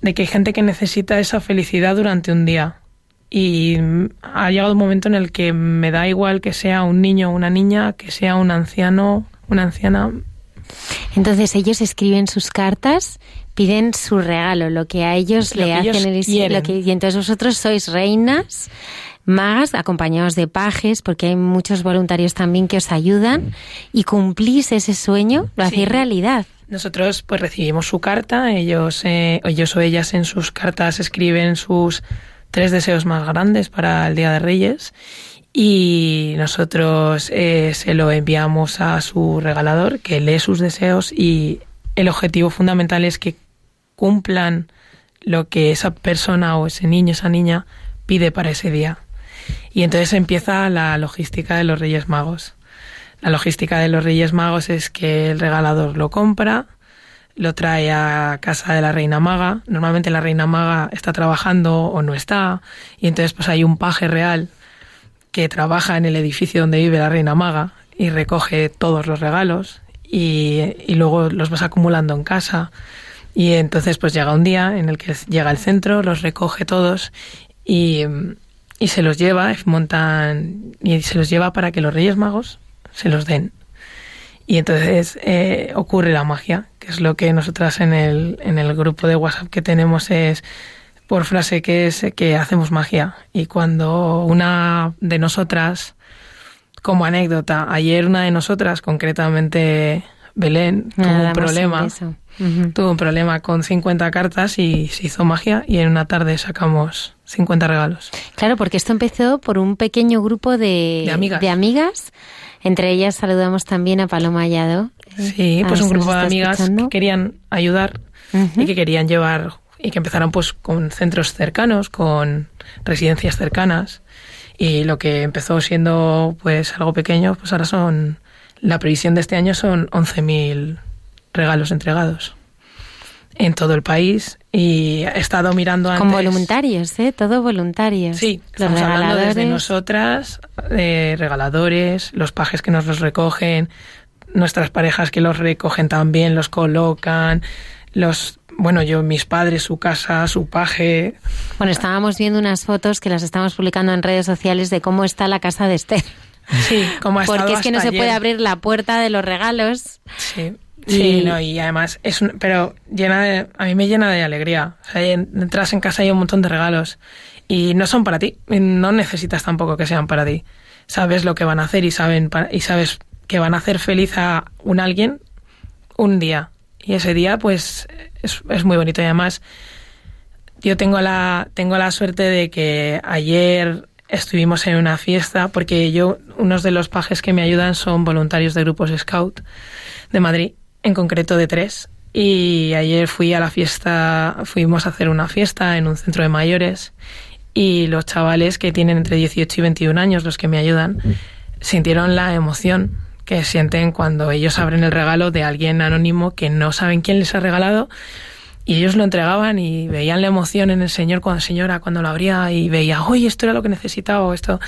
de que hay gente que necesita esa felicidad durante un día. Y ha llegado un momento en el que me da igual que sea un niño o una niña, que sea un anciano, una anciana. Entonces ellos escriben sus cartas, piden su regalo, lo que a ellos le hacen lo que, y entonces vosotros sois reinas más acompañados de pajes, porque hay muchos voluntarios también que os ayudan y cumplís ese sueño, lo hacéis realidad. Nosotros pues recibimos su carta, ellos, eh, ellos o ellas en sus cartas escriben sus tres deseos más grandes para el Día de Reyes y nosotros eh, se lo enviamos a su regalador que lee sus deseos y el objetivo fundamental es que cumplan lo que esa persona o ese niño, esa niña pide para ese día. Y entonces empieza la logística de los Reyes Magos. La logística de los Reyes Magos es que el regalador lo compra, lo trae a casa de la Reina Maga. Normalmente la Reina Maga está trabajando o no está, y entonces pues hay un paje real que trabaja en el edificio donde vive la Reina Maga y recoge todos los regalos y, y luego los vas acumulando en casa. Y entonces pues llega un día en el que llega al centro, los recoge todos y y se los lleva, montan y se los lleva para que los Reyes Magos se los den. Y entonces eh, ocurre la magia, es lo que nosotras en el, en el grupo de WhatsApp que tenemos es por frase que es que hacemos magia. Y cuando una de nosotras, como anécdota, ayer una de nosotras, concretamente Belén, tuvo un problema. Tuvo un problema con 50 cartas y se hizo magia y en una tarde sacamos 50 regalos. Claro, porque esto empezó por un pequeño grupo de, amigas. Entre ellas saludamos también a Paloma Hallado. Sí, pues un grupo de amigas que querían ayudar y que querían llevar y que empezaron pues con centros cercanos, con residencias cercanas. Y lo que empezó siendo pues algo pequeño, pues ahora son la previsión de este año son 11.000 regalos entregados en todo el país. Y he estado mirando antes... Con voluntarios, ¿eh? Todo voluntarios. Sí, estamos hablando desde nosotras, de regaladores, los pajes que nos los recogen, nuestras parejas que los recogen también, los colocan, los... Bueno, yo, mis padres, su casa, su paje. Bueno, estábamos viendo unas fotos que las estamos publicando en redes sociales de cómo está la casa de Esther. Sí, como ha Porque es que no se puede abrir la puerta de los regalos. Sí. Sí, no, y además es un, pero llena de, a mí me llena de alegría. O sea, entras en casa y hay un montón de regalos y no son para ti, no necesitas tampoco que sean para ti. Sabes lo que van a hacer y saben y sabes que van a hacer feliz a un alguien un día. Y ese día pues es, es muy bonito. Y además yo tengo la tengo la suerte de que ayer estuvimos en una fiesta porque yo unos de los pajes que me ayudan son voluntarios de grupos scout de Madrid en concreto de tres. Y ayer fui a la fiesta, fuimos a hacer una fiesta en un centro de mayores. Y los chavales que tienen entre 18 y 21 años, los que me ayudan, sintieron la emoción que sienten cuando ellos abren el regalo de alguien anónimo que no saben quién les ha regalado y ellos lo entregaban y veían la emoción en el señor cuando señora cuando lo abría y veía, oye, esto era lo que necesitaba esto.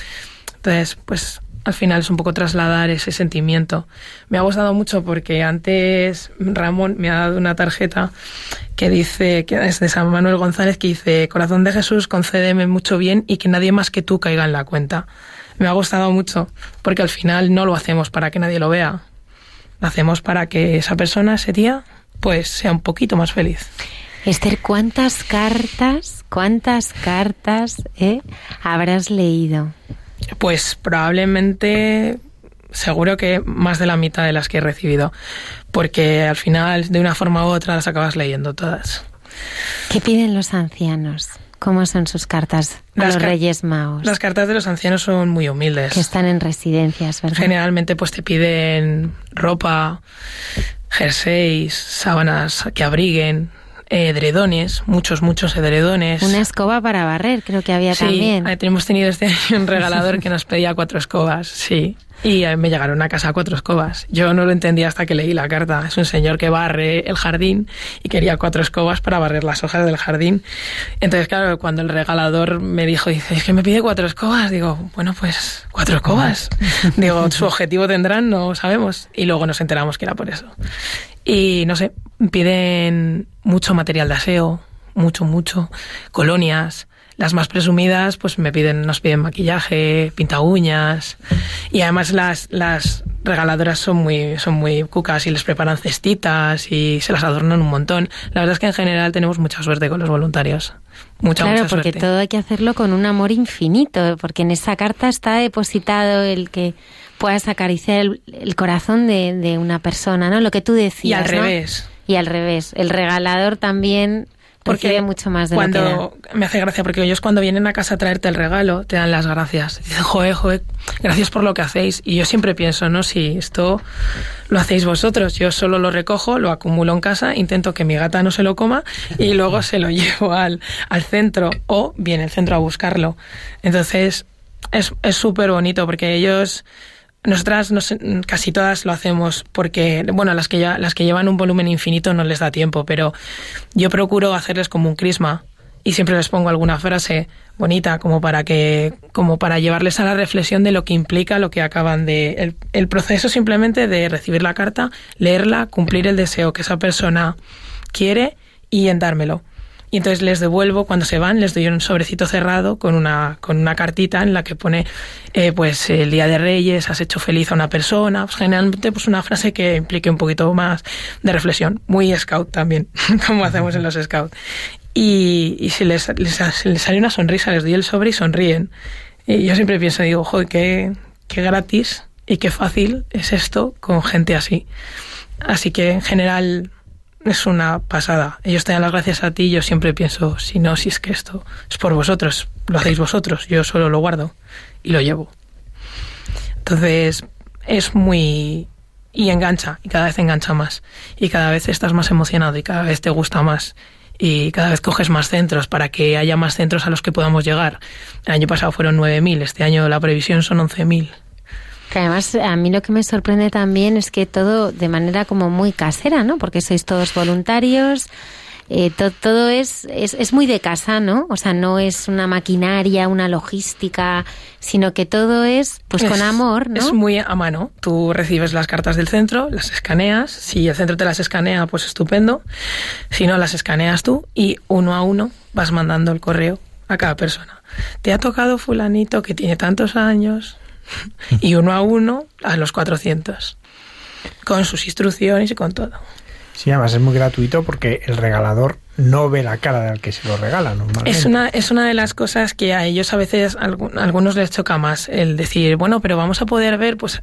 Entonces, pues al final es un poco trasladar ese sentimiento. Me ha gustado mucho porque antes Ramón me ha dado una tarjeta que dice, que es de San Manuel González, que dice, Corazón de Jesús, concédeme mucho bien y que nadie más que tú caiga en la cuenta. Me ha gustado mucho porque al final no lo hacemos para que nadie lo vea. Lo hacemos para que esa persona ese día pues sea un poquito más feliz. Esther, ¿cuántas cartas, cuántas cartas eh, habrás leído? Pues probablemente, seguro que más de la mitad de las que he recibido, porque al final, de una forma u otra, las acabas leyendo todas. ¿Qué piden los ancianos? ¿Cómo son sus cartas a los Reyes Magos? Las cartas de los ancianos son muy humildes. Que están en residencias, ¿verdad? Generalmente pues te piden ropa, jerseys, sábanas que abriguen, edredones, muchos, muchos edredones. Una escoba para barrer, creo que había sí, también. hemos tenido este año un regalador que nos pedía cuatro escobas, sí. Y me llegaron a casa cuatro escobas. Yo no lo entendía hasta que leí la carta. Es un señor que barre el jardín y quería cuatro escobas para barrer las hojas del jardín. Entonces, claro, cuando el regalador me dijo, dice, es que me pide cuatro escobas, digo, bueno, pues cuatro escobas. digo, su objetivo tendrán, no sabemos. Y luego nos enteramos que era por eso. Y no sé, piden mucho material de aseo, mucho, mucho, colonias. Las más presumidas, pues me piden, nos piden maquillaje, pinta uñas. Y además las, las regaladoras son muy, son muy cucas y les preparan cestitas y se las adornan un montón. La verdad es que en general tenemos mucha suerte con los voluntarios. Mucha, claro, mucha porque suerte. todo hay que hacerlo con un amor infinito, porque en esa carta está depositado el que puedas acariciar el, el corazón de, de, una persona, ¿no? Lo que tú decías. Y al ¿no? revés. Y al revés. El regalador también porque mucho más de cuando lo que da. me hace gracia porque ellos cuando vienen a casa a traerte el regalo te dan las gracias dicen joder joder gracias por lo que hacéis y yo siempre pienso no si esto lo hacéis vosotros yo solo lo recojo lo acumulo en casa intento que mi gata no se lo coma y luego se lo llevo al, al centro o viene el centro a buscarlo entonces es súper bonito porque ellos nosotras casi todas lo hacemos porque, bueno, las que, ya, las que llevan un volumen infinito no les da tiempo, pero yo procuro hacerles como un crisma y siempre les pongo alguna frase bonita como para que como para llevarles a la reflexión de lo que implica lo que acaban de el, el proceso simplemente de recibir la carta, leerla, cumplir el deseo que esa persona quiere y en dármelo y entonces les devuelvo cuando se van les doy un sobrecito cerrado con una con una cartita en la que pone eh, pues el día de Reyes has hecho feliz a una persona. Pues, generalmente pues una frase que implique un poquito más de reflexión. Muy scout también como hacemos en los scouts. Y, y si les, les, les, sale una sonrisa les doy el sobre y sonríen. Y yo siempre pienso digo joder qué, qué gratis y qué fácil es esto con gente así así que en general es una pasada. Ellos te dan las gracias a ti y yo siempre pienso, si no, si es que esto es por vosotros, lo hacéis vosotros, yo solo lo guardo y lo llevo. Entonces, es muy... y engancha, y cada vez engancha más, y cada vez estás más emocionado y cada vez te gusta más. Y cada vez coges más centros para que haya más centros a los que podamos llegar. El año pasado fueron 9.000, este año la previsión son 11.000. Que además a mí lo que me sorprende también es que todo de manera como muy casera, ¿no? Porque sois todos voluntarios, eh, to, todo es, es, es, muy de casa, ¿no? O sea, no es una maquinaria, una logística, sino que todo es pues es, con amor, ¿no? Es muy a mano. Tú recibes las cartas del centro, las escaneas. Si el centro te las escanea, pues estupendo. Si no, las escaneas tú y uno a uno vas mandando el correo a cada persona. Te ha tocado fulanito que tiene tantos años, y uno a uno a los 400, con sus instrucciones y con todo. Sí, además es muy gratuito porque el regalador no ve la cara del que se lo regala normalmente. Es una, es una de las cosas que a ellos a veces a algunos les choca más, el decir, bueno, pero vamos a poder ver, pues,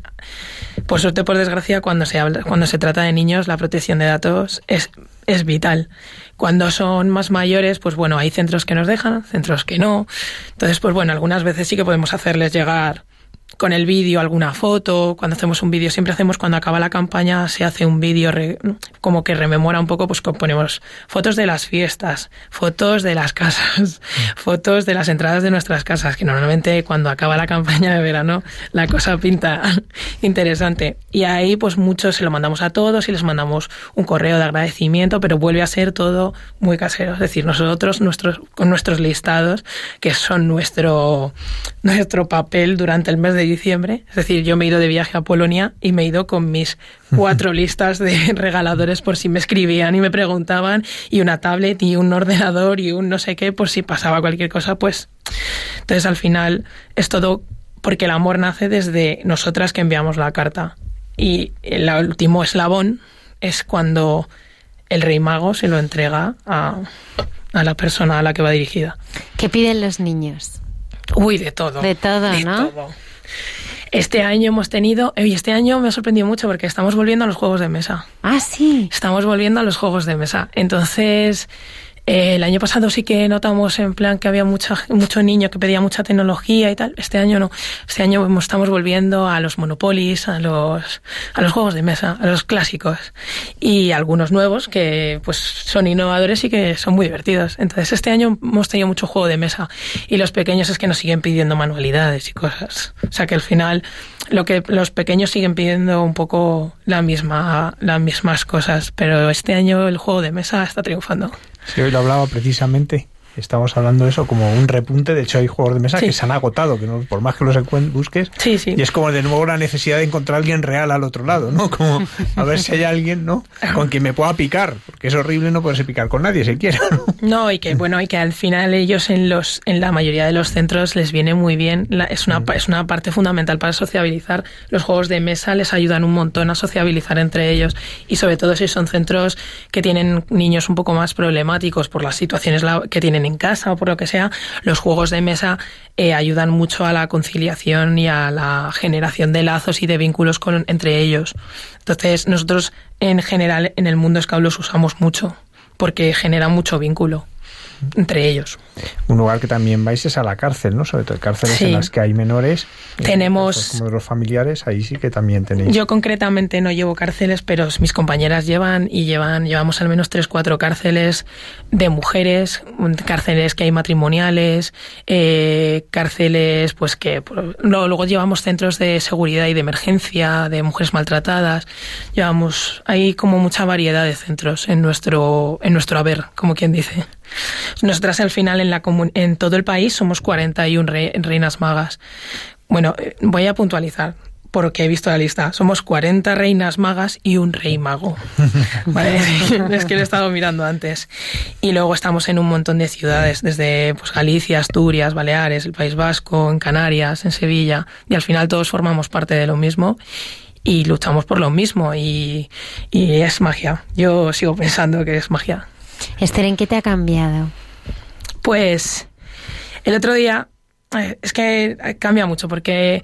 por suerte, por desgracia, cuando se habla, cuando se trata de niños, la protección de datos es, es vital. Cuando son más mayores, pues bueno, hay centros que nos dejan, centros que no. Entonces, pues bueno, algunas veces sí que podemos hacerles llegar con el vídeo alguna foto. Cuando hacemos un vídeo, siempre hacemos cuando acaba la campaña, se hace un vídeo como que rememora un poco, pues ponemos fotos de las fiestas, fotos de las casas, fotos de las entradas de nuestras casas, que normalmente cuando acaba la campaña de verano la cosa pinta interesante. Y ahí pues muchos se lo mandamos a todos y les mandamos un correo de agradecimiento, pero vuelve a ser todo muy casero. Es decir, nosotros nuestros, con nuestros listados, que son nuestro, nuestro papel durante el mes de de diciembre. Es decir, yo me he ido de viaje a Polonia y me he ido con mis cuatro listas de regaladores por si me escribían y me preguntaban, y una tablet y un ordenador y un no sé qué, por si pasaba cualquier cosa, pues. Entonces al final es todo porque el amor nace desde nosotras que enviamos la carta. Y el último eslabón es cuando el rey mago se lo entrega a, a la persona a la que va dirigida. ¿Qué piden los niños? Uy, de todo. De todo, ¿no? Este año hemos tenido, y este año me ha sorprendido mucho porque estamos volviendo a los juegos de mesa. Ah, sí. Estamos volviendo a los juegos de mesa. Entonces, el año pasado sí que notamos en plan que había mucha, mucho niño que pedía mucha tecnología y tal. Este año no. Este año estamos volviendo a los Monopolis, a los, a los juegos de mesa, a los clásicos. Y algunos nuevos que pues son innovadores y que son muy divertidos. Entonces este año hemos tenido mucho juego de mesa. Y los pequeños es que nos siguen pidiendo manualidades y cosas. O sea que al final lo que los pequeños siguen pidiendo un poco la misma, las mismas cosas. Pero este año el juego de mesa está triunfando. Sí, hoy lo hablaba precisamente estamos hablando de eso como un repunte. De hecho, hay juegos de mesa que se han agotado, que no, por más que los busques. Sí, sí. Y es como de nuevo la necesidad de encontrar a alguien real al otro lado, ¿no? Como a ver si hay alguien, ¿no? Con quien me pueda picar, porque es horrible no poderse picar con nadie si quiera. ¿no? y que bueno, y que al final ellos en los en la mayoría de los centros les viene muy bien. es una mm. es una parte fundamental para sociabilizar. Los juegos de mesa les ayudan un montón a sociabilizar entre ellos y sobre todo si son centros que tienen niños un poco más problemáticos por las situaciones que tienen en casa o por lo que sea, los juegos de mesa eh, ayudan mucho a la conciliación y a la generación de lazos y de vínculos con, entre ellos. Entonces, nosotros en general en el mundo Scout los usamos mucho porque genera mucho vínculo entre ellos. Un lugar que también vais es a la cárcel, ¿no? Sobre todo cárceles en las que hay menores. Tenemos. como de los familiares, ahí sí que también tenéis. Yo concretamente no llevo cárceles, pero mis compañeras llevan y llevan, llevamos al menos tres, cuatro cárceles de mujeres, cárceles que hay matrimoniales, eh, cárceles, pues que. Luego llevamos centros de seguridad y de emergencia, de mujeres maltratadas. Llevamos. Hay como mucha variedad de centros en nuestro, en nuestro haber, como quien dice. Nosotras al final en, la en todo el país somos 41 reinas magas. Bueno, eh, voy a puntualizar porque he visto la lista. Somos 40 reinas magas y un rey mago. es que lo he estado mirando antes. Y luego estamos en un montón de ciudades, desde pues, Galicia, Asturias, Baleares, el País Vasco, en Canarias, en Sevilla. Y al final todos formamos parte de lo mismo y luchamos por lo mismo. Y, y es magia. Yo sigo pensando que es magia. Esther, ¿en qué te ha cambiado? Pues el otro día, eh, es que cambia mucho porque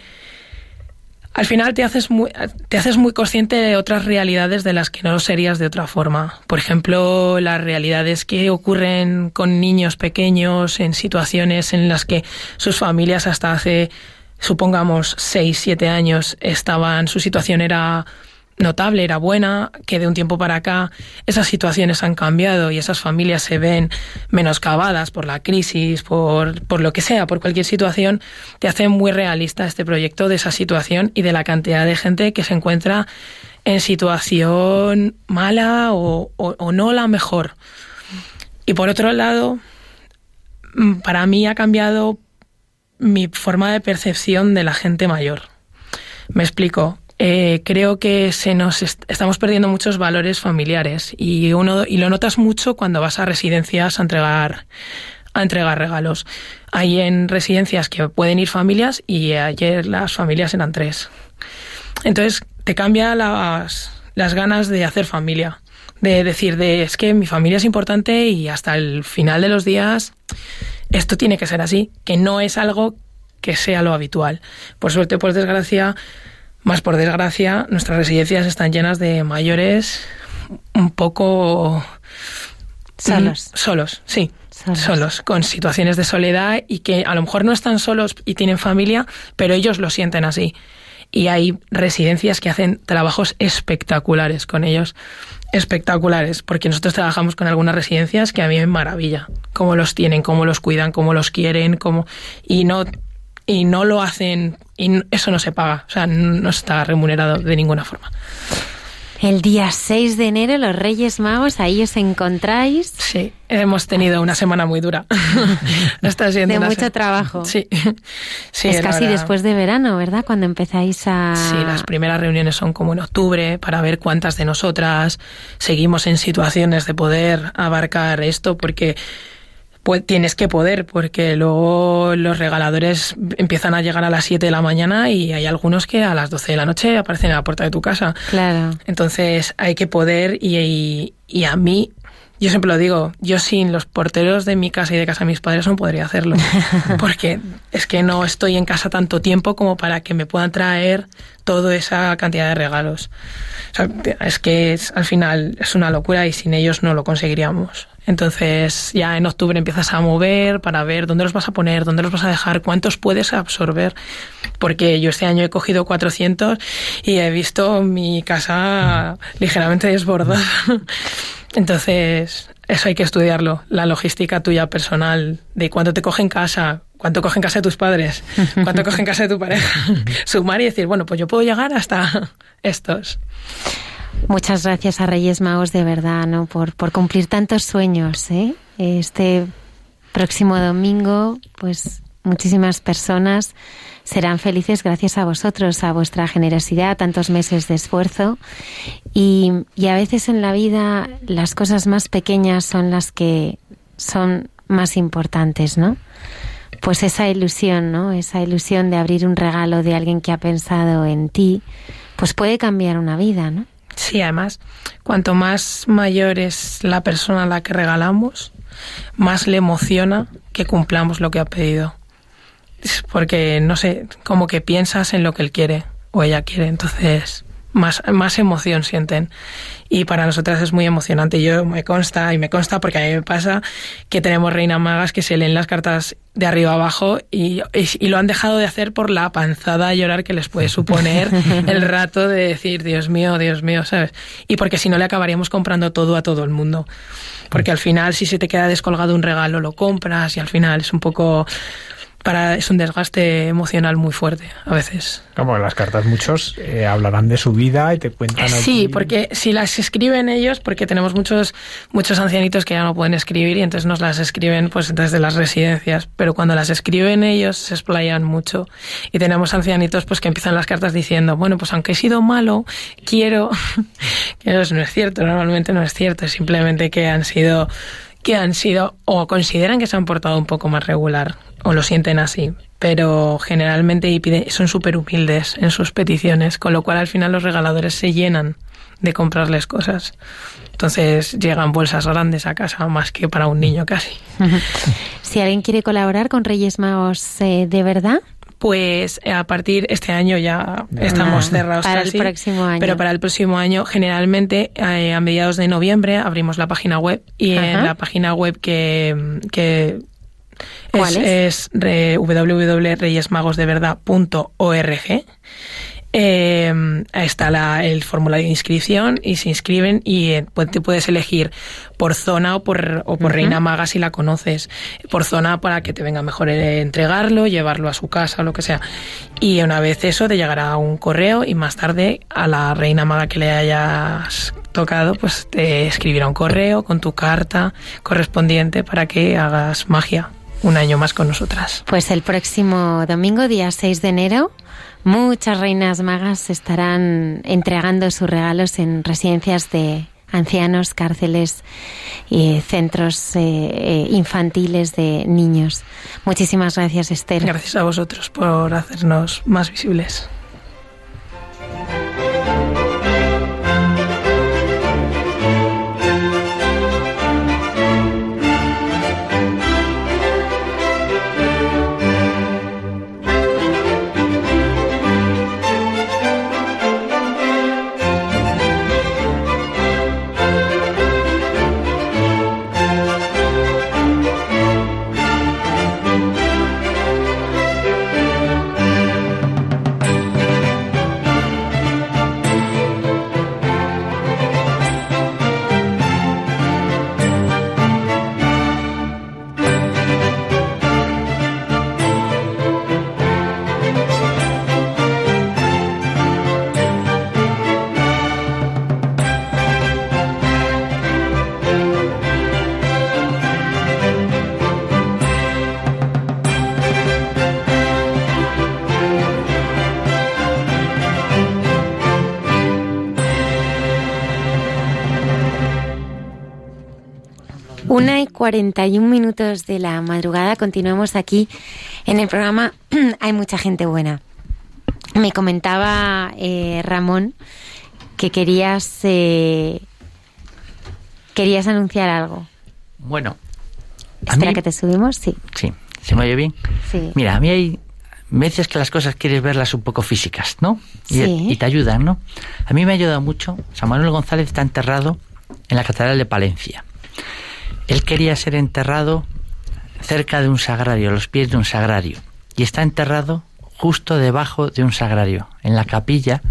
al final te haces muy, te haces muy consciente de otras realidades de las que no serías de otra forma. Por ejemplo, las realidades que ocurren con niños pequeños en situaciones en las que sus familias hasta hace, supongamos, 6, 7 años estaban, su situación era notable, era buena, que de un tiempo para acá esas situaciones han cambiado y esas familias se ven menoscabadas por la crisis, por, por lo que sea, por cualquier situación, te hace muy realista este proyecto de esa situación y de la cantidad de gente que se encuentra en situación mala o, o no la mejor. Y por otro lado, mm, para mí ha cambiado mi forma de percepción de la gente mayor. Me explico. Eh, creo que se nos estamos perdiendo muchos valores familiares y uno y lo notas mucho cuando vas a residencias a entregar a entregar regalos. Hay en residencias que pueden ir familias y ayer las familias eran tres. Entonces te cambia las, las ganas de hacer familia, de decir de es que mi familia es importante y hasta el final de los días esto tiene que ser así, que no es algo que sea lo habitual. Por suerte, por desgracia, más por desgracia, nuestras residencias están llenas de mayores un poco solos. Mm, solos, sí. Solos. con situaciones de soledad y que a lo mejor no están solos y tienen familia, pero ellos lo sienten así. Y hay residencias que hacen trabajos espectaculares con ellos, espectaculares, porque nosotros trabajamos con algunas residencias que a mí me maravilla, cómo los tienen, cómo los cuidan, cómo los quieren, cómo y no y no lo hacen y eso no se paga, o sea, no está remunerado de ninguna forma. El día 6 de enero, los Reyes Magos, ahí os encontráis. Sí, hemos tenido una semana muy dura. Está siendo de mucho trabajo. Sí. sí es casi después de verano, ¿verdad? Cuando empezáis a... Sí, las primeras reuniones son como en octubre para ver cuántas de nosotras seguimos en situaciones de poder abarcar esto, porque pues tienes que poder, porque luego los regaladores empiezan a llegar a las 7 de la mañana y hay algunos que a las 12 de la noche aparecen en la puerta de tu casa. Claro. Entonces hay que poder y, y, a mí, yo siempre lo digo, yo sin los porteros de mi casa y de casa de mis padres no podría hacerlo, porque es que no estoy en casa tanto tiempo como para que me puedan traer toda esa cantidad de regalos. O sea, es que es, al final es una locura y sin ellos no lo conseguiríamos. Entonces ya en octubre empiezas a mover para ver dónde los vas a poner, dónde los vas a dejar, cuántos puedes absorber. Porque yo este año he cogido 400 y he visto mi casa ligeramente desbordada. Entonces, eso hay que estudiarlo. La logística tuya personal, de cuánto te coge en casa, cuánto coge en casa de tus padres, cuánto coge en casa de tu pareja. Sumar y decir, bueno, pues yo puedo llegar hasta estos. Muchas gracias a Reyes Magos de verdad, ¿no? Por, por cumplir tantos sueños, ¿eh? Este próximo domingo, pues muchísimas personas serán felices gracias a vosotros, a vuestra generosidad, tantos meses de esfuerzo. Y, y a veces en la vida las cosas más pequeñas son las que son más importantes, ¿no? Pues esa ilusión, ¿no? Esa ilusión de abrir un regalo de alguien que ha pensado en ti, pues puede cambiar una vida, ¿no? Sí, además, cuanto más mayor es la persona a la que regalamos, más le emociona que cumplamos lo que ha pedido. Porque, no sé, como que piensas en lo que él quiere o ella quiere, entonces más, más emoción sienten y para nosotras es muy emocionante. Yo me consta y me consta porque a mí me pasa que tenemos reinas magas que se leen las cartas de arriba abajo y, y, lo han dejado de hacer por la panzada a llorar que les puede suponer el rato de decir, Dios mío, Dios mío, ¿sabes? Y porque si no le acabaríamos comprando todo a todo el mundo. Porque al final, si se te queda descolgado un regalo, lo compras y al final es un poco para es un desgaste emocional muy fuerte a veces. Como las cartas muchos eh, hablarán de su vida y te cuentan. Sí, porque si las escriben ellos, porque tenemos muchos muchos ancianitos que ya no pueden escribir y entonces nos las escriben pues desde las residencias, pero cuando las escriben ellos se explayan mucho y tenemos ancianitos pues que empiezan las cartas diciendo, bueno, pues aunque he sido malo, quiero que eso no es cierto, normalmente no es cierto, es simplemente que han sido que han sido o consideran que se han portado un poco más regular o lo sienten así, pero generalmente son súper humildes en sus peticiones, con lo cual al final los regaladores se llenan de comprarles cosas. Entonces llegan bolsas grandes a casa, más que para un niño casi. Si alguien quiere colaborar con Reyes Magos eh, de verdad, pues eh, a partir este año ya estamos cerrados para el próximo año. Pero para el próximo año, generalmente eh, a mediados de noviembre abrimos la página web y en la página web que, que es, es? es www.reyesmagosdeverdad.org. Eh, está la, el formulario de inscripción y se inscriben y eh, te puedes elegir por zona o por, o por Reina Maga si la conoces. Por zona para que te venga mejor eh, entregarlo, llevarlo a su casa o lo que sea. Y una vez eso te llegará un correo y más tarde a la Reina Maga que le hayas tocado, pues te escribirá un correo con tu carta correspondiente para que hagas magia un año más con nosotras. Pues el próximo domingo, día 6 de enero, muchas reinas magas estarán entregando sus regalos en residencias de ancianos, cárceles y centros eh, infantiles de niños. Muchísimas gracias, Esther. Gracias a vosotros por hacernos más visibles. Una y 41 minutos de la madrugada. Continuamos aquí en el programa Hay mucha gente buena. Me comentaba eh, Ramón que querías eh, querías anunciar algo. Bueno, espera que te subimos, sí. Sí, ¿se me oye bien? Sí. Mira, a mí hay veces que las cosas quieres verlas un poco físicas, ¿no? Y, Sí. y te ayudan, ¿no? A mí me ha ayudado mucho. San Manuel González está enterrado en la Catedral de Palencia. Él quería ser enterrado cerca de un sagrario, a los pies de un sagrario. Y está enterrado justo debajo de un sagrario, en la capilla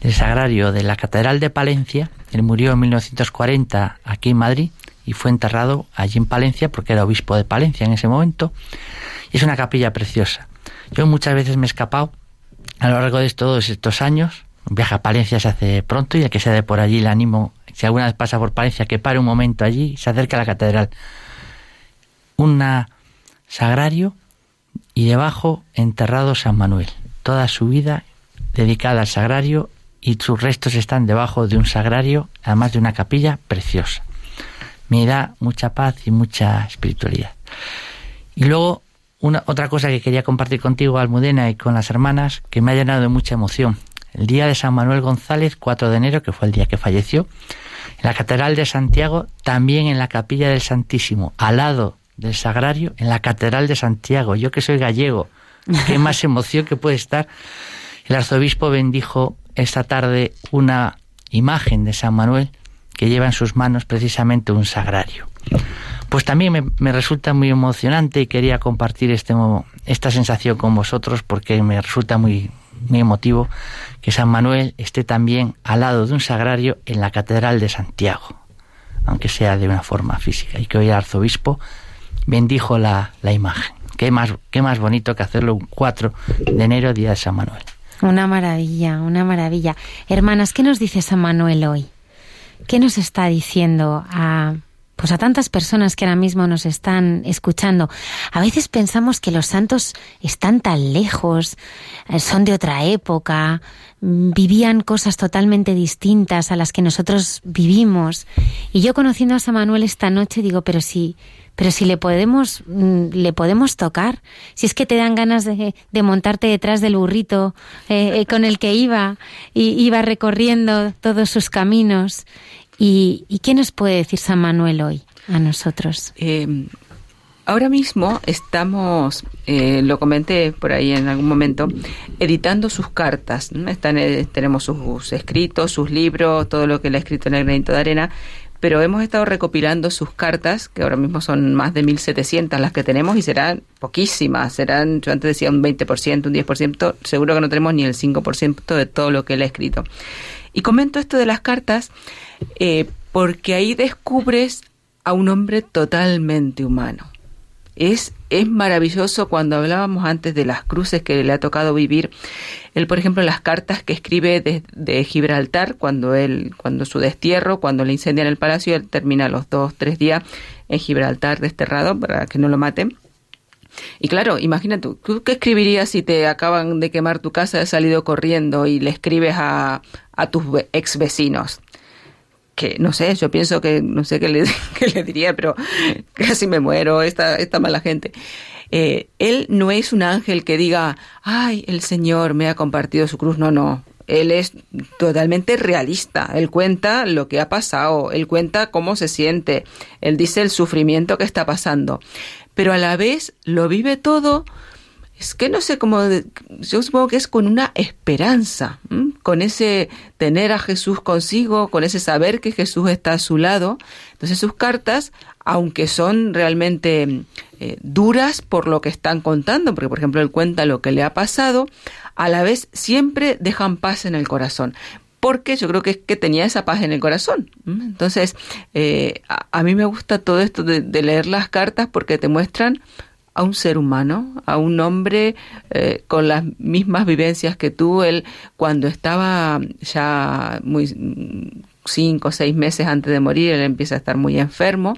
del sagrario de la Catedral de Palencia. Él murió en 1940 aquí en Madrid y fue enterrado allí en Palencia porque era obispo de Palencia en ese momento. Y es una capilla preciosa. Yo muchas veces me he escapado a lo largo de todos estos años. Un viaje a Palencia se hace pronto y el que sea de por allí le animo, si alguna vez pasa por Palencia, que pare un momento allí se acerque a la catedral. Un sagrario y debajo enterrado San Manuel. Toda su vida dedicada al sagrario y sus restos están debajo de un sagrario, además de una capilla preciosa. Me da mucha paz y mucha espiritualidad. Y luego, una, otra cosa que quería compartir contigo, Almudena, y con las hermanas, que me ha llenado de mucha emoción. El día de San Manuel González, 4 de enero, que fue el día que falleció, en la Catedral de Santiago, también en la Capilla del Santísimo, al lado del Sagrario, en la Catedral de Santiago. Yo que soy gallego, qué más emoción que puede estar. El arzobispo bendijo esta tarde una imagen de San Manuel que lleva en sus manos precisamente un sagrario. Pues también me, me resulta muy emocionante y quería compartir este, esta sensación con vosotros porque me resulta muy, muy emotivo que San Manuel esté también al lado de un sagrario en la Catedral de Santiago, aunque sea de una forma física, y que hoy el arzobispo bendijo la, la imagen. Qué más, qué más bonito que hacerlo un 4 de enero, día de San Manuel. Una maravilla, una maravilla. Hermanas, ¿qué nos dice San Manuel hoy? ¿Qué nos está diciendo a pues a tantas personas que ahora mismo nos están escuchando? A veces pensamos que los santos están tan lejos, eh, son de otra época, mm, vivían cosas totalmente distintas a las que nosotros vivimos. Y yo conociendo a San Manuel esta noche digo, pero si pero si le podemos mm, le podemos tocar si es que te dan ganas de, montarte detrás del burrito eh, eh, con el que iba y iba recorriendo todos sus caminos y, y qué nos puede decir San Manuel hoy a nosotros Eh, ahora mismo estamos, eh, lo comenté por ahí en algún momento, editando sus cartas. Están, eh, tenemos sus escritos, sus libros, todo lo que él ha escrito en el granito de arena, pero hemos estado recopilando sus cartas, que ahora mismo son más de 1.700 las que tenemos y serán poquísimas, serán, yo antes decía un 20%, un 10%, seguro que no tenemos ni el 5% de todo lo que él ha escrito. Y comento esto de las cartas eh, porque ahí descubres a un hombre totalmente humano. Es, es maravilloso cuando hablábamos antes de las cruces que le ha tocado vivir. Él, por ejemplo, las cartas que escribe de, de Gibraltar, cuando él, cuando su destierro, cuando le incendian el palacio, él termina los dos, tres días en Gibraltar desterrado para que no lo maten. Y claro, imagínate, ¿tú qué escribirías si te acaban de quemar tu casa, has salido corriendo y le escribes a, a tus ex vecinos? No sé, yo pienso que no sé qué le, qué le diría, pero casi me muero, esta, esta mala gente. Eh, él no es un ángel que diga, ay, el Señor me ha compartido su cruz. No, no. Él es totalmente realista. Él cuenta lo que ha pasado, él cuenta cómo se siente, él dice el sufrimiento que está pasando. Pero a la vez lo vive todo es que no sé cómo, yo supongo que es con una esperanza, ¿m? Con ese tener a Jesús consigo, con ese saber que Jesús está a su lado. Entonces sus cartas, aunque son realmente eh, duras por lo que están contando, porque por ejemplo él cuenta lo que le ha pasado, a la vez siempre dejan paz en el corazón. Porque yo creo que es que tenía esa paz en el corazón. Entonces, eh, a, mí me gusta todo esto de leer las cartas porque te muestran a un ser humano, a un hombre eh, con las mismas vivencias que tú. Él, cuando estaba ya muy cinco o seis meses antes de morir, él empieza a estar muy enfermo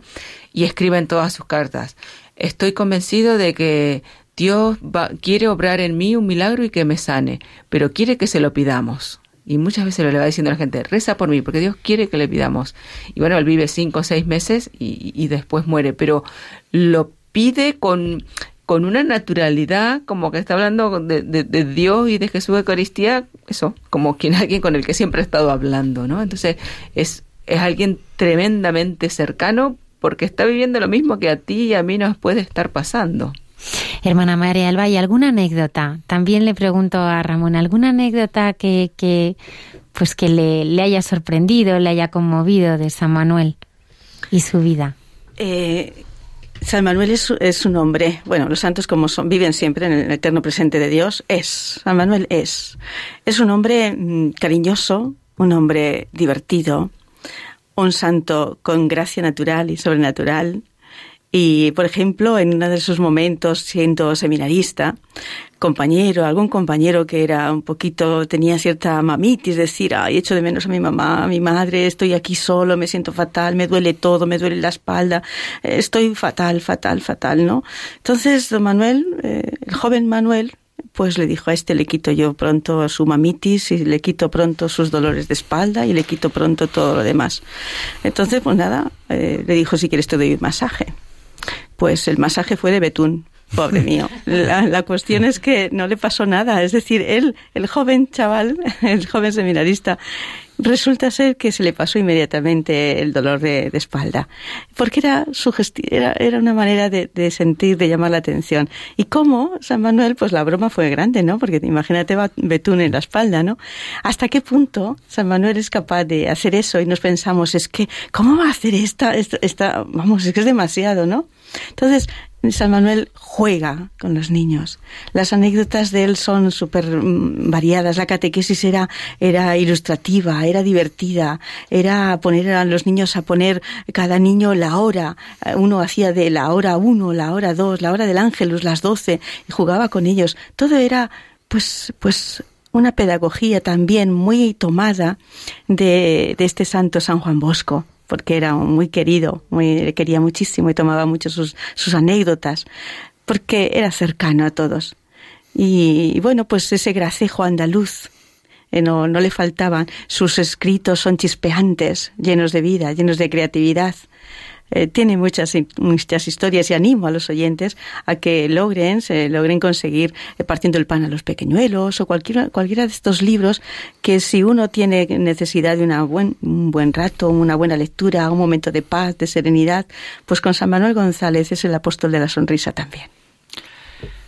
y escribe en todas sus cartas. Estoy convencido de que Dios va- quiere obrar en mí un milagro y que me sane, pero quiere que se lo pidamos. Y muchas veces le va diciendo a la gente, reza por mí, porque Dios quiere que le pidamos. Y bueno, él vive cinco o seis meses y, después muere, pero lo pide con, con una naturalidad, como que está hablando de, de, Dios y de Jesús de Eucaristía, eso, como quien alguien con el que siempre ha estado hablando, ¿no? Entonces es, es alguien tremendamente cercano porque está viviendo lo mismo que a ti y a mí nos puede estar pasando. Hermana María Alba, ¿y alguna anécdota? También le pregunto a Ramón, ¿alguna anécdota que, que pues que le, le, haya sorprendido, le haya conmovido de San Manuel y su vida? Eh, San Manuel es, es, un hombre, bueno, los santos como son, viven siempre en el eterno presente de Dios, es, San Manuel es. Es un hombre mm, cariñoso, un hombre divertido, un santo con gracia natural y sobrenatural, y, por ejemplo, en uno de esos momentos, siendo seminarista, compañero, algún compañero que era un poquito, tenía cierta mamitis, decir, ay, echo de menos a mi mamá, a mi madre, estoy aquí solo, me siento fatal, me duele todo, me duele la espalda, estoy fatal, fatal, fatal, ¿no? Entonces, don Manuel, eh, el joven Manuel, pues le dijo a este le quito yo pronto su mamitis y le quito pronto sus dolores de espalda y le quito pronto todo lo demás. Entonces, pues nada, eh, le dijo si quieres te doy un masaje. Pues el masaje fue de betún, pobre mío. La, cuestión es que no le pasó nada. Es decir, él, el joven chaval, el joven seminarista, resulta ser que se le pasó inmediatamente el dolor de, espalda, porque era, era, era una manera de, sentir, de llamar la atención. Y cómo San Manuel, pues la broma fue grande, ¿no? Porque imagínate betún en la espalda, ¿no? ¿Hasta qué punto San Manuel es capaz de hacer eso? Y nos pensamos, es que, ¿cómo va a hacer esta, esta, esta vamos, es que es demasiado, ¿no? Entonces, San Manuel juega con los niños. Las anécdotas de él son súper mm, variadas. La catequesis era, era ilustrativa, era divertida, era poner a los niños a poner cada niño la hora. Uno hacía de la hora uno, la hora dos, la hora del ángelus, las doce, y jugaba con ellos. Todo era, pues, pues, una pedagogía también muy tomada de, de este santo San Juan Bosco porque era muy querido, muy, le quería muchísimo y tomaba mucho sus, sus anécdotas, porque era cercano a todos. Y, bueno, pues ese gracejo andaluz, eh, no, no le faltaban. Sus escritos son chispeantes, llenos de vida, llenos de creatividad. Eh, tiene muchas, muchas historias y animo a los oyentes a que logren, se logren conseguir eh, partiendo el pan a los pequeñuelos o cualquiera, cualquiera de estos libros que si uno tiene necesidad de una buen, un buen rato, una buena lectura, un momento de paz, de serenidad, pues con San Manuel González es el apóstol de la sonrisa también.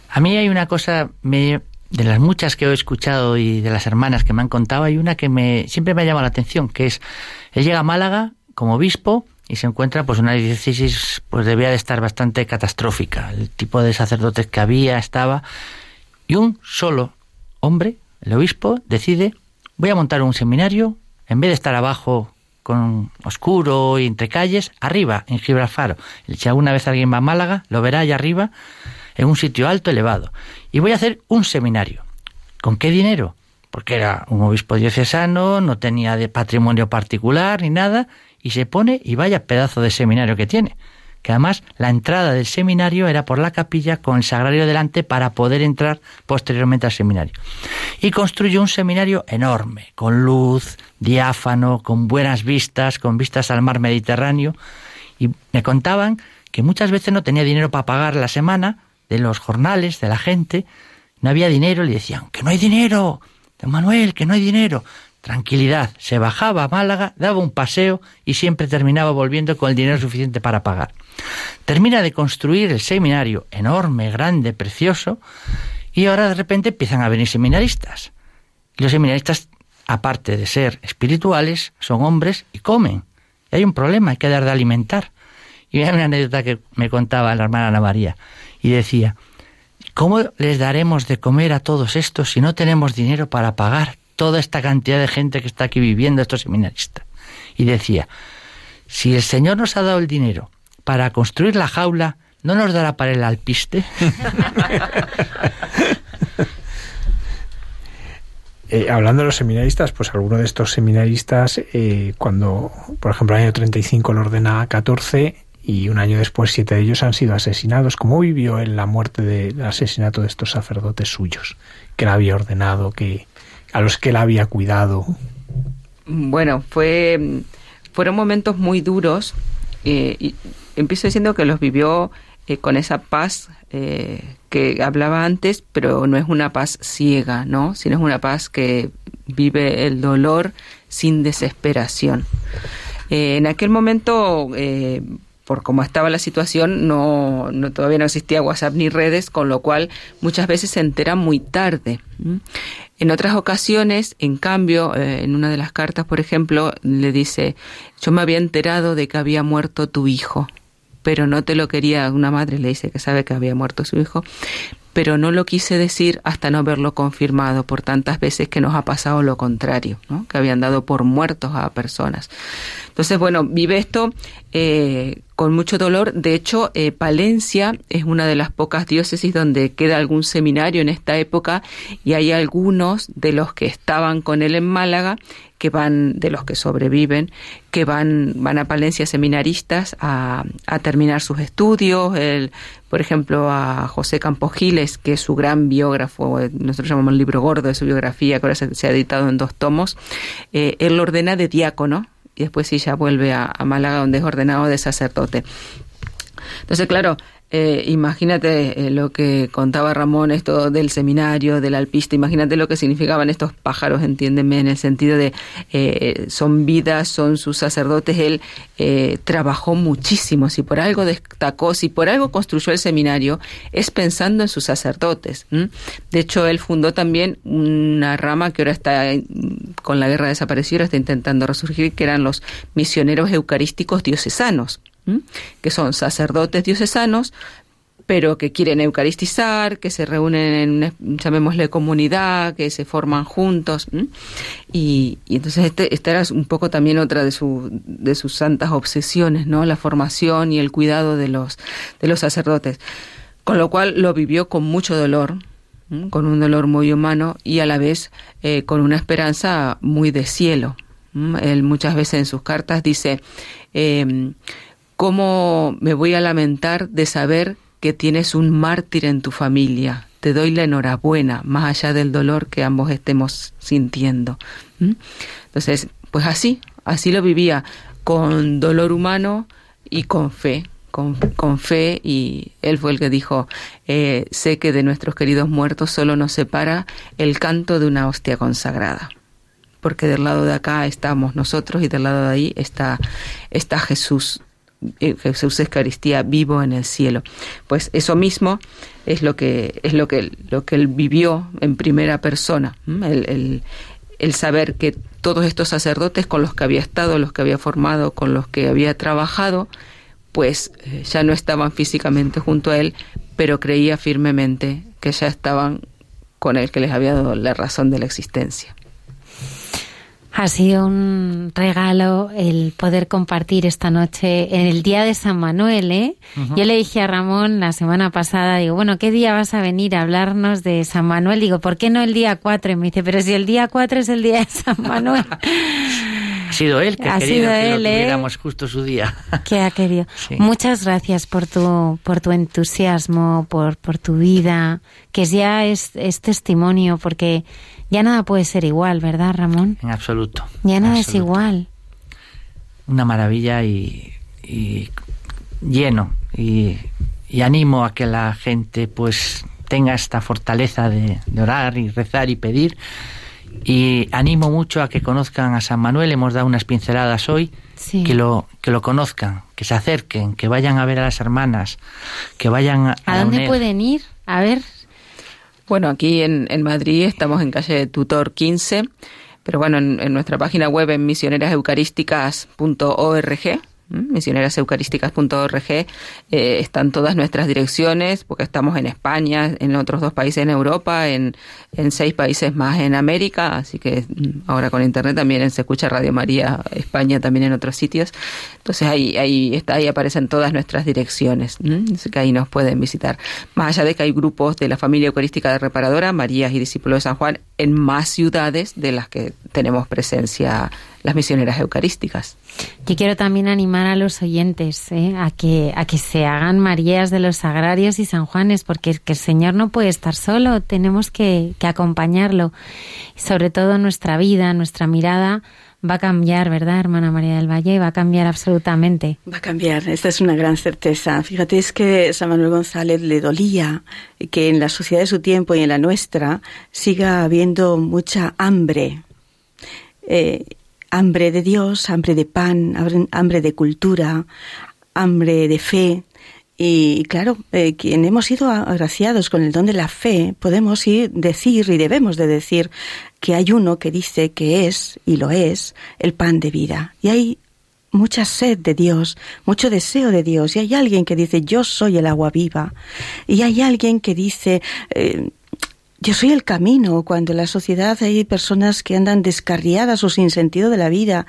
A mí hay una cosa, de las muchas que he escuchado y de las hermanas que me han contado, hay una que me siempre me ha llamado la atención, que es, él llega a Málaga como obispo, y se encuentra pues una diócesis pues debía de estar bastante catastrófica. El tipo de sacerdotes que había estaba y un solo hombre el obispo decide voy a montar un seminario en vez de estar abajo con oscuro y entre calles arriba en Gibraltar. Si alguna vez alguien va a Málaga lo verá allá arriba en un sitio alto elevado. Y voy a hacer un seminario. Con qué dinero porque era un obispo diocesano no tenía de patrimonio particular ni nada y se pone y vaya pedazo de seminario que tiene. Que además la entrada del seminario era por la capilla con el sagrario delante para poder entrar posteriormente al seminario. Y construyó un seminario enorme, con luz, diáfano, con buenas vistas, con vistas al mar Mediterráneo. Y me contaban que muchas veces no tenía dinero para pagar la semana de los jornales, de la gente. No había dinero, le decían, que no hay dinero, Manuel, que no hay dinero tranquilidad, se bajaba a Málaga, daba un paseo y siempre terminaba volviendo con el dinero suficiente para pagar. Termina de construir el seminario, enorme, grande, precioso, y ahora de repente empiezan a venir seminaristas. Y los seminaristas, aparte de ser espirituales, son hombres y comen. Y hay un problema, hay que dar de alimentar. Y hay una anécdota que me contaba la hermana Ana María, y decía, ¿cómo les daremos de comer a todos estos si no tenemos dinero para pagar toda esta cantidad de gente que está aquí viviendo, estos seminaristas. Y decía, si el Señor nos ha dado el dinero para construir la jaula, ¿no nos dará para el alpiste? Eh, hablando de los seminaristas, pues alguno de estos seminaristas, eh, cuando, por ejemplo, el año 35 lo ordena 14 y un año después siete de ellos han sido asesinados, ¿cómo vivió en la muerte del asesinato de estos sacerdotes suyos, que le había ordenado que, a los que él había cuidado? Bueno, fue, fueron momentos muy duros. Eh, y empiezo diciendo que los vivió eh, con esa paz eh, que hablaba antes, pero no es una paz ciega, ¿no? Sino es una paz que vive el dolor sin desesperación. En aquel momento, por cómo estaba la situación, no, no, todavía no existía WhatsApp ni redes, con lo cual muchas veces se entera muy tarde. En otras ocasiones, en cambio, eh, en una de las cartas, por ejemplo, le dice, yo me había enterado de que había muerto tu hijo, pero no te lo quería, una madre le dice que sabe que había muerto su hijo, pero no lo quise decir hasta no verlo confirmado por tantas veces que nos ha pasado lo contrario, que habían dado por muertos a personas. Entonces, bueno, vive esto eh, con mucho dolor. De hecho, eh, Palencia es una de las pocas diócesis donde queda algún seminario en esta época y hay algunos de los que estaban con él en Málaga que van, de los que sobreviven, que van, van a Palencia seminaristas a, a terminar sus estudios. El, por ejemplo, a José Campos Giles, que es su gran biógrafo, eh, nosotros llamamos el libro gordo de su biografía, que ahora se, ha editado en dos tomos, eh, él lo ordena de diácono y después sí ya vuelve a Málaga donde es ordenado de sacerdote. Entonces, claro, eh, imagínate eh, lo que contaba Ramón, esto del seminario, del alpista, imagínate lo que significaban estos pájaros, entiéndeme, en el sentido de eh, son vidas, son sus sacerdotes. Él eh, trabajó muchísimo, si por algo destacó, si por algo construyó el seminario, es pensando en sus sacerdotes. De hecho, él fundó también una rama que ahora está con la guerra desaparecida, está intentando resurgir, que eran los misioneros eucarísticos diocesanos que son sacerdotes diocesanos, pero que quieren eucaristizar, que se reúnen en, llamémosle comunidad, que se forman juntos. Y, entonces este, esta era un poco también otra de, su, de sus santas obsesiones, ¿no? La formación y el cuidado de los, de los sacerdotes. Con lo cual lo vivió con mucho dolor, con un dolor muy humano y a la vez eh, con una esperanza muy de cielo. Él muchas veces en sus cartas dice, eh, ¿Cómo me voy a lamentar de saber que tienes un mártir en tu familia? Te doy la enhorabuena, más allá del dolor que ambos estemos sintiendo. ¿Mm? Entonces, pues así, así lo vivía, con dolor humano y con fe. Con, con fe y él fue el que dijo, eh, sé que de nuestros queridos muertos solo nos separa el canto de una hostia consagrada porque del lado de acá estamos nosotros y del lado de ahí está, está Jesús Jesús Eucaristía vivo en el cielo. Pues eso mismo es lo que es lo que lo que él vivió en primera persona, el, el, el, saber que todos estos sacerdotes con los que había estado, los que había formado, con los que había trabajado, pues eh, ya no estaban físicamente junto a él, pero creía firmemente que ya estaban con él, que les había dado la razón de la existencia. Ha sido un regalo el poder compartir esta noche en el día de San Manuel, ¿eh? Uh -huh. Yo le dije a Ramón la semana pasada, digo, bueno, ¿qué día vas a venir a hablarnos de San Manuel? Digo, ¿por qué no el día 4? Y me dice, pero si el día 4 es el día de San Manuel. Ha sido él que ha sido que él, lo tuviéramos ¿eh? justo su día. Que ha querido. Sí. Muchas gracias por tu, por tu entusiasmo, por, por tu vida, que ya es, es testimonio, porque ya nada puede ser igual, ¿verdad, Ramón? En absoluto. Ya nada absoluto. es igual. Una maravilla y, y lleno. Y, y, animo a que la gente pues tenga esta fortaleza de, de orar y rezar y pedir. Y animo mucho a que conozcan a San Manuel. Hemos dado unas pinceladas hoy. Sí. Que, lo, que lo conozcan, que se acerquen, que vayan a ver a las hermanas, que vayan a... ¿A, dónde pueden ir? A ver, bueno, aquí en, en, Madrid estamos en calle Tutor 15, pero bueno, en, en nuestra página web en misioneraseucarísticas.org misioneraseucarísticas.org eh, están todas nuestras direcciones porque estamos en España, en otros dos países en Europa, en, en seis países más en América, así que ahora con internet también se escucha Radio María España también en otros sitios. Entonces ahí ahí está ahí aparecen todas nuestras direcciones, así que ahí nos pueden visitar. Más allá de que hay grupos de la familia eucarística de reparadora, Marías y discípulos de San Juan en más ciudades de las que tenemos presencia las misioneras eucarísticas. Yo quiero también animar a los oyentes ¿eh? a, que, a que se hagan Marías de los Sagrarios y San Juanes, porque es que el Señor no puede estar solo, tenemos que, que acompañarlo. Y sobre todo nuestra vida, nuestra mirada va a cambiar, ¿verdad, hermana María del Valle? Va a cambiar absolutamente. Va a cambiar, esta es una gran certeza. Fíjate, es que San Manuel González le dolía que en la sociedad de su tiempo y en la nuestra siga habiendo mucha hambre. Eh, hambre de Dios, hambre de pan, hambre de cultura, hambre de fe. Y claro, eh, quien hemos sido agraciados con el don de la fe, podemos ir, decir y debemos de decir que hay uno que dice que es, y lo es, el pan de vida. Y hay mucha sed de Dios, mucho deseo de Dios. Y hay alguien que dice, yo soy el agua viva. Y hay alguien que dice, eh, yo soy el camino. Cuando en la sociedad hay personas que andan descarriadas o sin sentido de la vida,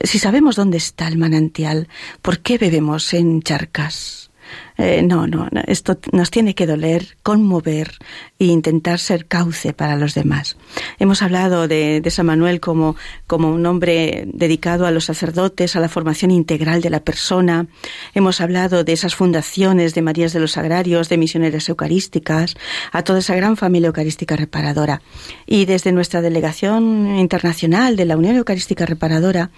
si sabemos dónde está el manantial, ¿por qué bebemos en charcas? Eh, no, no, esto nos tiene que doler, conmover e intentar ser cauce para los demás. Hemos hablado de, de, San Manuel como, como un hombre dedicado a los sacerdotes, a la formación integral de la persona. Hemos hablado de esas fundaciones de Marías de los Sagrarios, de misioneras eucarísticas, a toda esa gran familia eucarística reparadora. Y desde nuestra delegación internacional de la Unión Eucarística Reparadora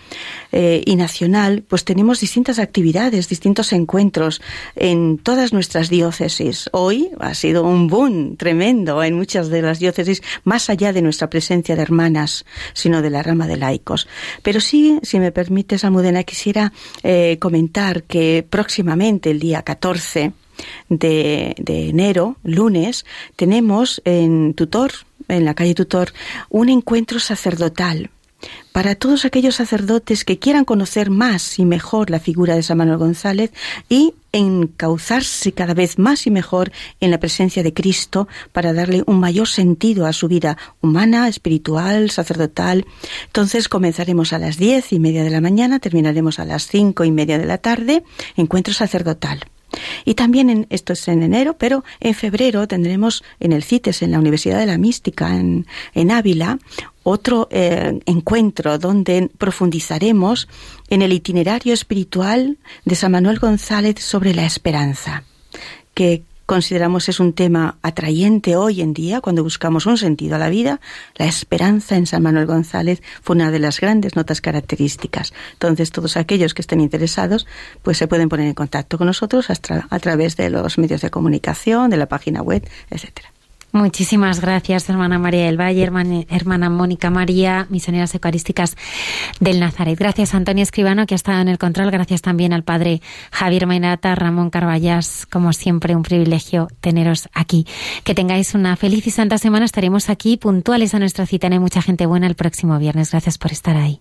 eh, y nacional, pues tenemos distintas actividades, distintos encuentros en todas nuestras diócesis. Hoy ha sido un boom tremendo en muchas de las diócesis, más allá de nuestra presencia de hermanas, sino de la rama de laicos. Pero sí, si me permites, Almudena, quisiera eh, comentar que próximamente, el día 14 de, de enero, lunes, tenemos en Tutor, en la calle Tutor, un encuentro sacerdotal para todos aquellos sacerdotes que quieran conocer más y mejor la figura de San Manuel González y encauzarse cada vez más y mejor en la presencia de Cristo para darle un mayor sentido a su vida humana, espiritual, sacerdotal. Entonces comenzaremos a las diez y media de la mañana, terminaremos a las cinco y media de la tarde, encuentro sacerdotal. Y también en, esto es en enero, pero en febrero tendremos en el CITES, en la Universidad de la Mística, en, en Ávila, otro eh, encuentro donde profundizaremos en el itinerario espiritual de San Manuel González sobre la esperanza, que consideramos es un tema atrayente hoy en día cuando buscamos un sentido a la vida. La esperanza en San Manuel González fue una de las grandes notas características. Entonces, todos aquellos que estén interesados, pues se pueden poner en contacto con nosotros a, través de los medios de comunicación, de la página web, etcétera. Muchísimas gracias, hermana María del Valle, hermana, Mónica María, misioneras eucarísticas del Nazaret. Gracias, Antonio Escribano, que ha estado en el control. Gracias también al padre Javier Mainata, Ramón Carballas. Como siempre, un privilegio teneros aquí. Que tengáis una feliz y santa semana. Estaremos aquí puntuales a nuestra cita. hay mucha gente buena el próximo viernes. Gracias por estar ahí.